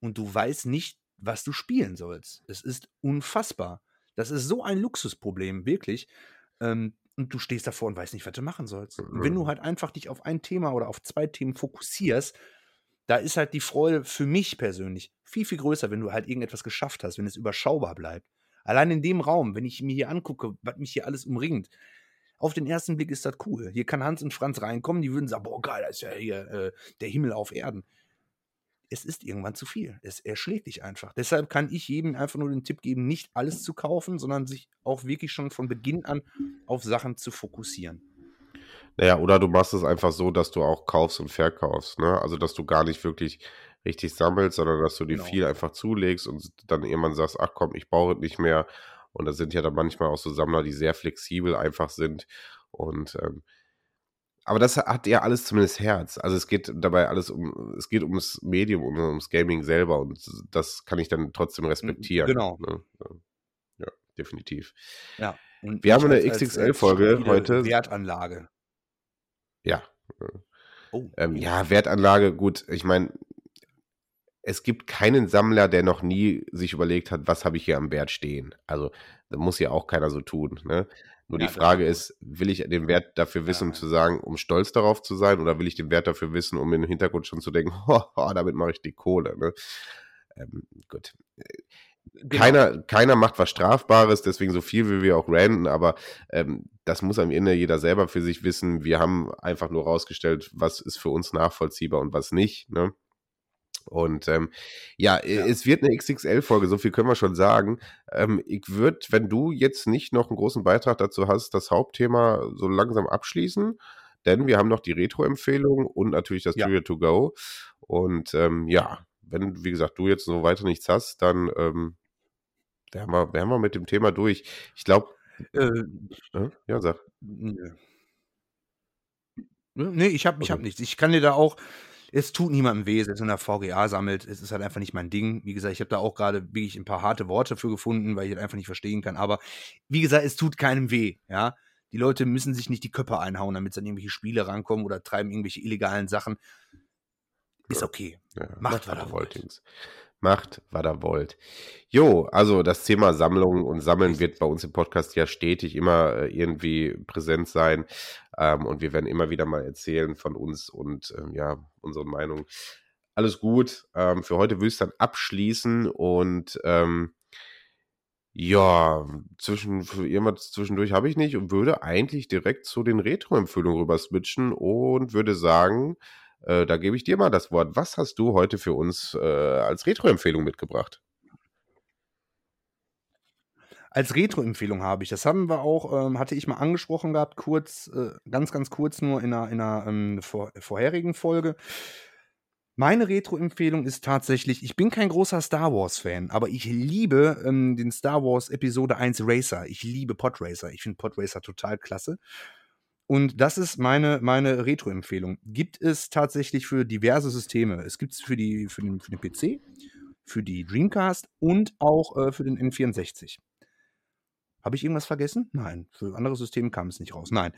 und du weißt nicht, was du spielen sollst. Es ist unfassbar. Das ist so ein Luxusproblem, wirklich. Ähm, und du stehst davor und weißt nicht, was du machen sollst. Und wenn du halt einfach dich auf ein Thema oder auf zwei Themen fokussierst, da ist halt die Freude für mich persönlich viel, viel größer, wenn du halt irgendetwas geschafft hast, wenn es überschaubar bleibt. Allein in dem Raum, wenn ich mir hier angucke, was mich hier alles umringt, auf den ersten Blick ist das cool. Hier kann Hans und Franz reinkommen, die würden sagen, boah, geil, das ist ja hier äh, der Himmel auf Erden. Es ist irgendwann zu viel. Es erschlägt dich einfach. Deshalb kann ich jedem einfach nur den Tipp geben, nicht alles zu kaufen, sondern sich auch wirklich schon von Beginn an auf Sachen zu fokussieren.
Naja, oder du machst es einfach so, dass du auch kaufst und verkaufst. Ne? Also, dass du gar nicht wirklich richtig sammelst, sondern dass du dir genau. viel einfach zulegst und dann irgendwann sagst, ach komm, ich brauche es nicht mehr und da sind ja dann manchmal auch so Sammler, die sehr flexibel einfach sind. Und ähm, aber das hat ja alles zumindest Herz. Also es geht dabei alles um, es geht ums Medium, um, ums Gaming selber und das kann ich dann trotzdem respektieren.
Genau.
Ne? Ja, definitiv.
Ja.
Und Wir haben eine XXL-Folge heute.
Wertanlage.
Ja. Oh. Ähm, ja, Wertanlage, gut, ich meine, es gibt keinen Sammler, der noch nie sich überlegt hat, was habe ich hier am Wert stehen. Also, das muss ja auch keiner so tun. Ne? Nur ja, die Frage ist, will ich den Wert dafür wissen, ja. um zu sagen, um stolz darauf zu sein, oder will ich den Wert dafür wissen, um im Hintergrund schon zu denken, *laughs* oh, oh, damit mache ich die Kohle. Ne? Ähm, gut. Genau. Keiner, keiner macht was Strafbares, deswegen so viel wie wir auch ranten, aber ähm, das muss am Ende jeder selber für sich wissen. Wir haben einfach nur rausgestellt, was ist für uns nachvollziehbar und was nicht. Ne? Und ähm, ja, ja, es wird eine XXL-Folge, so viel können wir schon sagen. Ähm, ich würde, wenn du jetzt nicht noch einen großen Beitrag dazu hast, das Hauptthema so langsam abschließen, denn wir haben noch die Retro-Empfehlung und natürlich das ja. Trivia to Go. Und ähm, ja, wenn, wie gesagt, du jetzt so weiter nichts hast, dann ähm, wären, wir, wären wir mit dem Thema durch. Ich glaube. Äh, ja, sag.
Nee, nee ich habe ich okay. hab nichts. Ich kann dir da auch es tut niemandem weh, selbst wenn er VGA sammelt. Es ist halt einfach nicht mein Ding. Wie gesagt, ich habe da auch gerade wirklich ein paar harte Worte für gefunden, weil ich das einfach nicht verstehen kann. Aber wie gesagt, es tut keinem weh, ja. Die Leute müssen sich nicht die Köpfe einhauen, damit sie an irgendwelche Spiele rankommen oder treiben irgendwelche illegalen Sachen. Ist okay.
Ja, Macht, was ihr wollt. Macht, was ihr wollt. Jo, also das Thema Sammlung und Sammeln wird bei uns im Podcast ja stetig immer äh, irgendwie präsent sein. Ähm, und wir werden immer wieder mal erzählen von uns und ähm, ja, unsere Meinung. Alles gut. Ähm, für heute will ich es dann abschließen und ähm, ja, zwischen, irgendwas zwischendurch habe ich nicht und würde eigentlich direkt zu den Retro-Empfehlungen rüber switchen und würde sagen, äh, da gebe ich dir mal das Wort. Was hast du heute für uns äh, als Retro-Empfehlung mitgebracht?
als Retro-Empfehlung habe ich, das haben wir auch, ähm, hatte ich mal angesprochen gehabt, kurz, äh, ganz, ganz kurz nur in einer, in einer ähm, vor, vorherigen Folge. Meine Retro-Empfehlung ist tatsächlich, ich bin kein großer Star Wars-Fan, aber ich liebe ähm, den Star Wars Episode 1 Racer. Ich liebe Podracer. Ich finde Podracer total klasse. Und das ist meine, meine Retro-Empfehlung. Gibt es tatsächlich für diverse Systeme. Es gibt es für, die, für, den, für den PC, für die Dreamcast und auch äh, für den N64. Habe ich irgendwas vergessen? Nein. Für andere Systeme kam es nicht raus. Nein.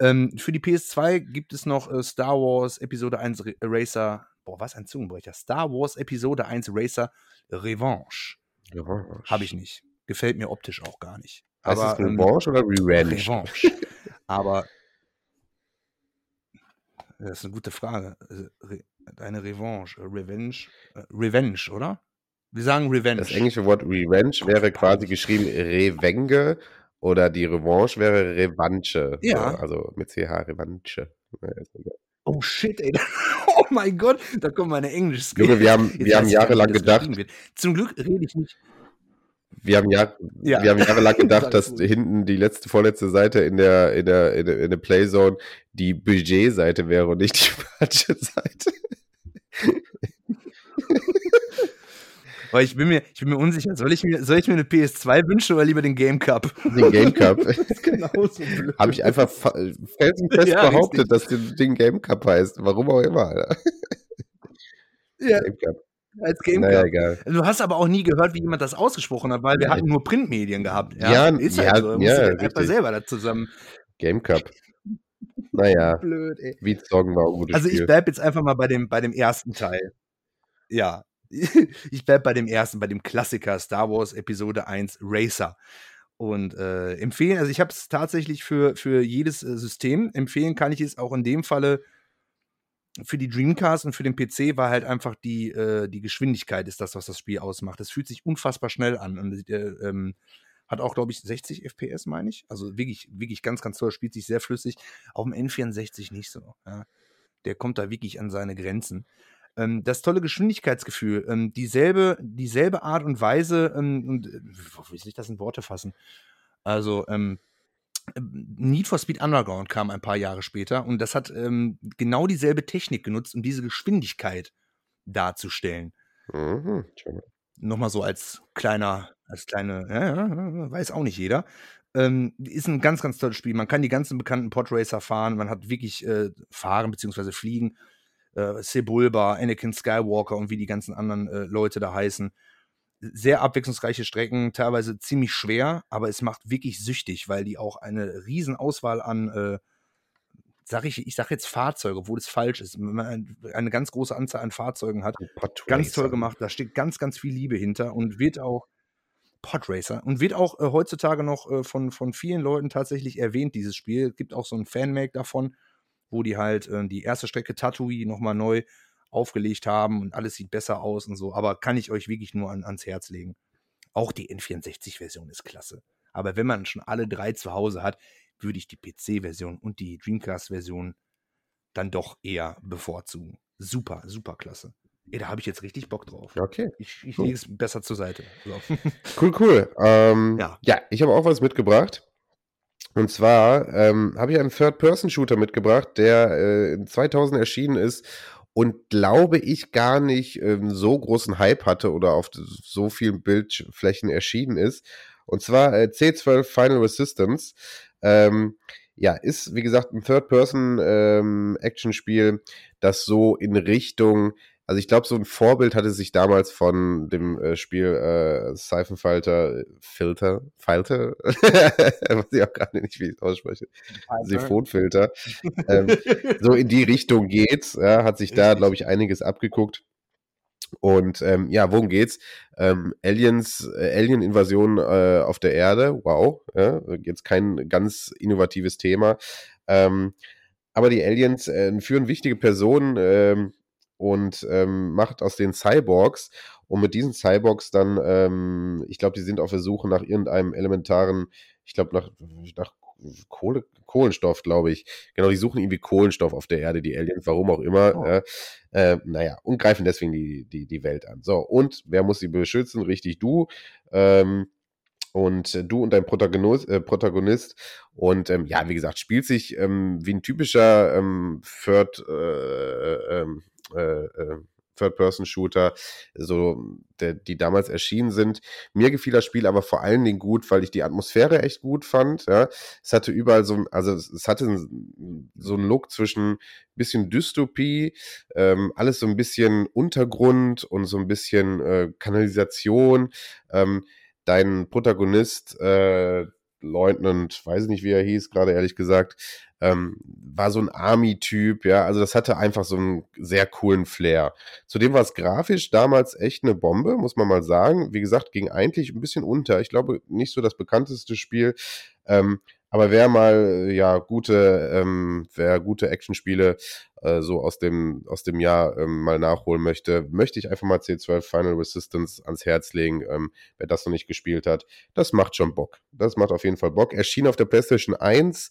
Ähm, für die PS2 gibt es noch äh, Star Wars Episode 1 Racer boah, was ein Zungenbrecher. Star Wars Episode 1 Racer Revanche. Revanche. Habe ich nicht. Gefällt mir optisch auch gar nicht.
Heißt Aber, es Revanche ähm, oder Revenge?
Revanche. *laughs* Aber das ist eine gute Frage. Re eine Revanche, Revenge, äh, Revenge, oder? Wir sagen Revenge.
Das englische Wort Revenge wäre quasi geschrieben Revenge oder die Revanche wäre Revanche.
Ja.
Also mit CH, Revanche.
Oh shit, ey. *laughs* Oh mein Gott, da kommen meine Englisch.
Junge, wir haben, wir haben jahrelang gedacht.
Zum Glück rede ich nicht.
Wir haben, Jahr, ja. wir haben jahrelang *laughs* gedacht, dass hinten die letzte, vorletzte Seite in der, in der, in der, in der Playzone die Budget-Seite wäre und nicht die *laughs* Budget-Seite. *laughs*
Weil ich bin mir, ich bin mir unsicher. Soll ich mir, soll ich mir eine PS2 wünschen oder lieber den Game Cup?
Den Game Cup. genauso blöd. Habe ich einfach felsenfest ja, behauptet, dass das Ding Game Cup heißt. Warum auch immer. Alter.
Ja. Game Cup. Als Game naja. Egal. Du hast aber auch nie gehört, wie jemand das ausgesprochen hat, weil wir hatten nur Printmedien gehabt. Ja,
ja ist halt ja, so.
Ja, einfach selber da zusammen.
Game Cup. Naja. *laughs* Blöd, ey. Wie Song war
ein Also ich bleib jetzt einfach mal bei dem, bei dem ersten Teil. Ja, *laughs* ich bleibe bei dem ersten, bei dem Klassiker Star Wars Episode 1 Racer. Und äh, empfehlen, also ich habe es tatsächlich für, für jedes äh, System. Empfehlen kann ich es auch in dem Falle für die Dreamcast und für den PC war halt einfach die, äh, die Geschwindigkeit ist das, was das Spiel ausmacht. Es fühlt sich unfassbar schnell an und äh, ähm, hat auch, glaube ich, 60 FPS, meine ich. Also wirklich, wirklich ganz, ganz toll, spielt sich sehr flüssig. Auf dem N64 nicht so. Ja. Der kommt da wirklich an seine Grenzen. Ähm, das tolle Geschwindigkeitsgefühl, ähm, dieselbe, dieselbe Art und Weise, ähm, und äh, wie soll ich das in Worte fassen? Also, ähm, Need for Speed Underground kam ein paar Jahre später und das hat ähm, genau dieselbe Technik genutzt, um diese Geschwindigkeit darzustellen. Mhm, Nochmal so als kleiner, als kleine, ja, ja, weiß auch nicht jeder. Ähm, ist ein ganz, ganz tolles Spiel. Man kann die ganzen bekannten Podracer fahren, man hat wirklich äh, fahren bzw. fliegen äh, Sebulba, Anakin Skywalker und wie die ganzen anderen äh, Leute da heißen. Sehr abwechslungsreiche Strecken, teilweise ziemlich schwer, aber es macht wirklich süchtig, weil die auch eine riesen Auswahl an, äh, sag ich, ich sag jetzt Fahrzeuge, obwohl es falsch ist, wenn man eine ganz große Anzahl an Fahrzeugen hat. Ganz toll gemacht, da steht ganz, ganz viel Liebe hinter und wird auch Podracer und wird auch äh, heutzutage noch äh, von, von vielen Leuten tatsächlich erwähnt, dieses Spiel. Es gibt auch so ein Fanmake davon wo die halt äh, die erste Strecke Tatooine nochmal neu aufgelegt haben und alles sieht besser aus und so. Aber kann ich euch wirklich nur an, ans Herz legen. Auch die N64-Version ist klasse. Aber wenn man schon alle drei zu Hause hat, würde ich die PC-Version und die Dreamcast-Version dann doch eher bevorzugen. Super, super klasse. Ey, da habe ich jetzt richtig Bock drauf.
Okay.
Ich, ich cool. lege es besser zur Seite. So. *laughs*
Cool, cool. Ähm, ja. ja, ich habe auch was mitgebracht. Und zwar ähm, habe ich einen Third-Person-Shooter mitgebracht, der äh, in 2000 erschienen ist und glaube ich gar nicht ähm, so großen Hype hatte oder auf so vielen Bildflächen erschienen ist. Und zwar äh, C12 Final Resistance. Ähm, ja, ist wie gesagt ein Third-Person-Action-Spiel, ähm, das so in Richtung also ich glaube, so ein Vorbild hatte sich damals von dem äh, Spiel äh, Seifenfalter Filter, Falter, *laughs* weiß ich auch gerade nicht, wie ich es ausspreche, Siphonfilter. *laughs* ähm, so in die Richtung geht's. Ja, hat sich da, glaube ich, einiges abgeguckt. Und ähm, ja, worum geht's? Ähm, Aliens, äh, Alien-Invasion äh, auf der Erde, wow, ja, jetzt kein ganz innovatives Thema. Ähm, aber die Aliens äh, führen wichtige Personen ähm, und ähm, macht aus den Cyborgs. Und mit diesen Cyborgs dann, ähm, ich glaube, die sind auf der Suche nach irgendeinem elementaren, ich glaube, nach, nach Kohle, Kohlenstoff, glaube ich. Genau, die suchen irgendwie Kohlenstoff auf der Erde, die Aliens, warum auch immer. Oh. Äh, äh, naja, und greifen deswegen die, die, die Welt an. So, und wer muss sie beschützen? Richtig, du. Ähm, und äh, du und dein Protagonist, äh, Protagonist und ähm, ja, wie gesagt, spielt sich ähm, wie ein typischer ähm, Third, äh, ähm, äh, äh, Third-Person-Shooter, so der, die damals erschienen sind. Mir gefiel das Spiel aber vor allen Dingen gut, weil ich die Atmosphäre echt gut fand. Ja. Es hatte überall so, also es hatte so einen Look zwischen bisschen Dystopie, ähm, alles so ein bisschen Untergrund und so ein bisschen äh, Kanalisation. Ähm, dein Protagonist, äh, Leutnant, weiß nicht, wie er hieß, gerade ehrlich gesagt, ähm, war so ein Army-Typ, ja, also das hatte einfach so einen sehr coolen Flair. Zudem war es grafisch damals echt eine Bombe, muss man mal sagen. Wie gesagt, ging eigentlich ein bisschen unter. Ich glaube, nicht so das bekannteste Spiel. Ähm, aber wer mal ja gute, ähm, wer gute Actionspiele äh, so aus dem aus dem Jahr ähm, mal nachholen möchte, möchte ich einfach mal C12 Final Resistance ans Herz legen. Ähm, wer das noch nicht gespielt hat, das macht schon Bock. Das macht auf jeden Fall Bock. Erschien auf der PlayStation 1.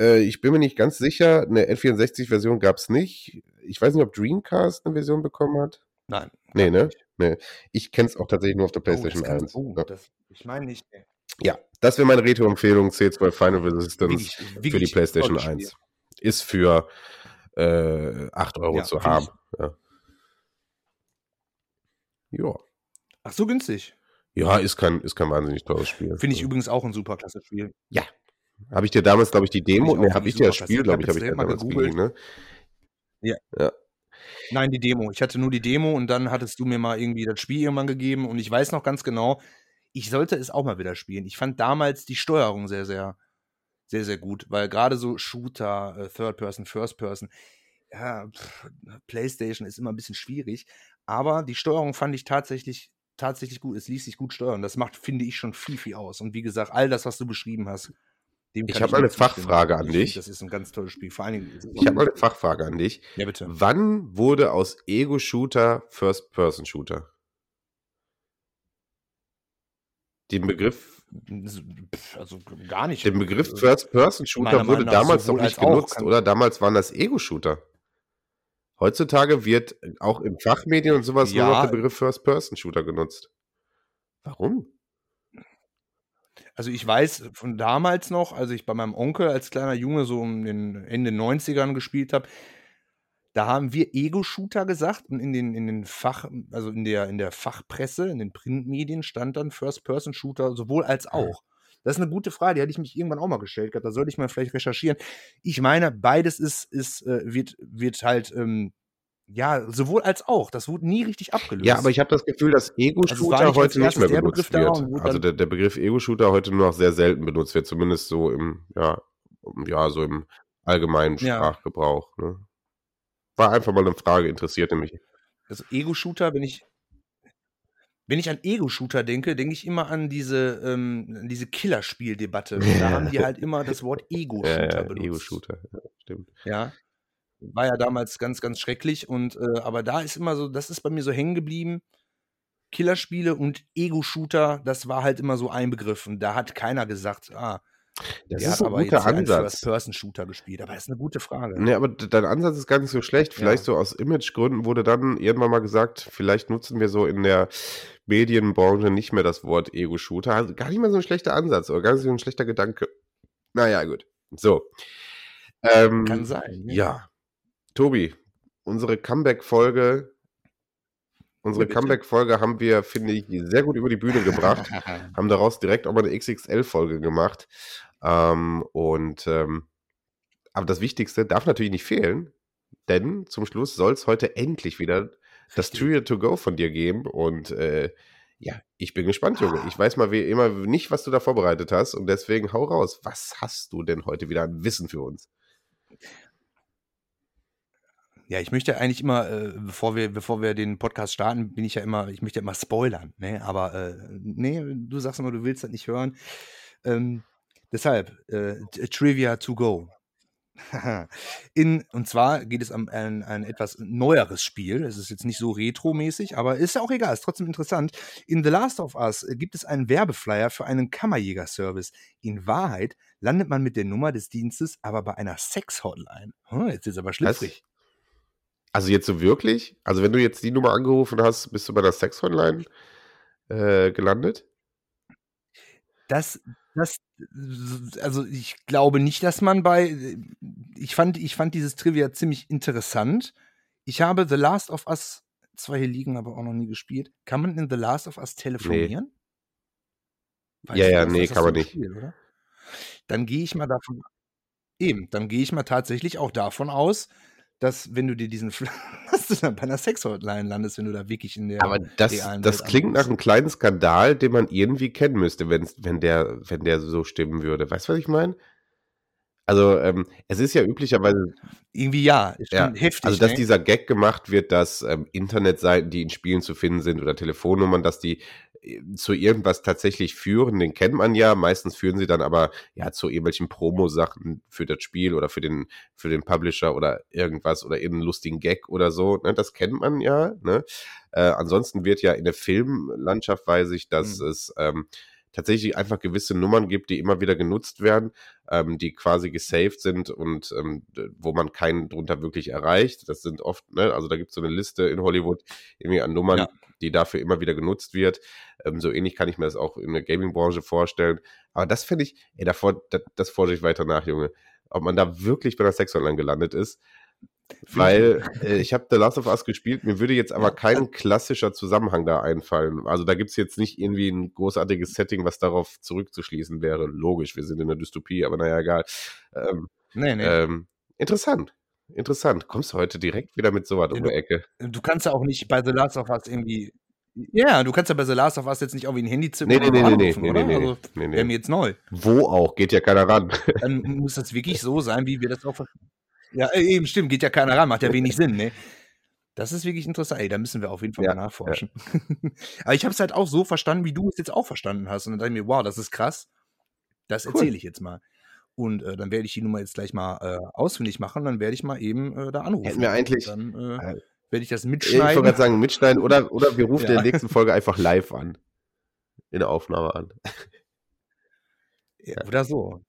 Äh, ich bin mir nicht ganz sicher. Eine N64-Version gab es nicht. Ich weiß nicht, ob Dreamcast eine Version bekommen hat.
Nein.
Nee, ne? Nee. Ich kenne es auch tatsächlich nur auf der PlayStation
oh,
1.
Oh,
ja.
das, ich meine nicht. Nee.
Ja, das wäre meine Retro-Empfehlung, C12 Final Resistance
Wirklich, wirklich
für die PlayStation
tolles
1. Ist für äh, 8 Euro
Ja,
zu haben. Ja. ja.
Ach so günstig.
Ja, ist kein, ist kein wahnsinnig teures Spiel.
Finde ich
ja.
übrigens auch ein super klasse Spiel.
Habe ich dir damals, glaube ich, die Demo, ne, habe
ich
dir das Spiel, glaube
Ich
ich,
hab
habe ich dir
mal
damals gegeben, ne?
Nein, die Demo. Ich hatte nur die Demo und dann hattest du mir mal irgendwie das Spiel irgendwann gegeben und ich weiß noch ganz genau, ich sollte es auch mal wieder spielen. Ich fand damals die Steuerung sehr, sehr, sehr, sehr gut, weil gerade so Shooter, äh, Third Person, First Person, ja, pff, PlayStation ist immer ein bisschen schwierig, aber die Steuerung fand ich tatsächlich, tatsächlich gut. Es ließ sich gut steuern. Das macht, finde ich, schon viel, viel aus. Und wie gesagt, all das, was du beschrieben hast,
Ich
kann
hab mal
nur
eine. Fachfrage an dich.
Das ist ein ganz tolles Spiel. Vor allen Dingen.
Ich habe eine Fachfrage an dich.
Ja, bitte.
Wann wurde aus Ego-Shooter First-Person-Shooter? Den Begriff,
Also gar nicht.
den Begriff
Äh,
First-Person-Shooter wurde damals noch nicht genutzt, oder? Damals waren das Ego-Shooter. Heutzutage wird auch in Fachmedien und sowas nur noch
Ja.
der Begriff First-Person-Shooter genutzt. Warum?
Also ich weiß von damals noch, als ich bei meinem Onkel als kleiner Junge so in den Ende 90ern gespielt habe, da haben wir Ego-Shooter gesagt und in den, in den Fach, also in der, in der Fachpresse, in den Printmedien stand dann First-Person-Shooter sowohl als auch. Das ist eine gute Frage, die hatte ich mich irgendwann auch mal gestellt gehabt. Da sollte ich mal vielleicht recherchieren. Ich meine, beides ist, ist, äh, wird, wird halt, ähm, ja, sowohl als auch. Das wurde nie richtig abgelöst.
Ja, aber ich habe das Gefühl, dass
Also
Ego-Shooter
nicht als
heute nicht mehr benutzt wird. Also der, der Begriff Ego-Shooter heute nur noch sehr selten benutzt wird, zumindest so im, ja, ja so im allgemeinen
Ja.
Sprachgebrauch. Ne? War einfach mal eine Frage, interessierte mich.
Also Ego-Shooter, wenn ich, wenn ich an Ego-Shooter denke, denke ich immer an diese, ähm, diese Killerspieldebatte. *laughs* Da haben die halt immer das Wort Ego-Shooter
Ja, ja,
benutzt.
Ego-Shooter, ja, stimmt.
Ja. War ja damals ganz, ganz schrecklich. Und äh, aber da ist immer so, das ist bei mir so hängen geblieben. Killerspiele und Ego-Shooter, das war halt immer so ein Begriff. Und da hat keiner gesagt, ah,
Das ist
hat
ein
aber
guter Ansatz.
First-Person-Shooter gespielt. Aber das ist eine gute Frage.
Ne, aber dein Ansatz ist gar nicht so schlecht. Vielleicht
Ja.
so aus Imagegründen wurde dann irgendwann mal gesagt, vielleicht nutzen wir so in der Medienbranche nicht mehr das Wort Ego-Shooter. Also gar nicht mal so ein schlechter Ansatz oder gar nicht so ein schlechter Gedanke. Naja, gut. So. Ähm,
Kann sein. ne?
Ja. Tobi, unsere Comeback-Folge, unsere. Comeback-Folge haben wir, finde ich, sehr gut über die Bühne gebracht. *laughs* haben daraus direkt auch mal eine XXL-Folge gemacht. Ähm, und ähm, aber das Wichtigste darf natürlich nicht fehlen, denn zum Schluss soll es heute endlich wieder das. Trio to go von dir geben. Und äh, ja, ich bin gespannt, Junge. Ich weiß mal wie immer nicht, was du da vorbereitet hast. Und deswegen hau raus. Was hast du denn heute wieder an Wissen für uns?
Ja, ich möchte eigentlich immer, äh, bevor wir, bevor wir den Podcast starten, bin ich ja immer, ich möchte immer spoilern, ne? Aber äh, nee, du sagst immer, du willst das nicht hören. Ähm, deshalb, äh, Trivia to go. *laughs* In, und zwar geht es um ein, ein etwas neueres Spiel. Es ist jetzt nicht so retromäßig, aber ist ja auch egal, ist trotzdem interessant. In The Last of Us äh, gibt es einen Werbeflyer für einen Kammerjäger-Service. In Wahrheit landet man mit der Nummer des Dienstes aber bei einer Sex-Hotline. Hm, jetzt ist aber schlüpfrig.
Also jetzt so wirklich? Also wenn du jetzt die Nummer angerufen hast, bist du bei der Sex-Hotline äh, gelandet?
Das, das, also ich glaube nicht, dass man bei, ich fand, ich fand dieses Trivia ziemlich interessant. Ich habe The Last of Us zwar hier liegen, aber auch noch nie gespielt. Kann man in The Last of Us telefonieren?
Nee. ja, ja, nee, kann man nicht. Spiel,
dann gehe ich mal davon, eben, dann gehe ich mal tatsächlich auch davon aus, dass wenn du dir diesen, *laughs* dass du dann bei einer Sexhotline landest, wenn du da wirklich in der
Aber das, das klingt nach einem kleinen Skandal, den man irgendwie kennen müsste, wenn, wenn, der, wenn der so stimmen würde. Weißt du, was ich meine? Also, ähm, es ist ja üblicherweise.
Irgendwie ja,
ja heftig. Also, dass ne? dieser Gag gemacht wird, dass ähm, Internetseiten, die in Spielen zu finden sind oder Telefonnummern, dass die zu irgendwas tatsächlich führen, den kennt man ja. Meistens führen sie dann aber ja zu irgendwelchen Promo-Sachen für das Spiel oder für den, für den Publisher oder irgendwas oder irgendeinen lustigen Gag oder so. Ne? Das kennt man ja. Ne? Äh, ansonsten wird ja in der Filmlandschaft weiß ich, dass mhm. es ähm, tatsächlich einfach gewisse Nummern gibt, die immer wieder genutzt werden, ähm, die quasi gesaved sind und ähm, wo man keinen drunter wirklich erreicht. Das sind oft, ne, also da gibt es so eine Liste in Hollywood irgendwie an Nummern, ja. Die dafür immer wieder genutzt wird. Ähm, so ähnlich kann ich mir das auch in der Gaming-Branche vorstellen. Aber das finde ich, ey, davor, das, das forsche ich weiter nach, Junge. Ob man da wirklich bei der Sex Online gelandet ist. Weil *laughs* äh, ich habe The Last of Us gespielt, mir würde jetzt aber kein klassischer Zusammenhang da einfallen. Also da gibt es jetzt nicht irgendwie ein großartiges Setting, was darauf zurückzuschließen wäre. Logisch, wir sind in der Dystopie, aber naja, egal. Ähm, nee, nee. Ähm, interessant. Interessant. Kommst du heute direkt wieder mit sowas um die Ecke?
Du kannst ja auch nicht bei The Last of Us irgendwie. Ja, du kannst ja bei The Last of Us jetzt nicht irgendwie ein Handy
zücken nee, nee, nee, anrufen, nee, nee, nee,
also, nee, nee. Wäre mir jetzt neu.
Wo auch? Geht ja keiner ran. *laughs*
Dann muss das wirklich so sein, wie wir das auch. Ja, äh, eben, stimmt, geht ja keiner ran, macht ja wenig Sinn, ne? Das ist wirklich interessant. Ey, da müssen wir auf jeden Fall ja, mal nachforschen. Ja. *laughs* Aber ich habe es halt auch so verstanden, wie du es jetzt auch verstanden hast. Und dann dachte ich mir, wow, das ist krass. Das cool. erzähle ich jetzt mal. Und äh, dann werde ich die Nummer jetzt gleich mal äh, ausfindig machen. Dann werde ich mal eben äh, da anrufen.
Hätten wir eigentlich.
dann äh, werde ich das mitschneiden. Ich
wollte gerade sagen, mitschneiden. Oder, oder wir *laughs* rufen ja. in der nächsten Folge einfach live an. In der Aufnahme an.
Ja, oder so.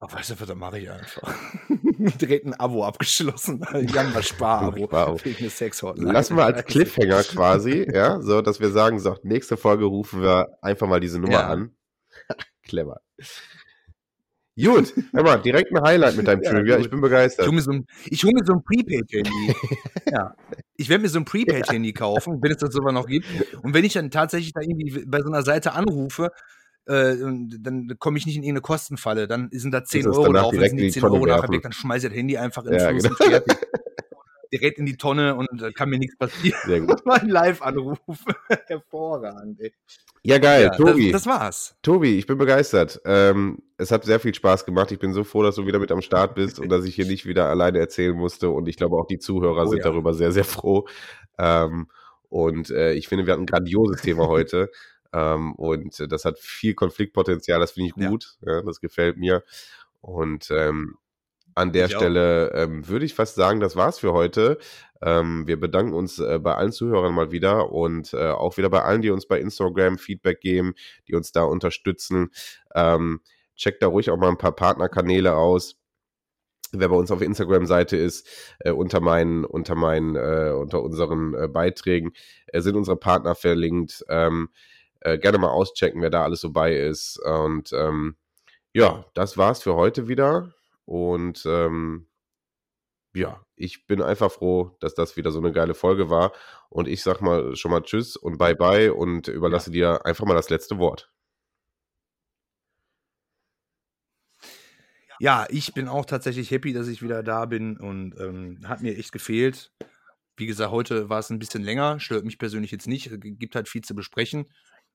Ach, weißt du was, dann mache ich einfach. *laughs* Direkt ein Abo abgeschlossen. *laughs* Jamba Spar-Abo.
Lassen wir als Cliffhanger quasi, ja, so, dass wir sagen, so, nächste Folge rufen wir einfach mal diese Nummer ja. an. Clever. Gut, mal, direkt ein Highlight mit deinem *laughs* ja, Trivia. Gut. Ich bin begeistert.
Ich hole mir so ein, hol mir so ein Prepaid-Handy. *laughs* ja. Ich werde mir so ein Prepaid-Handy kaufen, wenn es das sogar noch gibt. Und wenn ich dann tatsächlich da irgendwie bei so einer Seite anrufe äh, dann komme ich nicht in irgendeine Kostenfalle. Dann sind da 10 Euro drauf, wenn sind die 10 Euro nachher weg, dann schmeiße ich das Handy einfach ins ja, Fluss genau. und fertig. *laughs* Direkt in die Tonne und äh, kann mir nichts passieren. Sehr gut. *laughs* mein Live-Anruf. *laughs* Hervorragend, ey.
Ja, geil, ja, Tobi.
Das, das, war's.
Tobi, ich bin begeistert. Ähm, es hat sehr viel Spaß gemacht. Ich bin so froh, dass du wieder mit am Start bist und dass ich hier nicht wieder alleine erzählen musste. Und ich glaube, auch die Zuhörer oh, sind ja. darüber sehr, sehr froh. Ähm, und äh, ich finde, wir hatten ein grandioses Thema *laughs* heute. Ähm, und das hat viel Konfliktpotenzial, das finde ich gut, ja. das gefällt mir. Und ähm, an der ich Stelle ähm, würde ich fast sagen, das war's für heute. Ähm, wir bedanken uns äh, bei allen Zuhörern mal wieder und äh, auch wieder bei allen, die uns bei Instagram Feedback geben, die uns da unterstützen. Ähm, checkt da ruhig auch mal ein paar Partnerkanäle aus wer bei uns auf Instagram-Seite ist, äh, unter meinen, unter meinen, äh, unter unseren äh, Beiträgen äh, sind unsere Partner verlinkt. Ähm, äh, gerne mal auschecken, wer da alles so bei ist. Und ähm, ja, das war's für heute wieder. Und ähm, ja, ich bin einfach froh, dass das wieder so eine geile Folge war. Und ich sag mal schon mal Tschüss und Bye Bye und überlasse ja. dir einfach mal das letzte Wort.
Ja, ich bin auch tatsächlich happy, dass ich wieder da bin und ähm, hat mir echt gefehlt. Wie gesagt, heute war es ein bisschen länger, stört mich persönlich jetzt nicht, gibt halt viel zu besprechen.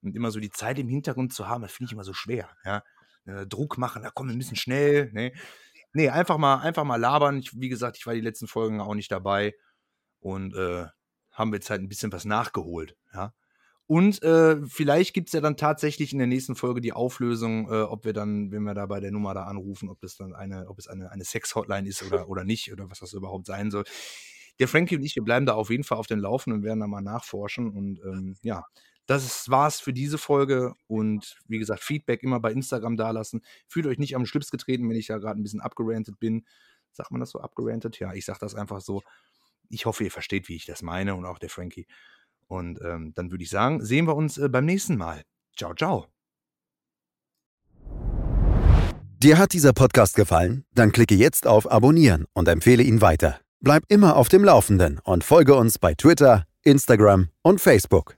Und immer so die Zeit im Hintergrund zu haben, das finde ich immer so schwer. Ja? Äh, Druck machen, da komm, wir müssen schnell. Ne? Nee, einfach mal, einfach mal labern. Ich, wie gesagt, ich war die letzten Folgen auch nicht dabei. Und äh, haben wir jetzt halt ein bisschen was nachgeholt. Ja? Und äh, vielleicht gibt es ja dann tatsächlich in der nächsten Folge die Auflösung, äh, ob wir dann, wenn wir da bei der Nummer da anrufen, ob das dann eine, ob es eine, eine Sex-Hotline ist oder, oder nicht, oder was das überhaupt sein soll. Der Frankie und ich, wir bleiben da auf jeden Fall auf den Laufenden und werden da mal nachforschen. Und ähm, ja, das war's für diese Folge und wie gesagt, Feedback immer bei Instagram dalassen. Fühlt euch nicht am Schlips getreten, wenn ich da gerade ein bisschen abgerantet bin. Sagt man das so, abgerantet? Ja, ich sag das einfach so. Ich hoffe, ihr versteht, wie ich das meine und auch der Frankie. Und ähm, dann würde ich sagen, sehen wir uns äh, beim nächsten Mal. Ciao, ciao.
Dir hat dieser Podcast gefallen? Dann klicke jetzt auf Abonnieren und empfehle ihn weiter. Bleib immer auf dem Laufenden und folge uns bei Twitter, Instagram und Facebook.